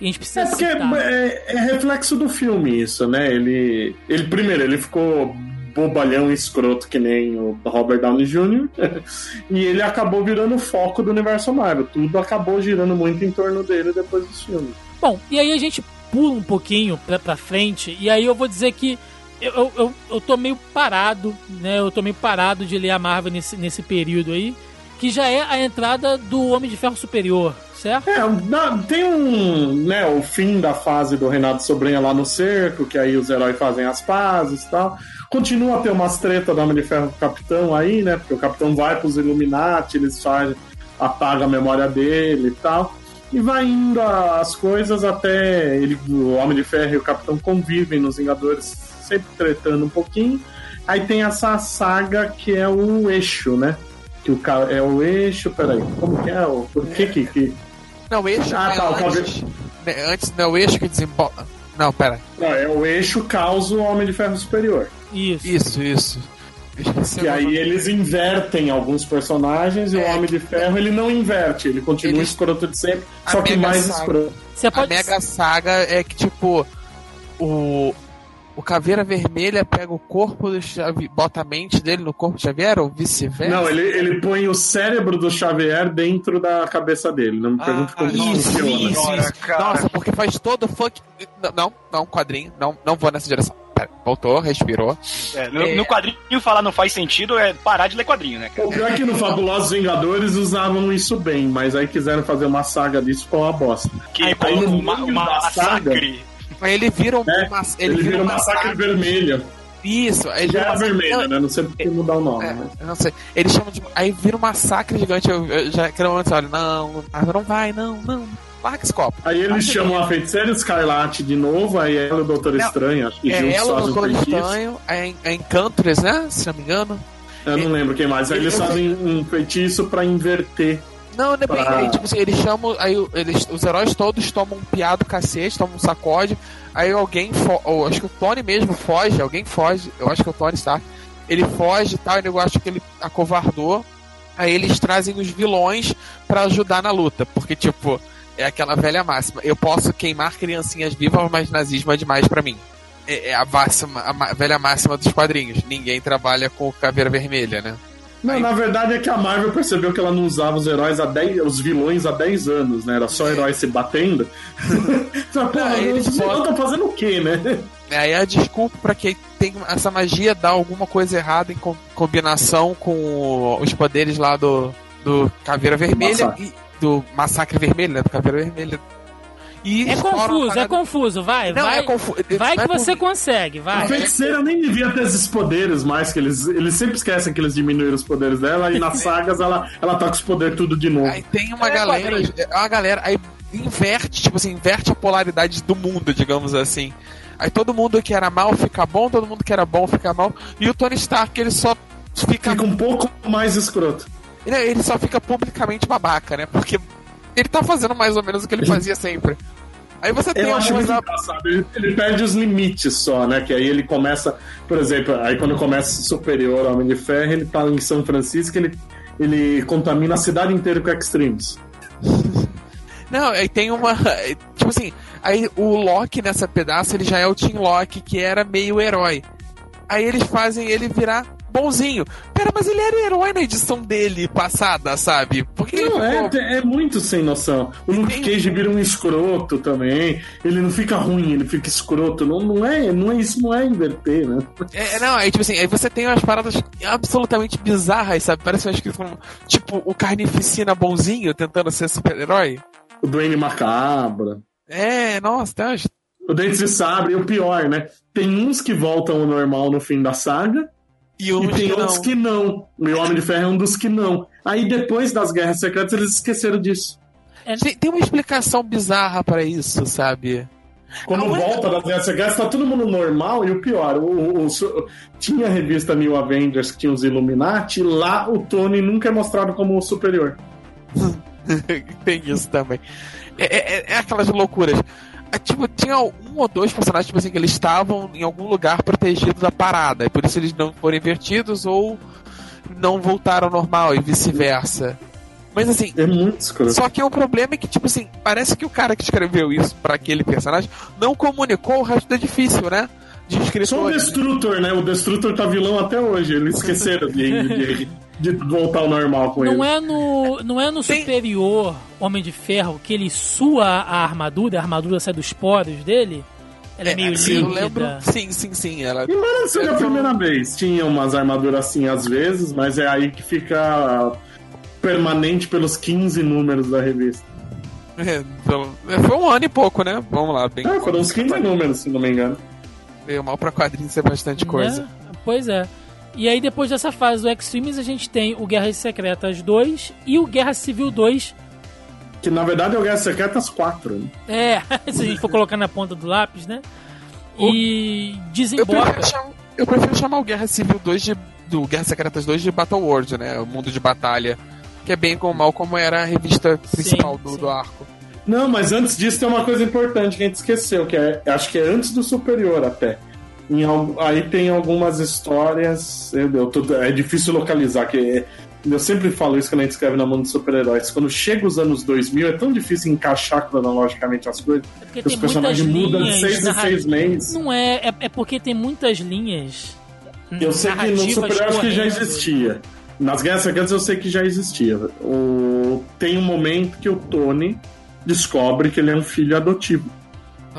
a gente precisa É porque citar. é, é reflexo do filme isso, né? Ele, ele primeiro, ele ficou bobalhão escroto que nem o Robert Downey Jr. e ele acabou virando o foco do universo Marvel. Tudo acabou girando muito em torno dele depois dos filmes. Bom, e aí a gente pula um pouquinho pra, pra frente, e aí eu vou dizer que eu, eu, eu, eu tô meio parado, né? Eu tô meio parado de ler a Marvel nesse, nesse período aí, que já é a entrada do Homem de Ferro Superior, certo? É, dá- tem um, né, o fim da fase do Renato Sobrinha lá no cerco, que aí os heróis fazem as pazes e tal. Continua a ter umas tretas do Homem de Ferro com o Capitão aí, né, porque o Capitão vai pros Illuminati, eles fazem, apaga a memória dele e tal. E vai indo as coisas até ele, o Homem de Ferro e o Capitão convivem nos Vingadores, sempre tretando um pouquinho. Aí tem essa saga que é o eixo, né? Que o ca- é o eixo, peraí, como que é? O, por que que, que Não, o eixo Ah, é tá, o antes, antes não, o eixo que desembola. Não, pera. Não, é o eixo causa o Homem de Ferro Superior. Isso. Isso, isso. Que o aí nome. eles invertem alguns personagens e o É. Homem de Ferro ele não inverte, ele continua Ele- escroto de sempre, A só que mais Saga. escroto. Você A pode Mega Saga é que, tipo, o, o Caveira Vermelha pega o corpo do Xavier, bota a mente dele no corpo do Xavier ou vice-versa? Não, ele, ele põe o cérebro do Xavier dentro da cabeça dele. Não me pergunte como isso Isso, funciona. isso, isso. cara. Nossa, porque faz todo o funk. Não, não, quadrinho. Não, não vou nessa direção. Pera, voltou, respirou. É, no, no quadrinho falar não faz sentido é parar de ler quadrinho, né, cara? O pior é que no Fabulosos Vingadores usavam isso bem, mas aí quiseram fazer uma saga disso com uma bosta. Que Aí, coloca no uma, uma da saga, massacre. Aí ele vira um. É, uma- Ele, vira um massacre vermelho. Isso, aí ele Já vira um vermelho, massacre- né? Não sei por que mudar o nome. É, mas- não sei. Eles chamam de. Aí vira um massacre gigante. Eu, eu já quero antes, olha, não, não vai, não, não. Larga esse copo. Aí eles chamam a feiticeira Escarlate de novo, aí ela e o Doutor Não, Estranho, acho que É juntos ela, o fazem Doutor feitiço. Estranho, é, é Encantress, né? Se não me engano. Eu não lembro quem mais. Aí eles Eu- fazem um feitiço pra inverter. Não, não é bem. Aí, tipo assim, eles chamam. Aí eles, os heróis todos tomam um piado cacete, tomam um sacode. Aí alguém. Ou, acho que o Tony mesmo foge, alguém foge. Eu acho que é o Tony está. Ele foge e tal, e eu acho que ele acovardou. Aí eles trazem os vilões pra ajudar na luta. Porque, tipo, é aquela velha máxima. Eu posso queimar criancinhas vivas, mas nazismo é demais pra mim. É, é a, máxima, a velha máxima dos quadrinhos. Ninguém trabalha com caveira vermelha, né? Não, Aí- na verdade é que a Marvel percebeu que ela não usava os heróis há 10, os vilões há 10 anos, né? Era só heróis se batendo. Porra, Ah, eles podem- estão fazendo o quê, né? Aí a desculpa pra quem tem essa magia dar alguma coisa errada em com- combinação com os poderes lá do, do Caveira Vermelha Massacre. e do Massacre Vermelho, né? Do Caveira Vermelha. E É a confuso, é confuso, vai, Não, vai. é confuso. Vai que é você por- consegue, A vai. feiticeira nem devia ter esses poderes mais, que eles, eles sempre esquecem que eles diminuíram os poderes dela, e nas sagas ela, ela tá com os poderes tudo de novo. Aí tem uma É galera, é uma galera, aí inverte, tipo assim, inverte a polaridade do mundo, digamos assim. Aí todo mundo que era mal fica bom, todo mundo que era bom fica mal. E o Tony Stark, ele só fica Fica um pouco mais escroto. Ele, ele só fica publicamente babaca, né? Porque ele tá fazendo mais ou menos o que ele fazia sempre. Aí você tem Eu acho muito ele perde os limites só, né? Que aí ele começa, por exemplo, aí quando começa superior ao Homem de Ferro, ele tá em São Francisco, ele, ele contamina a cidade inteira com extremes. Não, aí tem uma. Tipo assim, aí o Loki nessa pedaço, ele já é o Team Loki, que era meio herói. Aí eles fazem ele virar bonzinho. Pera, mas ele era herói na edição dele passada, sabe? Porque ele Não, é, ficou- é muito sem noção. O Luke tem- Cage vira um escroto também. Ele não fica ruim, ele fica escroto. Não, não é, não é isso, não é inverter, né? É, não, aí tipo assim, aí você tem umas paradas absolutamente bizarras, sabe? Parece uma escrita como, tipo, o Carnificina bonzinho tentando ser super-herói. O Duane Macabra. É, nossa, tem umas O Dente de Sabre, e o pior, né? Tem uns que voltam ao normal no fim da saga, E e tem que outros não. que não. O Homem de Ferro é um dos que não. Aí depois das Guerras Secretas eles esqueceram disso. Tem, tem uma explicação bizarra pra isso, sabe? Quando é- volta das Guerras Secretas, tá todo mundo normal, e o pior, o, o- o- tinha a revista New Avengers que tinha os Illuminati, lá o Tony nunca é mostrado como o superior. tem isso também. É, é- é aquelas loucuras. É, tipo, tinha um ou dois personagens, tipo assim, que eles estavam em algum lugar protegido da parada. E por isso eles não foram invertidos ou não voltaram ao normal e vice-versa. Mas assim, É muito escroto. Só que o problema é que, tipo assim, parece que o cara que escreveu isso pra aquele personagem não comunicou o resto do edifício, né? De Só o. Destrutor, né? O Destrutor tá vilão até hoje. Eles esqueceram de, de- de voltar ao normal com Não ele. é no, não é no Tem- superior Homem de Ferro que ele sua a armadura, a armadura sai dos poros dele? Ela é, meio sim, eu líquida. lembro. Sim, sim, sim. Ela... Não seja Eu a primeira vez. Tinha umas armaduras assim às vezes, mas é aí que fica permanente pelos 15 números da revista. É, é, foi um ano e pouco, né? Vamos lá, bem. Ah, foram uns 15 números, se não me engano. Veio mal pra quadrinhos é bastante coisa. Né? Pois é. E aí, depois dessa fase do Extremes, a gente tem o Guerras Secretas 2 e o Guerra Civil 2. Que na verdade é o Guerras Secretas 4. Né? É, se a gente for colocar na ponta do lápis, né? E Eu desemboca. prefiro, chamar, eu prefiro chamar o Guerra Civil 2 de, do Guerra Secretas 2 de Battle World, né? O mundo de batalha. Que é bem como mal como era a revista principal do, sim. do arco. Não, mas antes disso tem uma coisa importante que a gente esqueceu, que é, acho que é antes do Superior até. Em aí tem algumas histórias, eu, tô- é difícil localizar, que eu sempre falo isso quando a gente escreve na mão dos super-heróis. Quando chega os anos 2000, é tão difícil encaixar cronologicamente as coisas. É que os tem personagens muitas mudam seis em seis meses. Não é, é, é porque tem muitas linhas. Eu sei que no narrativas super acho que já existia. Nas Guerras Secretas eu sei que já existia. O... Tem um momento que o Tony descobre que ele é um filho adotivo.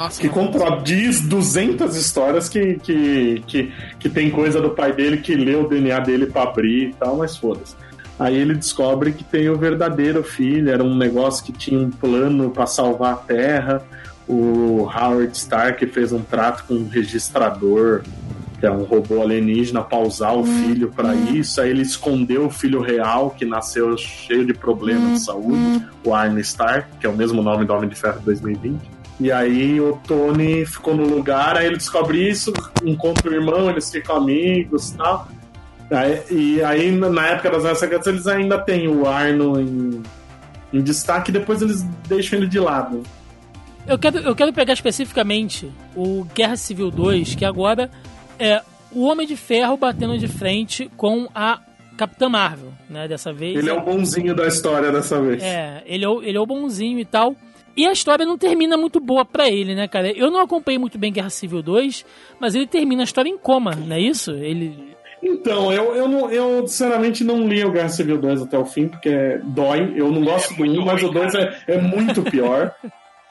Nossa, Que contradiz 200 histórias que, que, que, que tem coisa do pai dele que lê o DNA dele pra abrir e tal, mas foda-se. Aí ele descobre que tem o verdadeiro filho, era um negócio que tinha um plano pra salvar a Terra. O Howard Stark fez um trato com um registrador, que é um robô alienígena, usar o filho pra isso. Aí ele escondeu o filho real, que nasceu cheio de problemas de saúde, o Arne Stark, que é o mesmo nome do Homem de Ferro 2020. E aí o Tony ficou no lugar, aí ele descobre isso, encontra o irmão, eles ficam amigos e tal. Aí- e aí, na época das Guerras eles ainda têm o Arno em, em destaque, depois eles deixam ele de lado. Eu quero, eu quero pegar especificamente o Guerra Civil 2, que agora é o Homem de Ferro batendo de frente com a Capitã Marvel, né? Dessa vez. Ele é o bonzinho da história dessa vez. É, ele é, o, ele é o bonzinho e tal. E a história não termina muito boa pra ele, né, cara? Eu não acompanhei muito bem Guerra Civil 2, mas ele termina a história em coma, não é isso? Ele. Então, eu, eu, não, eu sinceramente não li o Guerra Civil 2 até o fim, porque dói. Eu não gosto do 1, mas o 2 é, é muito pior.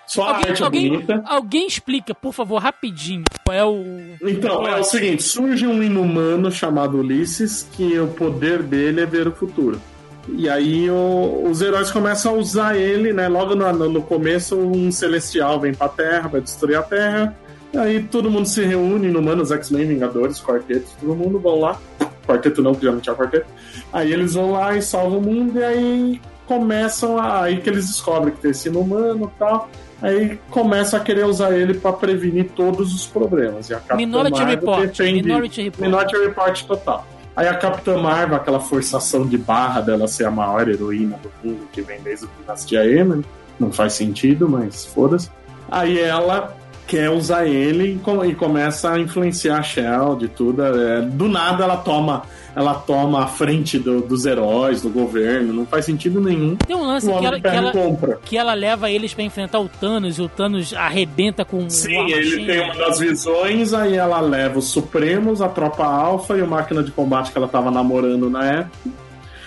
Só a Alguém, arte é alguém, bonita. alguém explica, por favor, rapidinho, qual é o. Então, é o seguinte: surge um inumano chamado Ulisses, que o poder dele é ver o futuro. E aí o- os heróis começam a usar ele, né? Logo no, no começo, um celestial vem pra Terra, vai destruir a Terra. Aí todo mundo se reúne, inumanos, X-Men, Vingadores, quartetos, todo mundo vão lá. Quarteto não, porque já não tinha quarteto. Aí eles vão lá e salvam o mundo, e aí começam a. Aí que eles descobrem que tem esse inumano e tal. Aí começam a querer usar ele pra prevenir todos os problemas. E a Minority Marvel Report. Minority Report. Minority Report total. Aí a Capitã Marvel, aquela forçação de barra dela ser a maior heroína do mundo, que vem desde o Dinastia M, né? não faz sentido, mas foda-se. Aí ela quer usar ele e, com- começa a influenciar a Shield e tudo. é, do nada ela toma, ela toma a frente do- dos heróis, do governo, não faz sentido nenhum. Tem um lance O que ela, que, ela, compra. que ela leva eles pra enfrentar o Thanos e o Thanos arrebenta com o Sim, War ele tem uma das visões, aí ela leva os Supremos, a Tropa Alpha e o Máquina de Combate que ela tava namorando na época.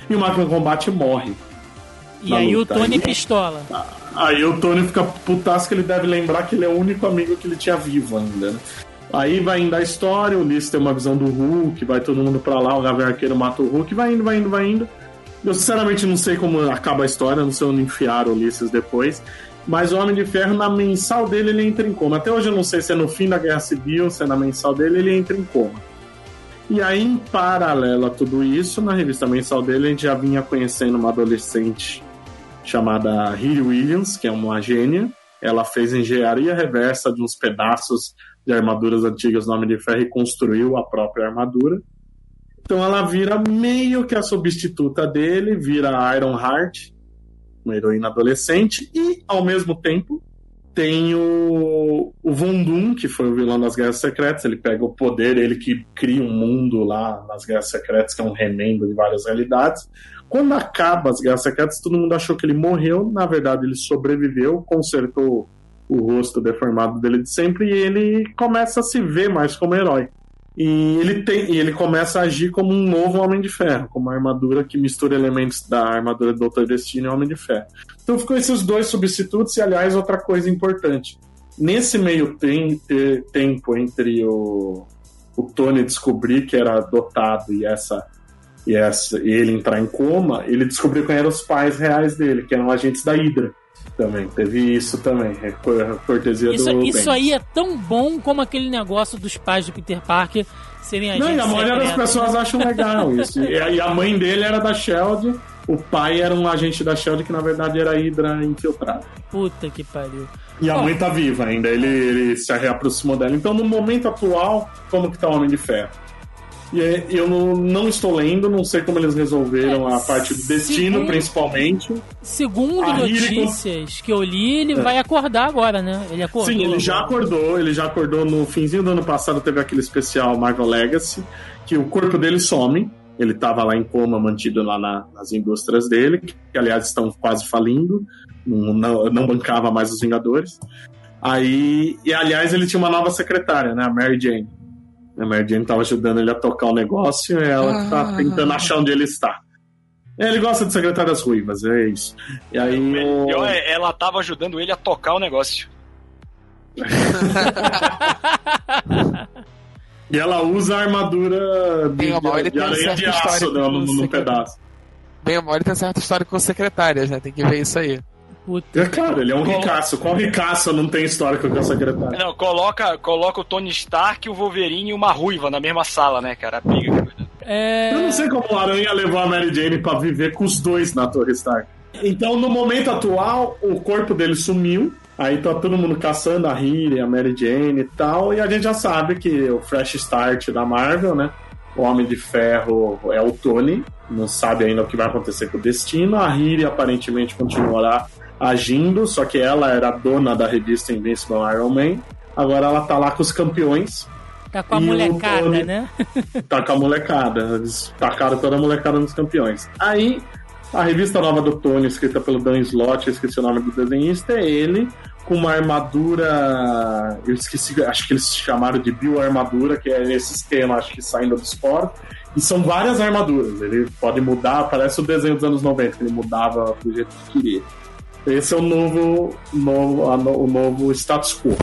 E o Máquina de Combate morre. E aí o luta. Tony Aí- pistola. Aí o Tony fica putaço que ele deve lembrar que ele é o único amigo que ele tinha vivo ainda, né? Aí vai indo a história, o Ulisses tem uma visão do Hulk, vai todo mundo pra lá, o Gavião Arqueiro mata o Hulk, vai indo, vai indo, vai indo. Eu sinceramente não sei como acaba a história, não sei onde enfiar o Ulisses depois. Mas o Homem de Ferro, na mensal dele, ele entra em coma. Até hoje eu não sei se é no fim da Guerra Civil, se é na mensal dele, ele entra em coma. E aí, em paralelo a tudo isso, na revista mensal dele, a gente já vinha conhecendo uma adolescente chamada Riri Williams, que é uma gênia. Ela fez engenharia reversa de uns pedaços de armaduras antigas do Homem de Ferro e construiu a própria armadura. Então ela vira meio que a substituta dele, vira Iron Heart, uma heroína adolescente, e ao mesmo tempo tem o, o que foi o vilão das Guerras Secretas. Ele pega o poder, ele que cria um mundo lá nas Guerras Secretas, que é um remendo de várias realidades. Quando acaba as Guerras Secretas, todo mundo achou que ele morreu. Na verdade, ele sobreviveu, consertou o rosto deformado dele de sempre e ele começa a se ver mais como herói. E ele, tem, e ele começa a agir como um novo Homem de Ferro, como uma armadura que mistura elementos da armadura do Doutor Destino e Homem de Ferro. Então ficou esses dois substitutos, e aliás, outra coisa importante. Nesse meio tem, te- tempo entre o, o Tony descobrir que era adotado e essa e essa e ele entrar em coma, ele descobriu quem eram os pais reais dele, que eram agentes da Hydra. Também, teve isso também, é cor- cortesia Isso, do isso aí é tão bom como aquele negócio dos pais do Peter Parker serem agentes Não, e a maioria das pessoas acham legal isso. E a, a mãe dele era da Shield, o pai era um agente da Shield que na verdade era Hydra infiltrado. Puta que pariu. E a mãe tá viva ainda, ele, ele se reaproximou dela. Então, no momento atual, como que tá o Homem de Ferro? E é- eu não, não estou lendo, não sei como eles resolveram a parte do destino, Segundo- principalmente. Segundo A Hiri- notícias que eu li, ele vai acordar agora, né? Ele acordou. Sim, ele já acordou, ele já acordou no finzinho do ano passado, teve aquele especial Marvel Legacy, que o corpo dele some, Ele estava lá em coma, mantido lá na, nas indústrias dele, que, que, aliás estão quase falindo, não, não, não, bancava mais os Vingadores. Aí, e aliás, ele tinha uma nova secretária, né, a Mary Jane. A Mary Jane estava ajudando ele a tocar o negócio e ela está ah. tentando achar onde ele está. Ele gosta de secretárias ruivas, é isso. E aí. O melhor é, ela estava ajudando ele a tocar o negócio. e ela usa a armadura de, Bem, de, de areia de aço no, no, no pedaço. Bem, o ele tem certa história com secretárias, né? Tem que ver isso aí. Puta. É claro, ele é um ricaço. Qual ricaço não tem história com a secretária? Não, coloca, coloca o Tony Stark, o Wolverine e uma ruiva na mesma sala, né, cara? Briga. É... Eu não sei como o Aranha levou a Mary Jane pra viver com os dois na Torre Stark. Então, no momento atual, o corpo dele sumiu. Aí tá todo mundo caçando a Riri, a Mary Jane e tal. E a gente já sabe que o Fresh Start da Marvel, né? O Homem de Ferro é o Tony. Não sabe ainda o que vai acontecer com o Destino. A Riri aparentemente continuará agindo, só que ela era dona da revista Invincible Iron Man. Agora ela tá lá com os campeões. Tá com a molecada, Tony, né? tá com a molecada. Eles tacaram toda a molecada nos campeões. Aí, a revista nova do Tony, escrita pelo Dan Slott, esqueci o nome do desenhista, é ele com uma armadura. Eu esqueci, acho que eles chamaram de bioarmadura, que é esse esquema, acho que saindo do esporte. E são várias armaduras. Ele pode mudar, parece o desenho dos anos 90, que ele mudava do jeito que queria. Esse é o novo, novo, o novo status quo.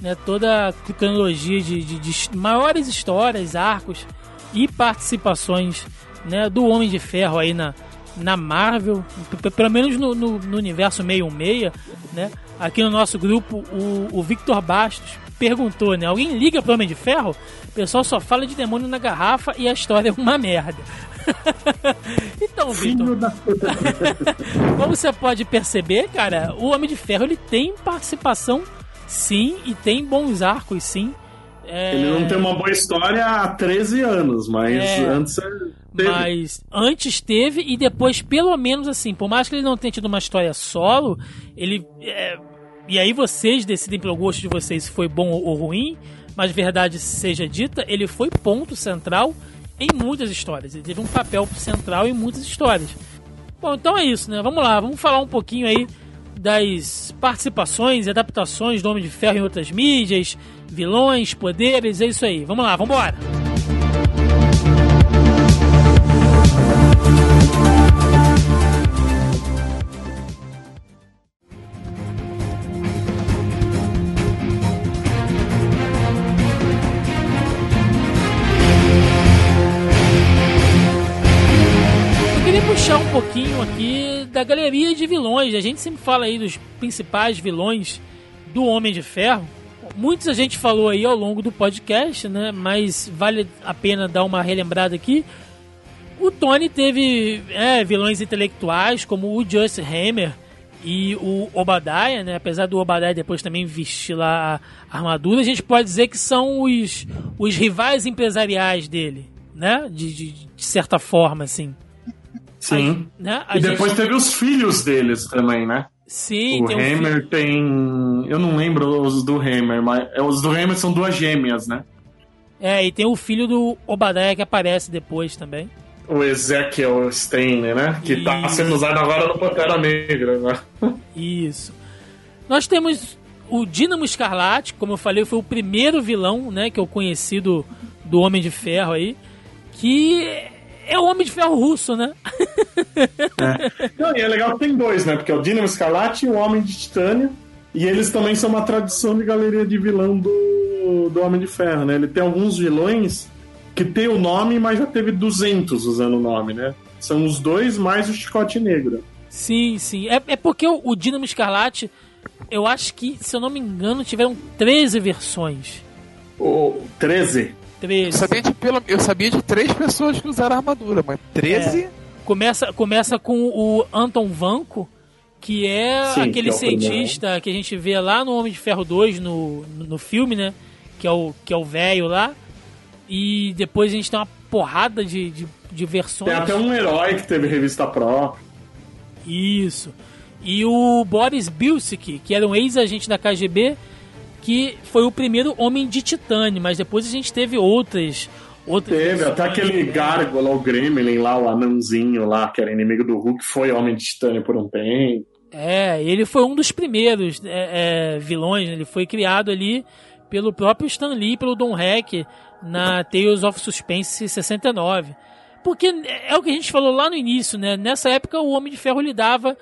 Né, toda a cronologia de, de, de, maiores histórias, arcos e participações né, do Homem de Ferro aí na, na Marvel, pelo menos no, no, no universo 616, né? Aqui no nosso grupo, o, o Victor Bastos perguntou, né? Alguém liga pro Homem de Ferro? O pessoal só fala de demônio na garrafa e a história é uma merda. então, Vitor, como você pode perceber, cara, o Homem de Ferro ele tem participação sim e tem bons arcos sim. É... Ele não tem uma boa história há 13 anos, mas é... antes teve. Mas antes teve e depois, pelo menos assim, por mais que ele não tenha tido uma história solo, ele. É... E aí vocês decidem pelo gosto de vocês se foi bom ou ruim, mas verdade seja dita, ele foi ponto central em muitas histórias. Ele teve um papel central em muitas histórias. Bom, então é isso, né? Vamos lá, vamos falar um pouquinho aí das participações e adaptações do Homem de Ferro em outras mídias, vilões, poderes, é isso aí. Vamos lá, vamos embora. A gente sempre fala aí dos principais vilões do Homem de Ferro. Muitos a gente falou aí ao longo do podcast, né? Mas vale a pena dar uma relembrada aqui. O Tony teve é, vilões intelectuais como o Just Hammer e o Obadiah, né? Apesar do Obadiah depois também vestir lá a armadura, a gente pode dizer que são os, os rivais empresariais dele, né? De, de, de certa forma, assim. Sim. Né? e depois gente... teve os filhos deles também, né? Sim, o tem Hammer um tem. Eu não lembro os do Hammer, mas é, os do Hammer são duas gêmeas, né? É, e tem o filho do Obadiah que aparece depois também. O Ezekiel Steiner, né? Que Isso. tá sendo usado agora no Pantera Negra. Né? Isso. Nós temos o Dínamo Escarlate, como eu falei, foi o primeiro vilão, né, que eu conheci do, do Homem de Ferro aí, que é o Homem de Ferro russo, né? é. Não, e é legal que tem dois, né? Porque é o Dínamo Escarlate e o Homem de Titânio. E eles também são uma tradição de galeria de vilão do, do Homem de Ferro, né? Ele tem alguns vilões que tem o nome, mas já teve 200 usando o nome, né? São os dois mais o Chicote Negro. Sim, sim. É, é porque o, o Dínamo Escarlate, eu acho que, se eu não me engano, tiveram 13 versões. O 13? 13. Eu sabia, de, pelo, eu sabia de três pessoas que usaram armadura, mas 13? É. Começa, começa com o Anton Vanko, que é Sim, aquele que é cientista que a gente vê lá no Homem de Ferro 2, no, no filme, né? Que é o que é o velho lá. E depois a gente tem uma porrada de, de, de versões. Tem até um herói que teve revista própria. Isso. E o Boris Bilsik, que era um ex-agente da KGB, que foi o primeiro Homem de Titânio, mas depois a gente teve outras outras Teve, até aquele né? Gárgula, o Gremlin lá, o anãozinho lá, que era inimigo do Hulk, foi Homem de Titânio por um tempo. É, ele foi um dos primeiros é, é, vilões, né? ele foi criado ali pelo próprio Stan Lee, pelo Don Heck, na Tales of Suspense 69. Porque é o que a gente falou lá no início, né? Nessa época o Homem de Ferro lidava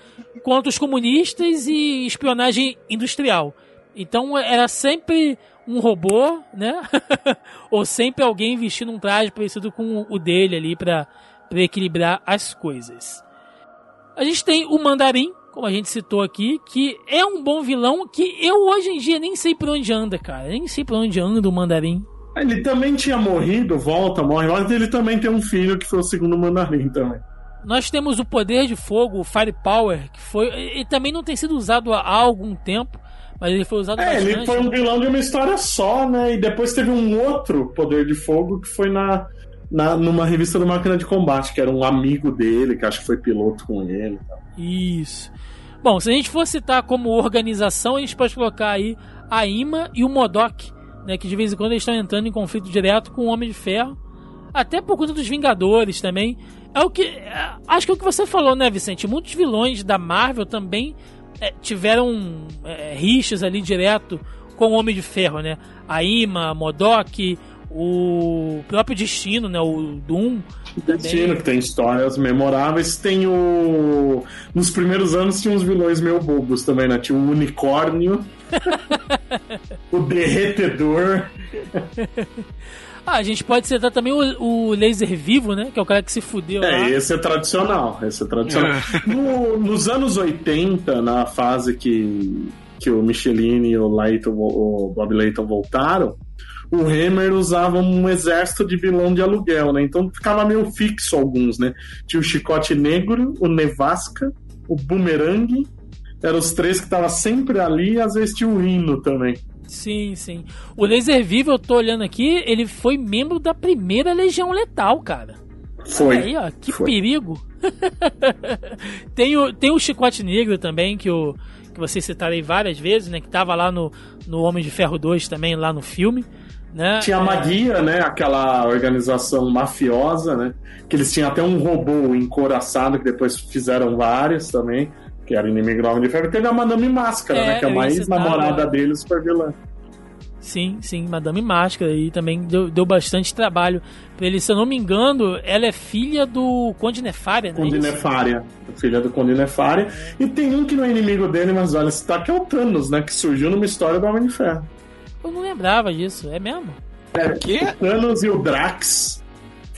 contra os comunistas e espionagem industrial. Então era sempre um robô, né? Ou sempre alguém vestindo um traje parecido com o dele ali para equilibrar as coisas. A gente tem o Mandarim, como a gente citou aqui, que é um bom vilão que eu hoje em dia nem sei por onde anda, cara. Nem sei por onde anda o Mandarim. Ele também tinha morrido, volta, morre, mas ele também tem um filho que foi o segundo mandarim também. Nós temos o poder de fogo, o Firepower, que foi. Ele também não tem sido usado há algum tempo, mas ele foi usado É, bastante. ele foi um vilão de uma história só, né? E depois teve um outro poder de fogo que foi na, na, numa revista do Máquina de Combate, que era um amigo dele, que acho que foi piloto com ele. e tal. Isso. Bom, se a gente for citar como organização, a gente pode colocar aí a IMA e o MODOK, né, que de vez em quando eles estão entrando em conflito direto com o Homem de Ferro. Até por conta dos Vingadores também. É o que. é, acho que é o que você falou, né, Vicente? Muitos vilões da Marvel também é, tiveram é, rixas ali direto com o Homem de Ferro, né? A IMA, a MODOK, o próprio Destino, né? O Doom. Destino, que tem histórias memoráveis. Tem o. Nos primeiros anos tinha uns vilões meio bobos também, né? Tinha o unicórnio, o derretedor. Ah, a gente pode citar também o, o Laser Vivo, né? Que é o cara que se fudeu lá. É, esse é tradicional. Esse é tradicional. No- nos anos 80, na fase que, que o Michelin e o, Layton, o Bob Layton voltaram, o Hammer usava um exército de vilão de aluguel, né? Então ficava meio fixo alguns, né? Tinha o Chicote Negro, o Nevasca, o Boomerang. Eram os três que estavam sempre ali e às vezes tinha o Rino também. Sim, sim. O Laser Vivo, eu tô olhando aqui, ele foi membro da primeira Legião Letal, cara. Foi. Aí, ó, que Foi. perigo. tem, o, tem o Chicote Negro também, que, o, que vocês citaram aí várias vezes, né? Que tava lá no, no Homem de Ferro 2 também, lá no filme. Né? Tinha a Maguia, né? Aquela organização mafiosa, né? Que eles tinham até um robô encoraçado, que depois fizeram vários também, que era inimigo do Homem de Ferro. E teve a Madame Máscara, É, né? Que é a ia mais citar namorada agora. deles foi vilã. Sim, sim, Madame Máscara aí também deu, deu bastante trabalho pra ele. Se eu não me engano, ela é filha do Conde Nefária, né? Conde Nefária, filha do Conde Nefária. E tem um que não é inimigo dele, mas olha, esse tá que é o Thanos, né? Que surgiu numa história do Homem de Ferro. Eu não lembrava disso, é mesmo? É, que? O Thanos e o Drax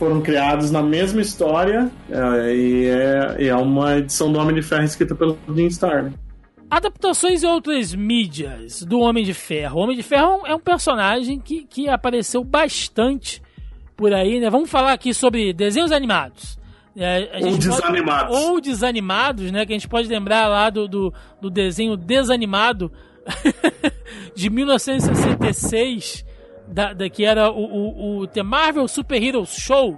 foram criados na mesma história é, e, é, é uma edição do Homem de Ferro escrita pelo Jim Starr. né? Adaptações e outras mídias do Homem de Ferro. O Homem de Ferro é um personagem que, que apareceu bastante por aí, né? Vamos falar aqui sobre desenhos animados. É, Ou gente pode- desanimados. ou desanimados, né? Que a gente pode lembrar lá do, do, do desenho desanimado de 1966, da, da- que era o, o, o The Marvel Super Heroes Show,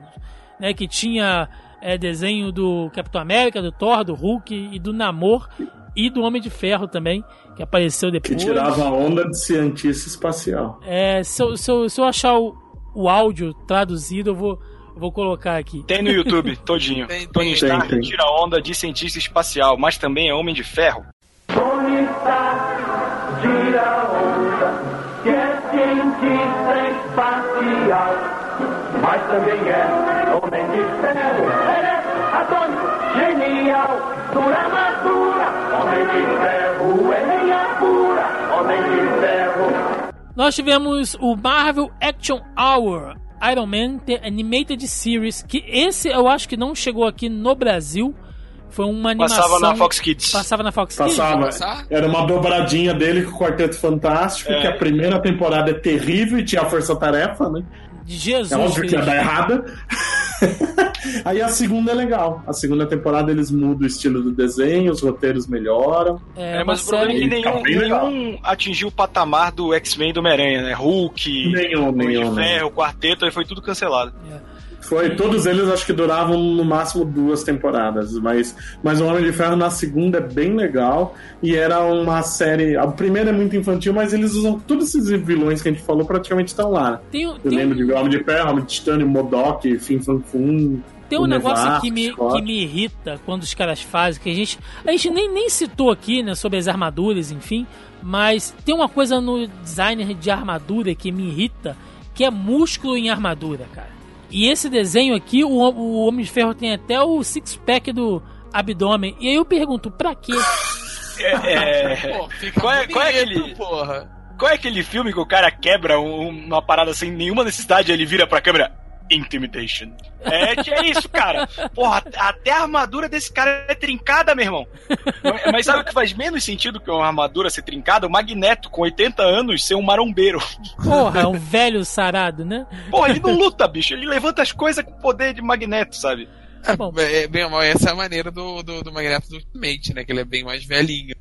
né? Que tinha é, desenho do Capitão América, do Thor, do Hulk e do Namor e do Homem de Ferro também, que apareceu Que depois. tirava a onda de cientista espacial. É, se, eu, se, eu, se eu achar o, o áudio traduzido, eu vou, eu vou colocar aqui. Tem no YouTube, todinho. Tem, Tony tem, Stark tem. tira onda de cientista espacial, mas também é homem de ferro. Tony Stark tira onda, que cientista espacial, mas também é homem de ferro. Ele é atômico, genial, dura armadura, homem de ferro, é linha pura, homem de ferro. Nós tivemos o Marvel Action Hour Iron Man The Animated Series, que esse eu acho que não chegou aqui no Brasil. Foi uma animação. Passava na Fox Kids. Passava na Fox Kids. Passava. Era uma dobradinha dele com o Quarteto Fantástico, É. que a primeira temporada é terrível e tinha a Força Tarefa, né? De Jesus. É óbvio que ia dar errada. Aí a segunda é legal. A segunda temporada eles mudam o estilo do desenho, os roteiros melhoram. É, É, mas o problema é que nenhum, Tá nenhum atingiu o patamar do X-Men e do Homem-Aranha, né? Hulk, Nenhum, nenhum, de nenhum. Ferro, Quarteto, aí foi tudo cancelado. Foi, todos eles acho que duravam no máximo duas temporadas, mas, mas o Homem de Ferro na segunda é bem legal e era uma série. A primeira é muito infantil, mas eles usam todos esses vilões que a gente falou praticamente estão lá. Tem, Eu tem lembro um- de Homem de Ferro, Homem de Titânio, Modok, Fim Fum Fum. Tem um negócio que me, Scott. que me irrita quando os caras fazem, que a gente. A gente nem, nem citou aqui, né, sobre as armaduras, enfim. Mas tem uma coisa no designer de armadura que me irrita, que é músculo em armadura, cara. E esse desenho aqui, o, o Homem de Ferro tem até o six-pack do abdômen. E aí eu pergunto, pra quê? É, é, Pô, Qual é- qual é aquele- porra. Qual é aquele filme que o cara quebra um- uma parada sem nenhuma necessidade ele vira pra câmera? Intimidation. É que é isso, cara. Porra, até a armadura desse cara é trincada, meu irmão. Mas- sabe o que faz menos sentido que uma armadura ser trincada? O Magneto, com 80 anos, ser um marombeiro. Porra, é um velho sarado, né? Porra, ele não luta, bicho. Ele levanta as coisas com poder de Magneto, sabe? Bom. É, bem, essa é a maneira do, do, do Magneto do Ultimate, né? Que ele é bem mais velhinho.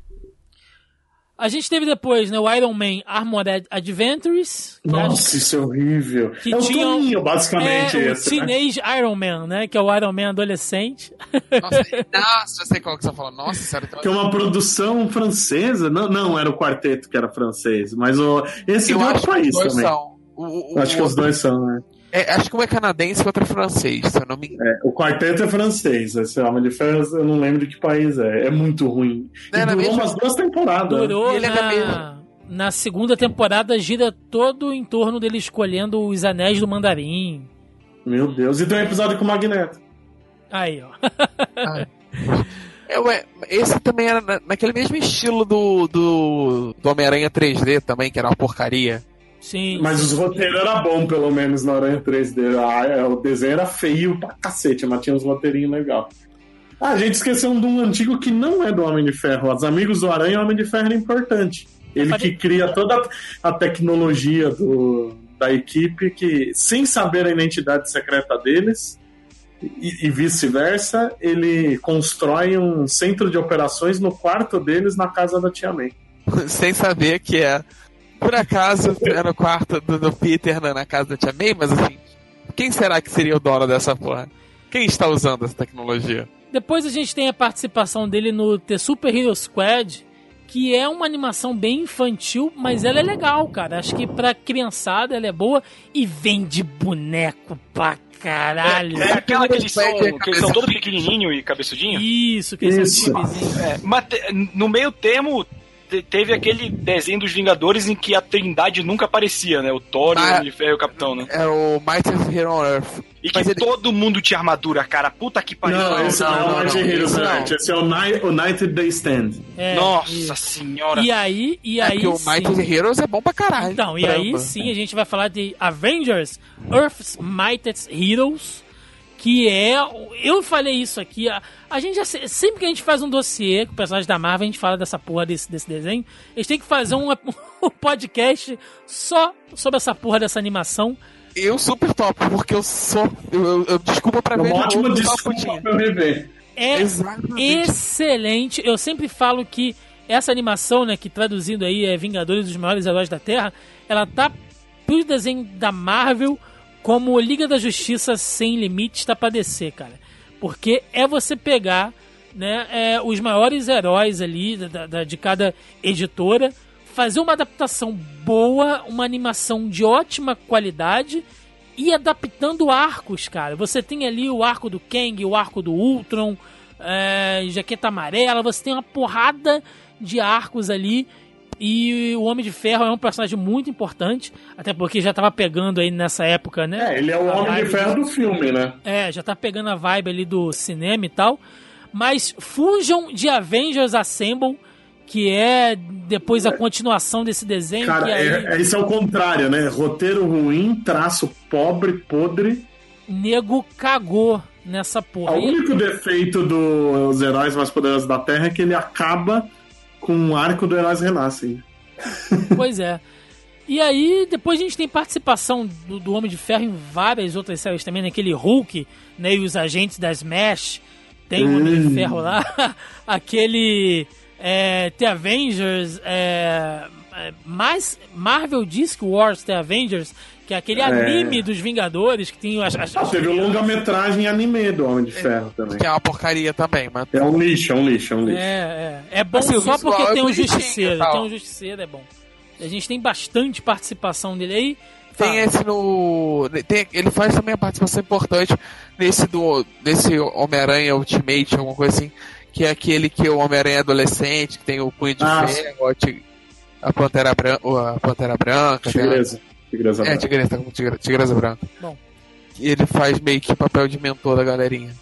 A gente teve depois, né, o Iron Man Armored Adventures. Nossa, isso é horrível. Que é o tinha Toninho, basicamente, é, esse, o né? Teenage Iron Man, né? Que é o Iron Man adolescente. Nossa, nossa, já sei qual que você tá falando. Nossa, sério. Que é uma produção francesa. Não, não, era o quarteto que era francês, mas o, esse Eu acho outro que país dois também. são. O, o, Acho que os dois são, né? É, acho que um é canadense e o outro é francês, se eu não me engano. É, o quarteto é francês, esse Homem de Ferro eu não lembro de que país é. É muito ruim. E É, na durou mesma- umas duas temporadas. Durou E ele é na, na segunda temporada, gira todo em torno dele escolhendo os anéis do mandarim. Meu Deus. E tem um episódio com o Magneto. Aí, ó. É, ué, esse também era na- naquele mesmo estilo do, do, do Homem-Aranha 3D também, que era uma porcaria. Sim. Mas os roteiros eram bons, pelo menos, na Aranha 3D. Ah, é, o desenho era feio pra cacete, mas tinha uns roteirinhos legais. Ah, a gente esqueceu de um antigo que não é do Homem de Ferro. Os Amigos do Aranha, o Homem de Ferro era importante. Ele que cria toda a tecnologia do, da equipe, que, sem saber a identidade secreta deles, e, e vice-versa, ele constrói um centro de operações no quarto deles na casa da Tia May. Sem saber que é. Por acaso, era no quarto do, do Peter na, na casa da Tia May, mas assim, quem será que seria o dono dessa porra? Quem está usando essa tecnologia? Depois a gente tem a participação dele no The Super Hero Squad, que é uma animação bem infantil, mas ela é legal, cara. Acho que pra criançada ela é boa e vende boneco pra caralho. É aquela que eles são, que eles são todo pequenininho e cabeçudinho. Isso, que esse Isso. é um tipezinho. É, mas no meio termo te- teve aquele desenho dos Vingadores em que a Trindade nunca aparecia, né? O Thor, o Ah. Homem de Ferro e o Capitão, né? Era o Mightiest Hero on Earth. E que ele- todo mundo tinha armadura, cara. Puta que pariu. Não, esse não, não, é o não, Heroes, esse né? é o Ni- o United Day Stand. É, Nossa isso. senhora. E aí, e É aí que o. Mighty Heroes é bom pra caralho. Então, e aí sim a gente vai falar de Avengers Earth's Mightiest Heroes, que é. Eu falei isso aqui. A, a gente já. se- Sempre que a gente faz um dossiê com personagens da Marvel, a gente fala dessa porra desse, desse desenho. A gente tem que fazer um, um podcast só sobre essa porra dessa animação. Eu super top, porque eu sou. Eu, eu- eu- desculpa pra É ver uma de ótima desculpa pra eu rever. É Exatamente. excelente. Eu sempre falo que essa animação, né, que traduzindo aí é Vingadores dos Maiores Heróis da Terra, ela tá pro desenho da Marvel como Liga da Justiça sem limites tá pra descer, cara. Porque é você pegar, né, é, os maiores heróis ali da- da- de cada editora, fazer uma adaptação boa, uma animação de ótima qualidade e adaptando arcos, cara. Você tem ali o arco do Kang, o arco do Ultron, é, jaqueta amarela, você tem uma porrada de arcos ali. E o Homem de Ferro é um personagem muito importante, até porque já tava pegando aí nessa época, né? É, ele é o Homem de Ferro do filme, né? é, já tá pegando a vibe ali do cinema e tal. Mas fujam de Avengers Assemble, que é depois a continuação desse desenho. Cara, aí é, é, isso é o contrário, né? Roteiro ruim, traço pobre, podre. nego cagou nessa porra. O único defeito dos heróis mais poderosos da Terra é que ele acaba com o arco do Heróis Renascem. Pois é. E aí, depois a gente tem participação do, do Homem de Ferro em várias outras séries também, naquele Hulk, né? E os agentes da Smash. Tem o Homem de Hum. Ferro lá. Aquele. É, The Avengers. É, é, mais Marvel Disc Wars The Avengers, que é aquele É. anime dos Vingadores que tem as. as- Ah, teve um longa-metragem anime do Homem de Ferro também. Que é uma porcaria também, mas. É um lixo, é um lixo, é um lixo. É, é. É bom Assim, o só porque é tem um justiceiro. Tem um justiceiro, é bom. A gente tem bastante participação dele aí. Tem esse no. tem- ele faz também a participação importante nesse do. nesse Homem-Aranha Ultimate, alguma coisa assim. Que é aquele que o Homem-Aranha é adolescente, que tem o punho de Ah, ferro, a, Pantera Branca. A Pantera Branca. tem a- Tigresa. Tigresa É, branca. Tigresa, tá com Tigra- Tigresa Branca. Bom. E ele faz meio que papel de mentor da galerinha.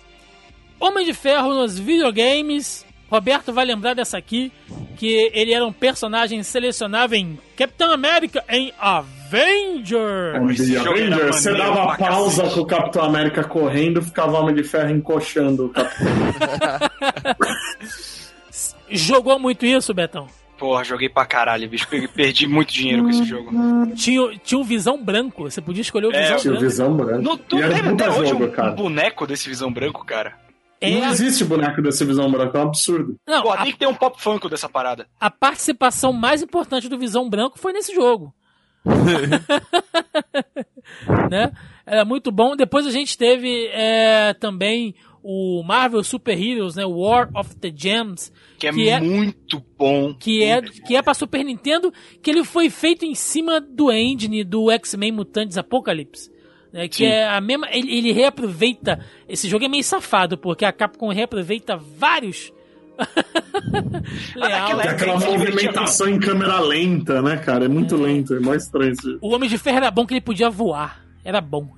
Homem de Ferro nos videogames. Roberto vai lembrar dessa aqui, que ele era um personagem selecionável em Capitão América em Avenger. Esse The jogo era Avengers, você dava pausa cacete. com o Capitão América correndo, ficava o Homem de Ferro encoxando o Capitão. Jogou muito isso, Betão? Porra, joguei pra caralho, bicho. Perdi- Perdi muito dinheiro com esse jogo. Tinha, tinha um visão branco, você podia escolher o É, visão Tinha o branco. Visão Branco. Não, tu era lembra até hoje jogo, um, cara. boneco desse visão branco, cara? É, Não existe boneco desse Visão Branco, é um absurdo. não, Pô, a, tem que ter um pop funk dessa parada. a participação mais importante do Visão Branco foi nesse jogo. né? Era muito bom. Depois a gente teve é, também o Marvel Super Heroes, né? War of the Gems, Que é, Que é- muito bom. que é que é para Super Nintendo, que ele foi feito em cima do engine do X-Men Mutantes Apocalypse. Né, que Sim. é a mesma. Ele, ele reaproveita. Esse jogo é meio safado, porque a Capcom reaproveita vários. layouts. Tem aquela movimentação em câmera lenta, né, cara? É muito lento, é mais estranho. O Homem de Ferro era bom que ele podia voar. Era bom.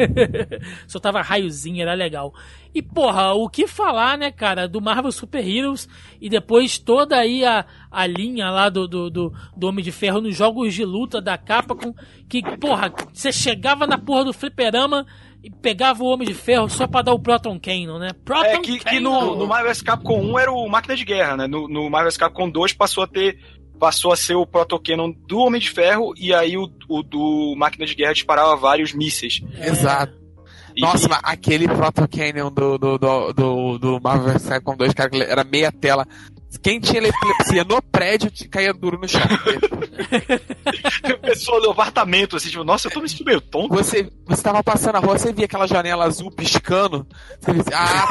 Soltava raiozinho, era legal. E, porra, o que falar, né, cara, do Marvel Super Heroes e depois toda aí a, a linha lá do, do, do, do Homem de Ferro nos jogos de luta da Capcom, que, porra, você chegava na porra do fliperama e pegava o Homem de Ferro só pra dar o Proton Cannon, né? Proton É que, que no, no Marvel vs Capcom 1 era o Máquina de Guerra, né? No, no Marvel vs Capcom 2 passou a ter. Passou a ser o Protocanon do Homem de Ferro e aí o, o do Máquina de Guerra disparava vários mísseis. Exato. E- Nossa, mas aquele Proto Canyon do, do, do, do, do Marvel. Capcom 2, cara, era meia tela. Quem tinha epilepsia no prédio caía duro no chão. pessoa no apartamento, assim, tipo, nossa, eu tô me sentindo meio tonto. Você, você tava passando a rua, você via aquela janela azul piscando. Você dizia, ah,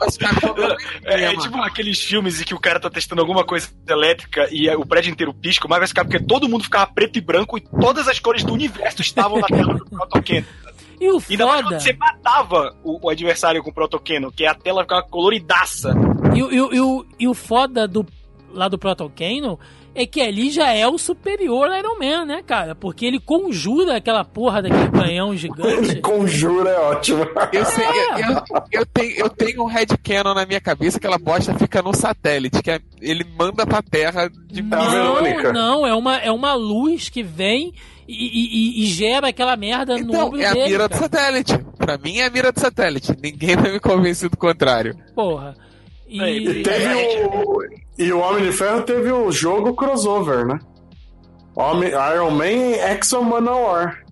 você vai 2. É, é tipo aqueles filmes em que o cara tá testando alguma coisa elétrica e é, o prédio inteiro pisca, mas vai ficar porque todo mundo ficava preto e branco e todas as cores do universo estavam na tela do Protocanon. E o foda. quando você matava o, o adversário com o Protocanon, que a tela ficava coloridaça. E, o- e, o- e, o, e o foda do, lá do Proton Cannon é que ali já é o superior Iron Man, né, cara? Porque ele conjura aquela porra daquele canhão gigante. Conjura é ótimo. Eu, sei, eu, eu, eu tenho, eu tenho um headcanon na minha cabeça que aquela bosta fica no satélite, que é, ele manda pra terra de Verônica. Não, não, é uma, é uma luz que vem e, e- e- gera aquela merda no Então, ombro é a dele. mira do satélite. Pra mim é a mira do satélite. Ninguém vai me convencer do contrário. Porra. E, É, E teve o. E o Homem de Ferro teve o jogo crossover, né? Homem, Iron Man e Exo Manowar.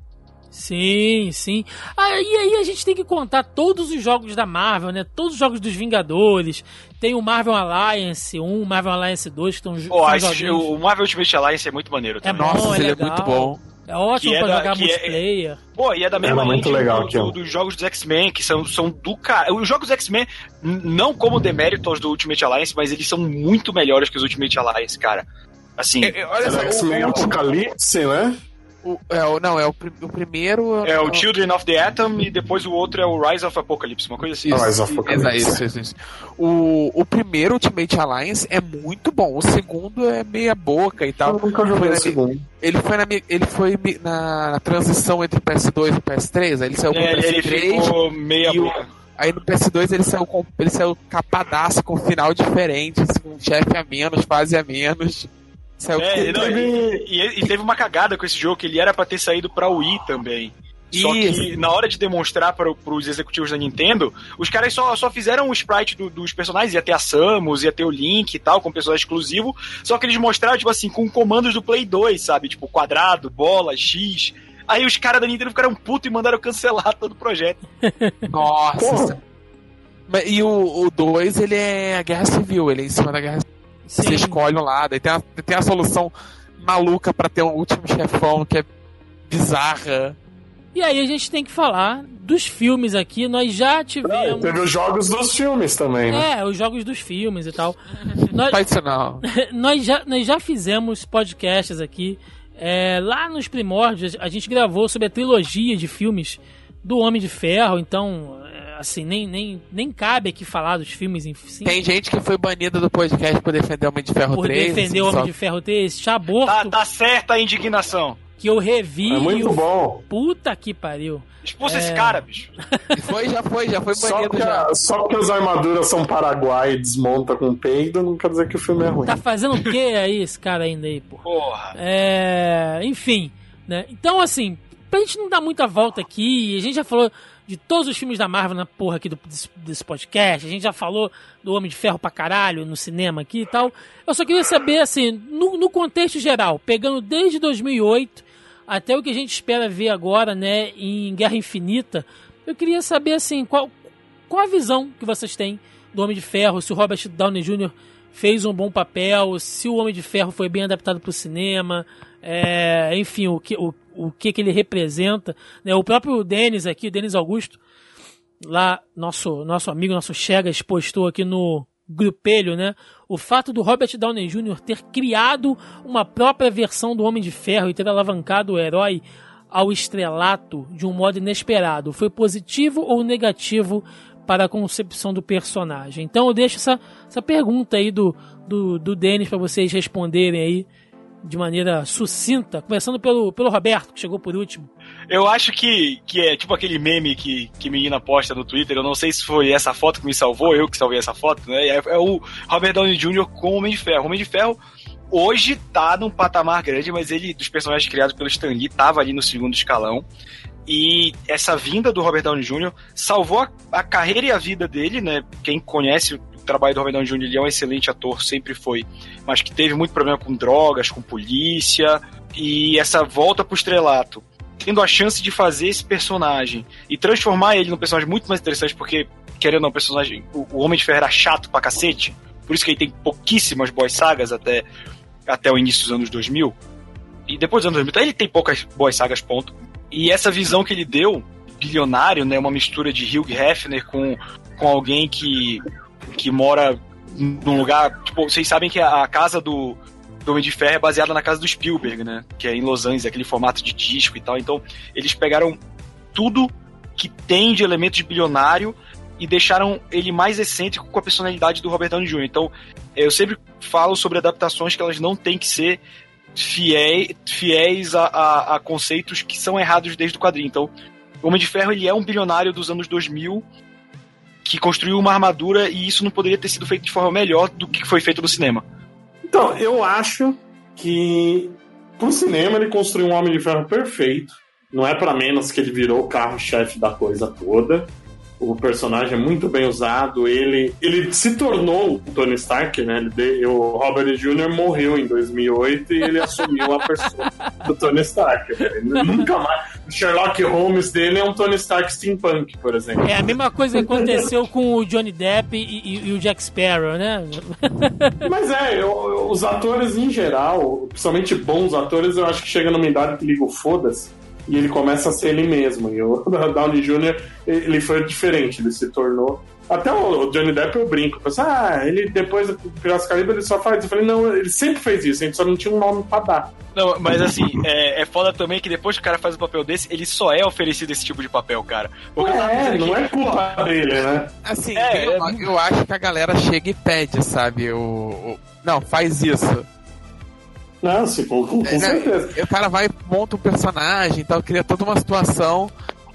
Sim, sim. Ah, e aí a gente tem que contar todos os jogos da Marvel, né? Todos os jogos dos Vingadores. Tem o Marvel Alliance 1, Marvel Alliance 2, que estão esse- joguinhos- o Marvel Ultimate Alliance é muito maneiro É também. bom, Nossa, é ele é muito bom. É ótimo Que é pra da- jogar é- multiplayer. Pô, e é da mesma Era muito legal do- do- dos jogos dos X-Men, que são, são do cara. Os jogos dos X-Men, não como demérito aos do Ultimate Alliance, mas eles são muito melhores que os Ultimate Alliance, cara. Assim, É, é, olha Era só, X-Men o, Apocalipse, né? O, é, o- não, é o, o primeiro. é o Children of the Atom e depois o outro é o Rise of Apocalypse, uma coisa assim. Isso, Rise of Apocalypse. Isso, isso, isso. O, o primeiro Ultimate Alliance é muito bom. O segundo é meia boca e tal. Eu nunca joguei o na- segundo. Ele foi, na, ele foi mi- na transição entre PS2 e PS3. Aí ele saiu pro É, ele PS3. ficou meia e o- boca. Aí no PS2 ele saiu, com, ele saiu capadaço com um final diferente, assim, com um chefe a menos, fase a menos. Saiu É, não, e, e- e teve uma cagada com esse jogo, que ele era pra ter saído pra Wii também. Só que Isso. na hora de demonstrar para os executivos da Nintendo, os caras só, só fizeram o sprite do- dos personagens, ia ter a Samus, ia ter o Link e tal, com personagem exclusivo, só que eles mostraram, tipo assim, com comandos do Play 2, sabe? Tipo, quadrado, bola, X. Aí os caras da Nintendo ficaram putos e mandaram cancelar todo o projeto. Nossa. Porra. Mas- E o 2, ele é a guerra civil, ele é em cima da guerra civil. Você escolhe um lado, e tem a, tem a solução maluca pra ter um último chefão que é bizarra. E aí a gente tem que falar dos filmes aqui. Nós já tivemos. Teve os jogos dos filmes também, né? É, os jogos dos filmes e tal. nós, Faz isso não. nós, já, nós já fizemos podcasts aqui. É, lá nos primórdios, a gente gravou sobre a trilogia de filmes do Homem de Ferro. Então, assim, nem, nem, nem cabe aqui falar dos filmes em si. Tem gente que foi banida do podcast por defender o Homem de Ferro por 3. defender o Homem só- de Ferro 3, Chaborto, Tá, tá certa a indignação. que eu revi. É e muito o- bom. Puta que pariu. Expulsa É. esse cara, bicho. Foi, já foi, já foi Só banido porque, já. a- só porque as armaduras são paraguai e desmonta com peido, não quer dizer que o filme é ruim. Tá fazendo o que aí, esse cara ainda aí, pô? Porra. É, enfim, né? Então, assim, pra gente não dar muita volta aqui, a gente já falou de todos os filmes da Marvel na porra aqui do, desse, desse podcast, a gente já falou do Homem de Ferro pra caralho no cinema aqui e tal. Eu só queria saber, assim, no, no contexto geral, pegando desde 2008 até o que a gente espera ver agora, né, em Guerra Infinita, eu queria saber, assim, qual, qual a visão que vocês têm do Homem de Ferro, se o Robert Downey Jr. fez um bom papel, se o Homem de Ferro foi bem adaptado para o cinema, é, enfim, o que, o, o que, que ele representa. Né? O próprio Denis aqui, Denis Augusto, lá, nosso, nosso amigo, nosso Chegas, postou aqui no grupelho, né? O fato do Robert Downey Jr. ter criado uma própria versão do Homem de Ferro e ter alavancado o herói ao estrelato de um modo inesperado foi positivo ou negativo para a concepção do personagem? Então eu deixo essa, essa pergunta aí do, do, do Denis para vocês responderem aí de maneira sucinta, começando pelo, pelo Roberto, que chegou por último. Eu acho que, que é tipo aquele meme que, que menina posta no Twitter. Eu não sei se foi essa foto que me salvou, eu que salvei essa foto, né? É, é o Robert Downey Jr. com o Homem de Ferro. O Homem de Ferro hoje tá num patamar grande, mas ele, dos personagens criados pelo Stan Lee, tava ali no segundo escalão. E essa vinda do Robert Downey Jr. salvou a, a carreira e a vida dele, né? Quem conhece trabalho do Robert Downey Jr., ele é um excelente ator, sempre foi. Mas que teve muito problema com drogas, com polícia. E essa volta pro estrelato tendo a chance de fazer esse personagem e transformar ele num personagem muito mais interessante, porque, querendo ou não, o personagem. O, Homem de Ferro era chato pra cacete, por isso que ele tem pouquíssimas boas sagas até, até o início dos anos 2000. E depois dos anos 2000, então ele tem poucas boas sagas, ponto. E essa visão que ele deu, bilionário, né? Uma mistura de Hugh Hefner com, com alguém que, que mora num lugar. Tipo, vocês sabem que a, casa do, do Homem de Ferro é baseada na casa do Spielberg, né? Que é em Los Angeles, aquele formato de disco e tal. Então, eles pegaram tudo que tem de elementos de bilionário e deixaram ele mais excêntrico com a personalidade do Robert Downey Jr. Então, eu sempre falo sobre adaptações que elas não têm que ser fiéis, fiéis a, a, a conceitos que são errados desde o quadrinho. Então, o Homem de Ferro ele é um bilionário dos anos 2000 que construiu uma armadura e isso não poderia ter sido feito de forma melhor do que foi feito no cinema. Então, eu acho que pro cinema ele construiu um Homem de Ferro perfeito. Não é para menos que ele virou o carro-chefe da coisa toda. O personagem é muito bem usado. Ele, ele se tornou o Tony Stark, né? Ele o Robert Jr. morreu em 2008 e ele assumiu a persona do Tony Stark. Ele nunca mais. O Sherlock Holmes dele é um Tony Stark steampunk, por exemplo. É a mesma coisa que aconteceu com o Johnny Depp e, e- e o Jack Sparrow, né? Mas é, eu- os atores em geral, principalmente bons atores, eu acho que chega numa idade que liga o foda-se e ele começa a ser ele mesmo. E o Downey Jr., ele foi diferente, ele se tornou. Até o Johnny Depp eu brinco, eu penso, ah, ele depois do Piratas Caribe ele só faz. Eu falei, não, ele sempre fez isso, a gente só não tinha um nome pra dar. Não, mas assim, é, é foda também que depois que o cara faz o papel desse, ele só é oferecido esse tipo de papel, cara. Porque É, não aqui, é culpa dele, né? Assim, É, eu, é- eu acho que a galera chega e pede, sabe? O, o- não, faz isso. Não, sim, com, com, É, né? certeza. O cara vai, monta um personagem e tal, cria toda uma situação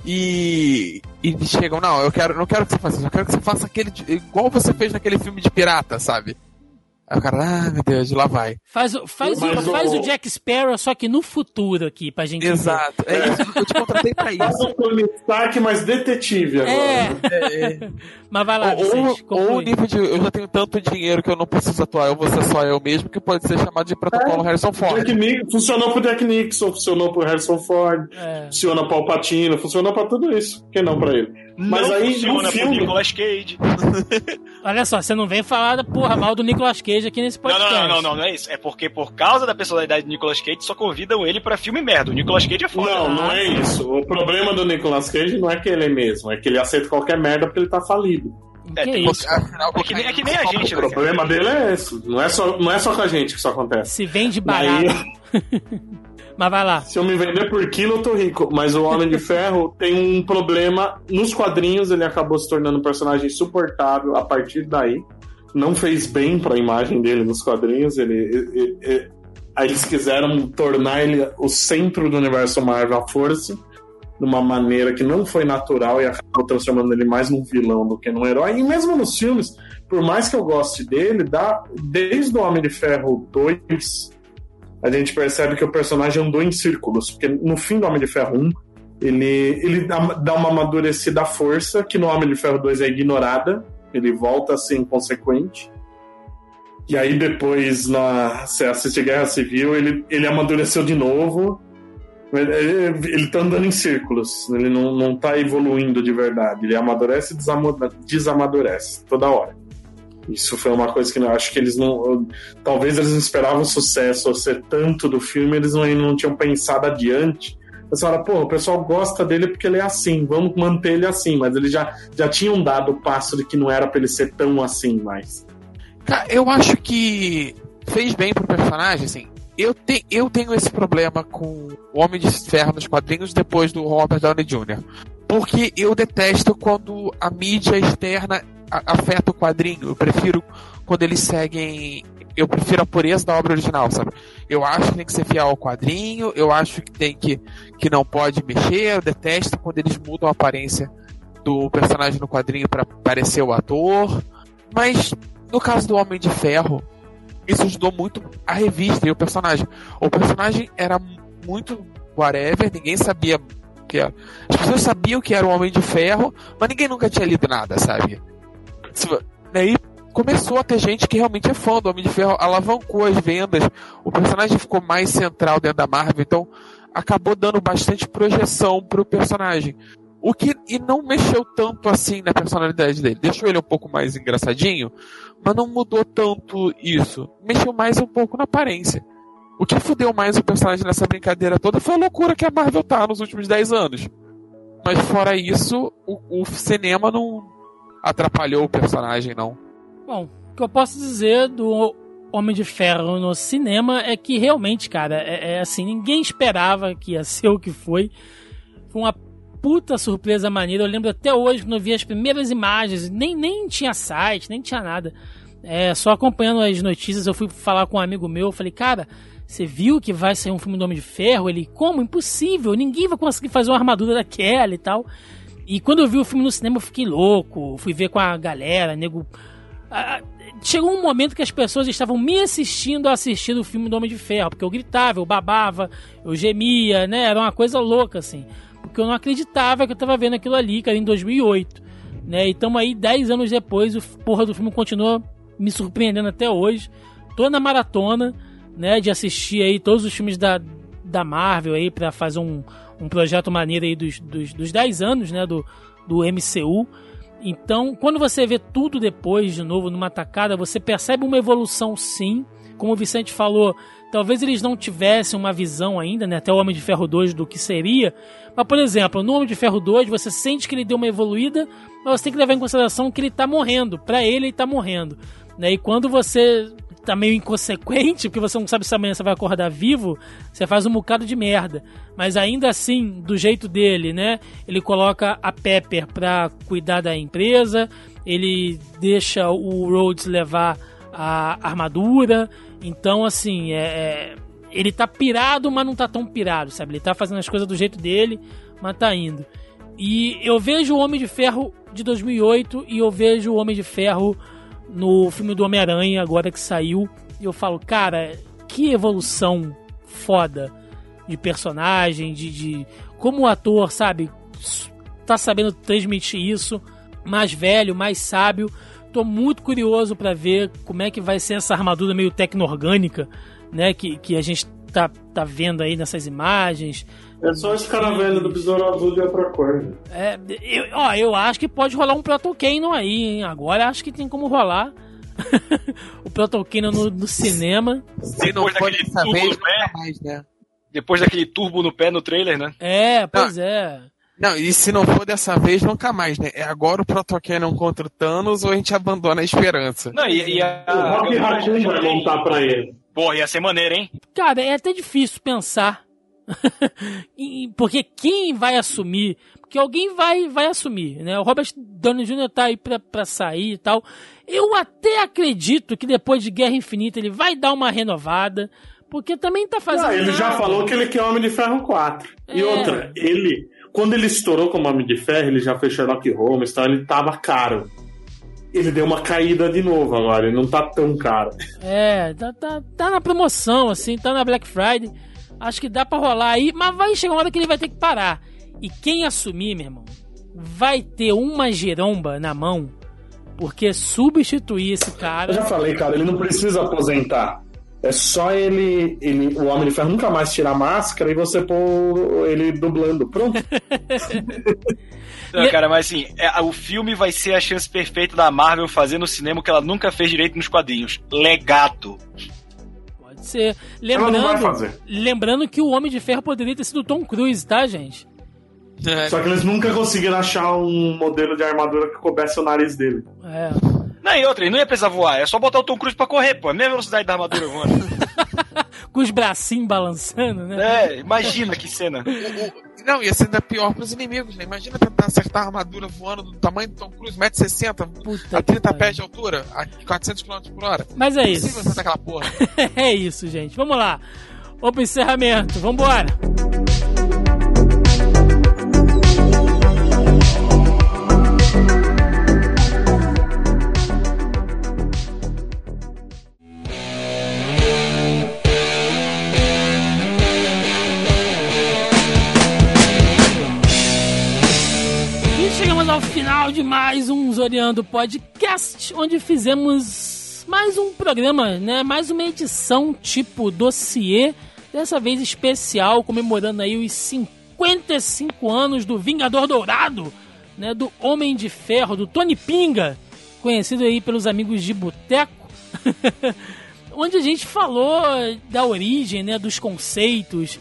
e. E chegam, não, eu quero, não quero que você faça isso, eu quero que você faça aquele. igual você fez naquele filme de pirata, sabe? Aí o cara, ah, meu Deus, lá vai. Faz, o- faz, o, faz o- o Jack Sparrow, só que no futuro aqui, pra gente ver. Exato. É isso, eu te contratei pra isso. Stark, mas detetive agora. É, mas vai lá, Ou, Vicente, ou o nível de eu já tenho tanto dinheiro que eu não preciso atuar, eu vou ser só eu mesmo, que pode ser chamado de protocolo Harrison Ford. Jack funcionou pro Jack Nixon, funcionou pro Harrison Ford, É. funciona pro Alpatino, funcionou pra tudo isso. Por que não pra ele? Mas não aí, no funciona pro filme- Nicolas Cage. Olha só, você não vem falar da porra mal do Nicolas Cage aqui nesse Não, podcast. não, não, não, não, não é isso. É porque por causa da personalidade do Nicolas Cage só convidam ele pra filme merda. O Nicolas Cage é foda. Não, não é isso. O problema do Nicolas Cage não é que ele é mesmo, é que ele aceita qualquer merda porque ele tá falido. É, Que tem- isso? Afinal, É que, nem- é que nem a gente, O né? cara? problema dele é esse. Não é só, não é só com a gente que isso acontece. Se vende barato. Aí, Mas vai lá. se eu me vender por quilo, eu tô rico. Mas o Homem de Ferro tem um problema. Nos quadrinhos, ele acabou se tornando um personagem insuportável a partir daí. Não fez bem pra imagem dele nos quadrinhos. Ele, ele- ele- eles quiseram tornar ele o centro do universo Marvel à força. De uma maneira que não foi natural e acabou transformando ele mais num vilão do que num herói. E mesmo nos filmes, por mais que eu goste dele, dá, desde o Homem de Ferro 2, a gente percebe que o personagem andou em círculos, porque no fim do Homem de Ferro 1, ele, ele dá, uma amadurecida força, que no Homem de Ferro 2 é ignorada, ele volta a ser inconsequente. E aí depois, na, você assiste Guerra Civil, ele, ele amadureceu de novo. Ele, ele, tá andando em círculos, ele não, não tá evoluindo de verdade. Ele amadurece e desama- desamadurece toda hora. Isso foi uma coisa que eu acho que eles não. Talvez eles não esperavam sucesso ou ser tanto do filme, eles não, não tinham pensado adiante. Eles falaram, pô, o pessoal gosta dele porque ele é assim, vamos manter ele assim. Mas eles já, já tinham dado o passo de que não era pra ele ser tão assim mais. Cara, eu acho que fez bem pro personagem, assim. Eu, te, eu tenho esse problema com o Homem de Ferro nos quadrinhos depois do Robert Downey Jr. Porque eu detesto quando a mídia externa afeta o quadrinho. Eu prefiro quando eles seguem. Eu prefiro a pureza da obra original, sabe? Eu acho que tem que ser fiel ao quadrinho, eu acho que tem que. que não pode mexer, eu detesto quando eles mudam a aparência do personagem no quadrinho para parecer o ator. Mas no caso do Homem de Ferro, isso ajudou muito a revista e o personagem. O personagem era muito whatever, ninguém sabia que. As pessoas sabiam que era o Homem de Ferro, mas ninguém nunca tinha lido nada, sabe? Vo- Daí começou a ter gente que realmente é fã do Homem de Ferro, alavancou as vendas, o personagem ficou mais central dentro da Marvel, então acabou dando bastante projeção pro personagem. O que e não mexeu tanto assim na personalidade dele. Deixou ele um pouco mais engraçadinho, mas não mudou tanto isso. Mexeu mais um pouco na aparência. O que fudeu mais o personagem nessa brincadeira toda foi a loucura que a Marvel tá nos últimos 10 anos. Mas fora isso, o, o cinema não atrapalhou o personagem, não. Bom, o que eu posso dizer do Homem de Ferro no cinema é que realmente, cara, é, é assim, ninguém esperava que ia ser o que foi. Foi uma puta surpresa maneira. Eu lembro até hoje quando eu vi as primeiras imagens, nem, nem tinha site, nem tinha nada. É, só acompanhando as notícias, eu fui falar com um amigo meu, eu falei, cara, você viu que vai sair um filme do Homem de Ferro? Ele, como? Impossível, ninguém vai conseguir fazer uma armadura daquela e tal. E quando eu vi o filme no cinema, eu fiquei louco, fui ver com a galera, nego. Chegou um momento que as pessoas estavam me assistindo a assistir o filme do Homem de Ferro, porque eu gritava, eu babava, eu gemia, né? Era uma coisa louca, assim. Porque eu não acreditava que eu tava vendo aquilo ali, cara, em 2008. Né? E aí 10 anos depois, o porra do filme continua me surpreendendo até hoje. Tô na maratona, né, de assistir aí todos os filmes da, da Marvel aí para fazer um, um projeto maneiro aí dos, dos, dos 10 anos, né, do, do MCU. Então, quando você vê tudo depois, de novo, numa tacada, você percebe uma evolução sim. Como o Vicente falou, talvez eles não tivessem uma visão ainda, né, até o Homem de Ferro 2 do que seria. Mas, por exemplo, no Homem de Ferro 2, você sente que ele deu uma evoluída, mas você tem que levar em consideração que ele tá morrendo. Para ele, ele tá morrendo. Né? E quando você tá meio inconsequente, porque você não sabe se amanhã você vai acordar vivo, você faz um bocado de merda. Mas ainda assim, do jeito dele, né? Ele coloca a Pepper pra cuidar da empresa, ele deixa o Rhodes levar a armadura. Então, assim, é, é, ele tá pirado, mas não tá tão pirado, sabe? Ele tá fazendo as coisas do jeito dele, mas tá indo. E eu vejo o Homem de Ferro de 2008 e eu vejo o Homem de Ferro no filme do Homem-Aranha, agora que saiu, eu falo, cara, que evolução foda de personagem, de, de como o ator, sabe, tá sabendo transmitir isso, mais velho, mais sábio. Tô muito curioso para ver como é que vai ser essa armadura meio tecno-orgânica, né, que, que a gente tá, tá vendo aí nessas imagens. É só esse cara velho do Besouro Azul de outra cor. né? É, eu, ó, eu acho que pode rolar um Proto Canon aí, hein? Agora acho que tem como rolar. o Proton Canyon no, no cinema. Se não Depois for daquele dessa vez, pé. nunca mais, né? Depois daquele turbo no pé no trailer, né? É, pois é. Não, e se não for dessa vez, nunca mais, né? É agora o Protocannon contra o Thanos ou a gente abandona a esperança. Não, e, e a. O Rock Raccoon vai montar pra ele. Porra, ia ser maneiro, hein? Cara, é até difícil pensar. Porque quem vai assumir? Porque alguém vai, vai assumir, né? O Robert Downey Jr. tá aí pra, pra sair e tal. Eu até acredito que depois de Guerra Infinita ele vai dar uma renovada. Porque também tá fazendo. Ah, ele já nada. falou que ele quer Homem de Ferro 4. E É. outra, ele, quando ele estourou como Homem de Ferro, ele já fez Sherlock Holmes, então ele tava caro. Ele deu uma caída de novo agora, ele não tá tão caro. É, tá, tá, tá na promoção, assim, tá na Black Friday. Acho que dá pra rolar aí, mas vai chegar uma hora que ele vai ter que parar. E quem assumir, meu irmão, vai ter uma giromba na mão, porque substituir esse Eu cara. já falei, cara, ele não precisa aposentar. É só ele, ele o Homem de Ferro nunca mais tirar a máscara e você pôr ele dublando. Pronto. Não, cara, mas assim, é, o filme vai ser a chance perfeita da Marvel fazer no cinema o que ela nunca fez direito nos quadrinhos. Legado. Pode ser. Ela não vai Lembrando, fazer. lembrando que o Homem de Ferro poderia ter sido o Tom Cruise, tá, gente? É, Só que eles nunca conseguiram achar um modelo de armadura que coubesse o nariz dele. É. Não, e outra, ele não ia precisar voar, é só botar o Tom Cruise pra correr, pô. É a mesma velocidade da armadura voando. Com os bracinhos balançando, né? é, imagina que cena. Não, ia ser ainda pior pros inimigos, né? Imagina tentar acertar a armadura voando do tamanho do Tom Cruise, 1,60m, Puta a 30 que pés de altura, a 400 km por hora. Mas é Impossível isso. acertar aquela porra. é isso, gente. Vamos lá. Vamos pro encerramento. Vambora. E mais Zoriando Podcast, onde fizemos mais um programa, né? Mais uma edição tipo dossiê, dessa vez especial, comemorando aí os 55 anos do Vingador Dourado, né? Do Homem de Ferro, do Tony Pinga, conhecido aí pelos amigos de Boteco. onde a gente falou da origem, né, dos conceitos,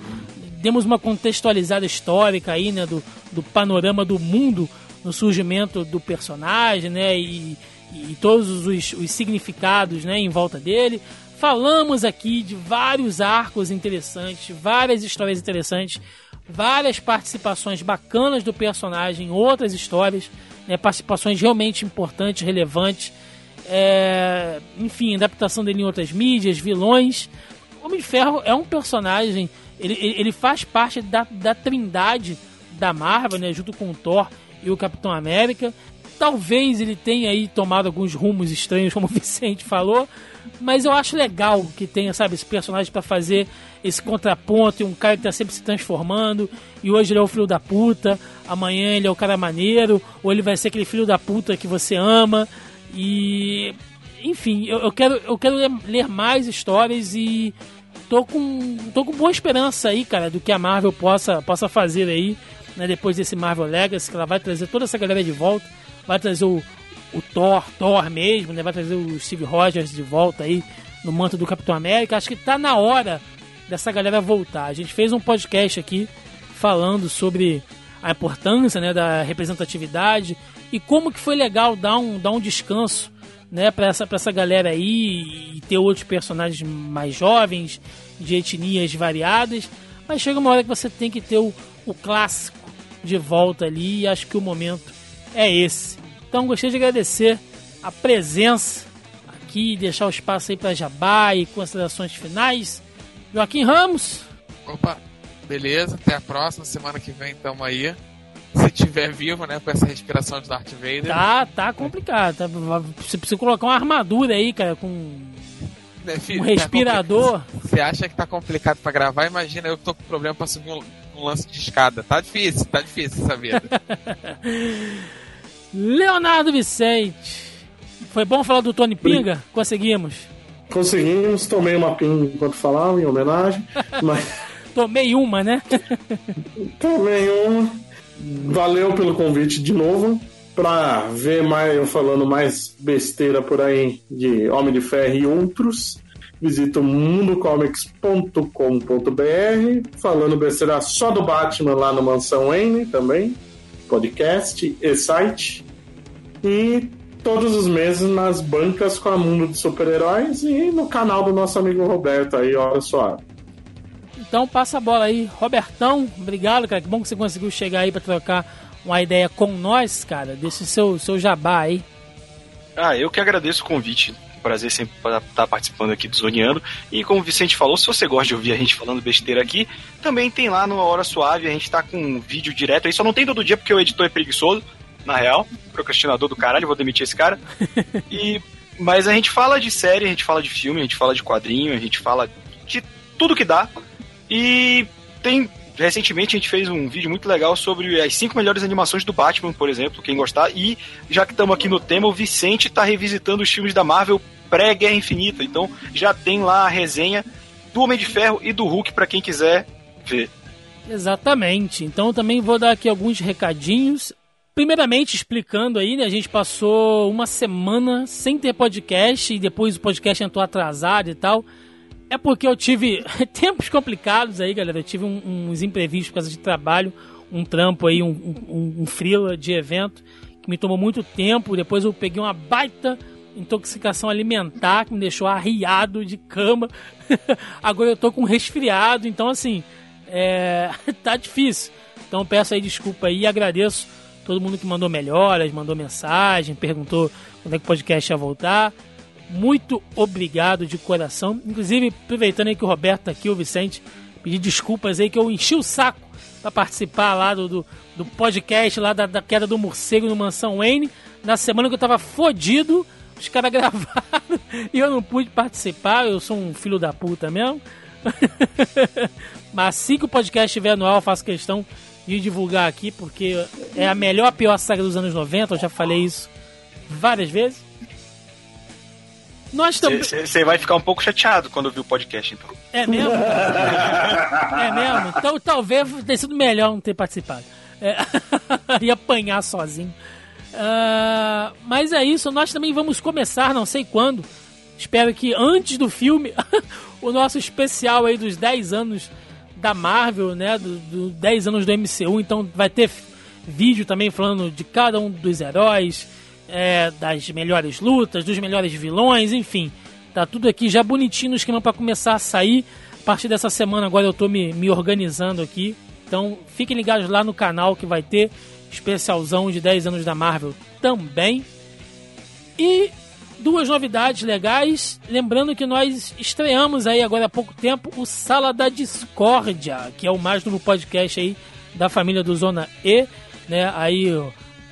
demos uma contextualizada histórica aí, né, do, do panorama do mundo no surgimento do personagem, né, e, e todos os, os significados, né, em volta dele. Falamos aqui de vários arcos interessantes, várias histórias interessantes, várias participações bacanas do personagem em outras histórias, né, participações realmente importantes, relevantes. É, enfim, adaptação dele em outras mídias, vilões. O Homem de Ferro é um personagem, ele, ele faz parte da, da trindade da Marvel, né, junto com o Thor e o Capitão América. Talvez ele tenha aí tomado alguns rumos estranhos, como o Vicente falou, mas eu acho legal que tenha, sabe, esse personagem para fazer esse contraponto e um cara que tá sempre se transformando, e hoje ele é o filho da puta, amanhã ele é o cara maneiro, ou ele vai ser aquele filho da puta que você ama, e enfim, eu, eu quero, eu quero ler, ler mais histórias e tô com, tô com boa esperança aí, cara, do que a Marvel possa, possa fazer aí, né, depois desse Marvel Legacy, que ela vai trazer toda essa galera de volta, vai trazer o, o Thor, Thor mesmo, né, vai trazer o Steve Rogers de volta aí no manto do Capitão América. Acho que tá na hora dessa galera voltar. A gente fez um podcast aqui falando sobre a importância né, da representatividade e como que foi legal dar um, dar um descanso né, para essa, essa galera aí e ter outros personagens mais jovens, de etnias variadas. Mas chega uma hora que você tem que ter o, o clássico de volta ali e acho que o momento é esse. Então gostaria de agradecer a presença aqui, deixar o espaço aí para Jabá e considerações finais. Joaquim Ramos, Opa, beleza, até a próxima, semana que vem tamo aí. Se tiver vivo, né, com essa respiração de Darth Vader. tá, tá complicado. Tá, você precisa colocar uma armadura aí, cara, com né, filho, um tá respirador. Você acha que tá complicado pra gravar? Imagina eu tô com problema pra subir um, um lance de escada. Tá difícil, tá difícil essa vida. Leonardo Vicente. Foi bom falar do Tony Pinga? Conseguimos. Conseguimos, tomei uma pin enquanto falava, em homenagem, mas Tomei uma, né? tomei uma. Valeu pelo convite de novo. Pra ver mais, eu falando mais besteira por aí de Homem de Ferro e outros, visita o mundocomics.com.br, falando besteira só do Batman lá no Mansão N também, podcast e site. E todos os meses nas bancas com a Mundo de Super-Heróis e no canal do nosso amigo Roberto aí, Hora Suave. Então passa a bola aí. Robertão, obrigado, cara. Que bom que você conseguiu chegar aí pra trocar uma ideia com nós, cara. Deixa o seu, seu jabá aí. Ah, eu que agradeço o convite. Prazer sempre estar participando aqui do Zoneando. E como o Vicente falou, se você gosta de ouvir a gente falando besteira aqui, também tem lá no Hora Suave, a gente tá com um vídeo direto aí. Só não tem todo dia porque o editor é preguiçoso, na real. Procrastinador do caralho, vou demitir esse cara. E, mas a gente fala de série, a gente fala de filme, a gente fala de quadrinho, a gente fala de tudo que dá. E tem. Recentemente a gente fez um vídeo muito legal sobre as cinco melhores animações do Batman, por exemplo, quem gostar. E já que estamos aqui no tema, o Vicente está revisitando os filmes da Marvel pré-Guerra Infinita. Então já tem lá a resenha do Homem de Ferro e do Hulk para quem quiser ver. Exatamente. Então também vou dar aqui alguns recadinhos. Primeiramente, explicando aí, né? A gente passou uma semana sem ter podcast e depois o podcast entrou atrasado e tal. É porque eu tive tempos complicados aí, galera. Eu tive um, uns imprevistos por causa de trabalho, um trampo aí, um, um, um freela de evento que me tomou muito tempo. Depois eu peguei uma baita intoxicação alimentar que me deixou arriado de cama. Agora eu tô com resfriado, então assim, é... tá difícil. Então peço aí desculpa aí e agradeço todo mundo que mandou melhoras, mandou mensagem, perguntou quando é que o podcast ia voltar muito obrigado de coração. Inclusive, aproveitando aí que o Roberto tá aqui, o Vicente, pedir desculpas aí que eu enchi o saco para participar lá do, do, do, podcast lá da, da queda do morcego no Mansão Wayne. Na semana que eu tava fodido, os caras gravaram e eu não pude participar. Eu sou um filho da puta mesmo. Mas assim que o podcast estiver no ar, eu faço questão de divulgar aqui, porque é a melhor, pior saga dos anos 90. Eu já falei isso várias vezes. Nós também. Você vai ficar um pouco chateado quando ouvir o podcast, então. É mesmo? é mesmo? Então talvez tenha sido melhor não ter participado. É... e apanhar sozinho. Uh... Mas é isso, nós também vamos começar, não sei quando. Espero que antes do filme, o nosso especial aí dos 10 anos da Marvel, né? Dos do 10 anos do MCU. Então vai ter vídeo também falando de cada um dos heróis é, das melhores lutas, dos melhores vilões, enfim. Tá tudo aqui já bonitinho no esquema para começar a sair. A partir dessa semana agora eu tô me, me organizando aqui. Então fiquem ligados lá no canal que vai ter especialzão de 10 anos da Marvel também. E duas novidades legais. Lembrando que nós estreamos aí agora há pouco tempo o Sala da Discórdia, que é o mais novo podcast aí da família do Zona E. Né? Aí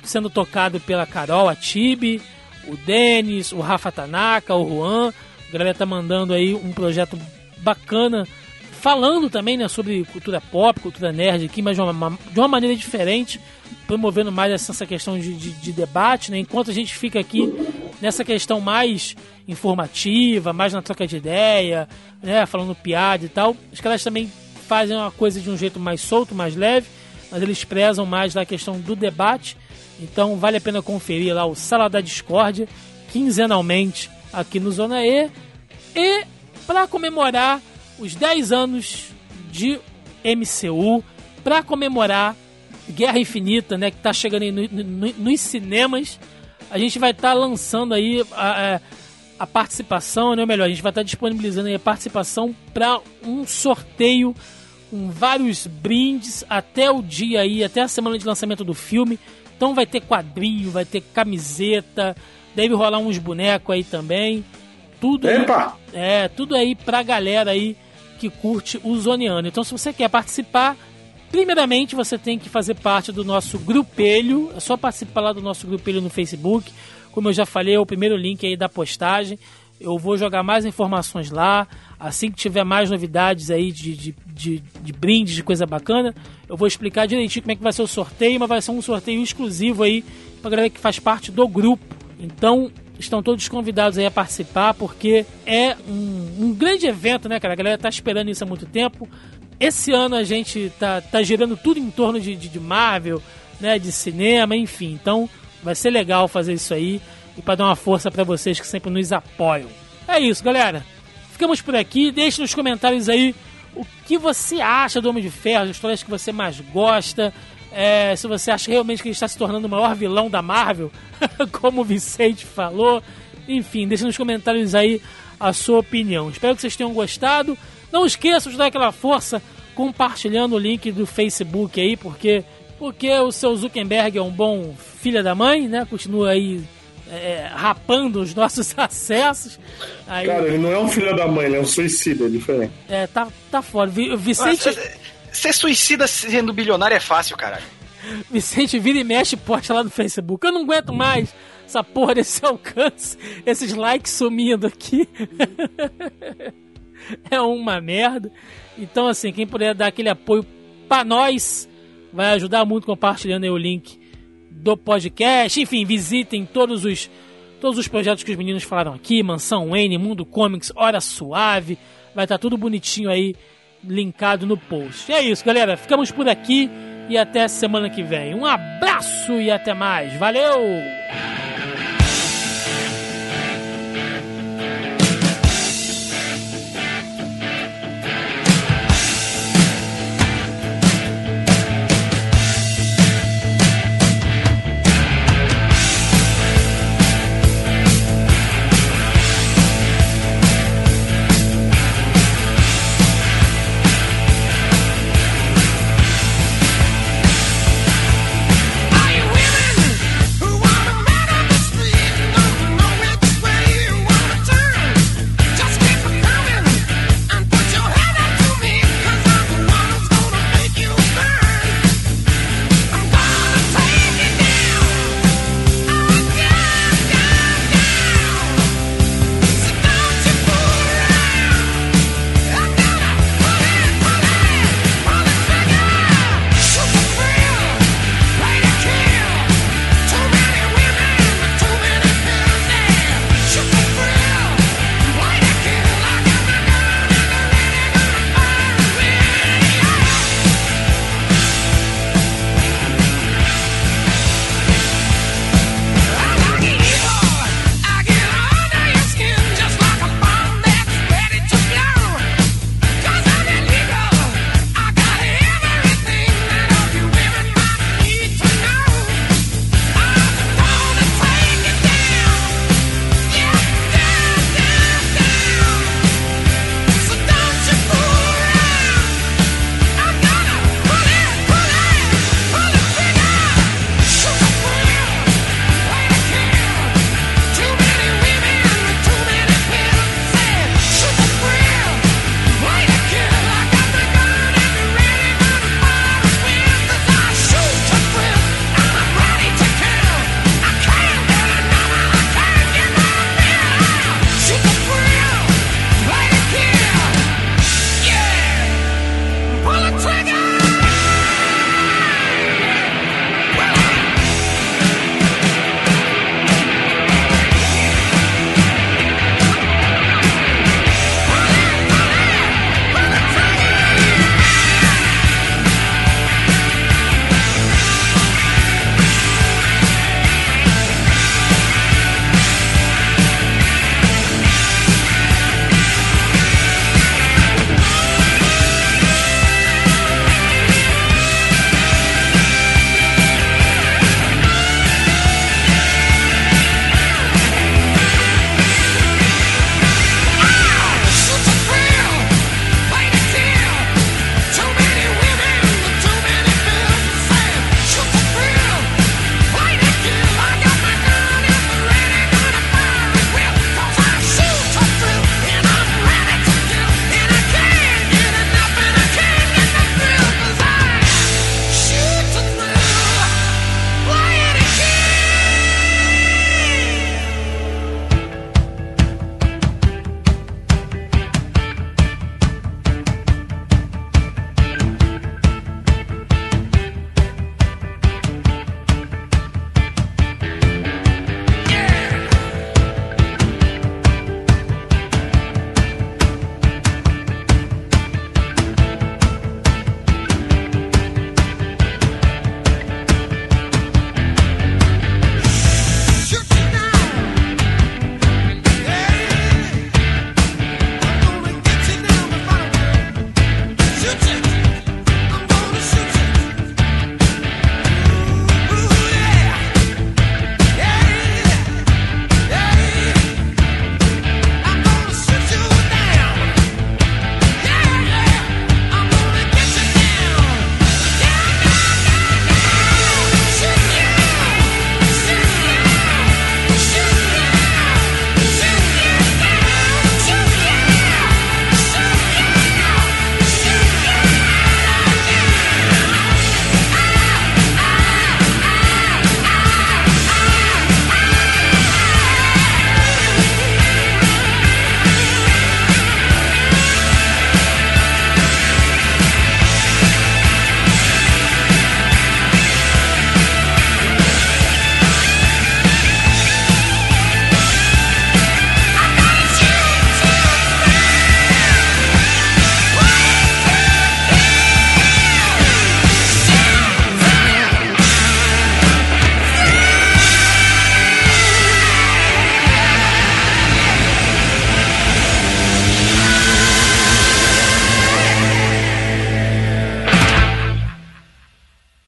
sendo tocado pela Carol, a Tibi, o Denis, o Rafa Tanaka, o Juan. A galera tá mandando aí um projeto bacana, falando também né, sobre cultura pop, cultura nerd aqui, mas de uma, de uma maneira diferente, promovendo mais essa questão de, de, de debate, né? Enquanto a gente fica aqui nessa questão mais informativa, mais na troca de ideia, né, falando piada e tal, os caras também fazem uma coisa de um jeito mais solto, mais leve, mas eles prezam mais a questão do debate então vale a pena conferir lá o Sala da Discórdia, quinzenalmente aqui no Zona E. E para comemorar os 10 anos de MCU, para comemorar Guerra Infinita, né, que está chegando aí no, no, nos cinemas, a gente vai estar tá lançando aí a, a, a participação, né, ou melhor, a gente vai estar tá disponibilizando a participação para um sorteio com vários brindes até o dia aí, até a semana de lançamento do filme. Então vai ter quadrinho, vai ter camiseta, deve rolar uns bonecos aí também. Tudo Epa! aí, é, tudo aí pra galera aí que curte o Zoneano. Então se você quer participar, primeiramente você tem que fazer parte do nosso grupelho. É só participar lá do nosso grupelho no Facebook. Como eu já falei, é o primeiro link aí da postagem. Eu vou jogar mais informações lá. Assim que tiver mais novidades aí de, de, de, de brindes, de coisa bacana, eu vou explicar direitinho como é que vai ser o sorteio, mas vai ser um sorteio exclusivo aí pra galera que faz parte do grupo. Então, estão todos convidados aí a participar, porque é um, um, grande evento, né, cara? A galera tá esperando isso há muito tempo. Esse ano a gente tá, tá girando tudo em torno de, de, de Marvel, né, de cinema, enfim. Então, Vai ser legal fazer isso aí e para dar uma força para vocês que sempre nos apoiam. É isso, galera. Ficamos por aqui. Deixe nos comentários aí o que você acha do Homem de Ferro, as histórias que você mais gosta. É, se você acha realmente que ele está se tornando o maior vilão da Marvel, como o Vicente falou. Enfim, deixe nos comentários aí a sua opinião. Espero que vocês tenham gostado. Não esqueçam de dar aquela força compartilhando o link do Facebook aí, porque porque o seu Zuckerberg é um bom filho da mãe, né? Continua aí é, rapando os nossos acessos. Aí, Cara, ele não é um filho da mãe, ele é um suicida, é diferente. é, tá, tá fora. Vi- Vicente, Nossa, Ser suicida sendo bilionário é fácil, caralho. Vicente vira e mexe e posta lá no Facebook. Eu não aguento mais essa porra desse alcance, esses likes sumindo aqui. é uma merda. Então, assim, quem puder dar aquele apoio pra nós, vai ajudar muito compartilhando aí o link do podcast. Enfim, visitem todos os todos os projetos que os meninos falaram aqui, Mansão N, Mundo Comics, Hora Suave. Vai estar tudo bonitinho aí, linkado no post. É isso, galera. Ficamos por aqui e até semana que vem. Um abraço e até mais. Valeu!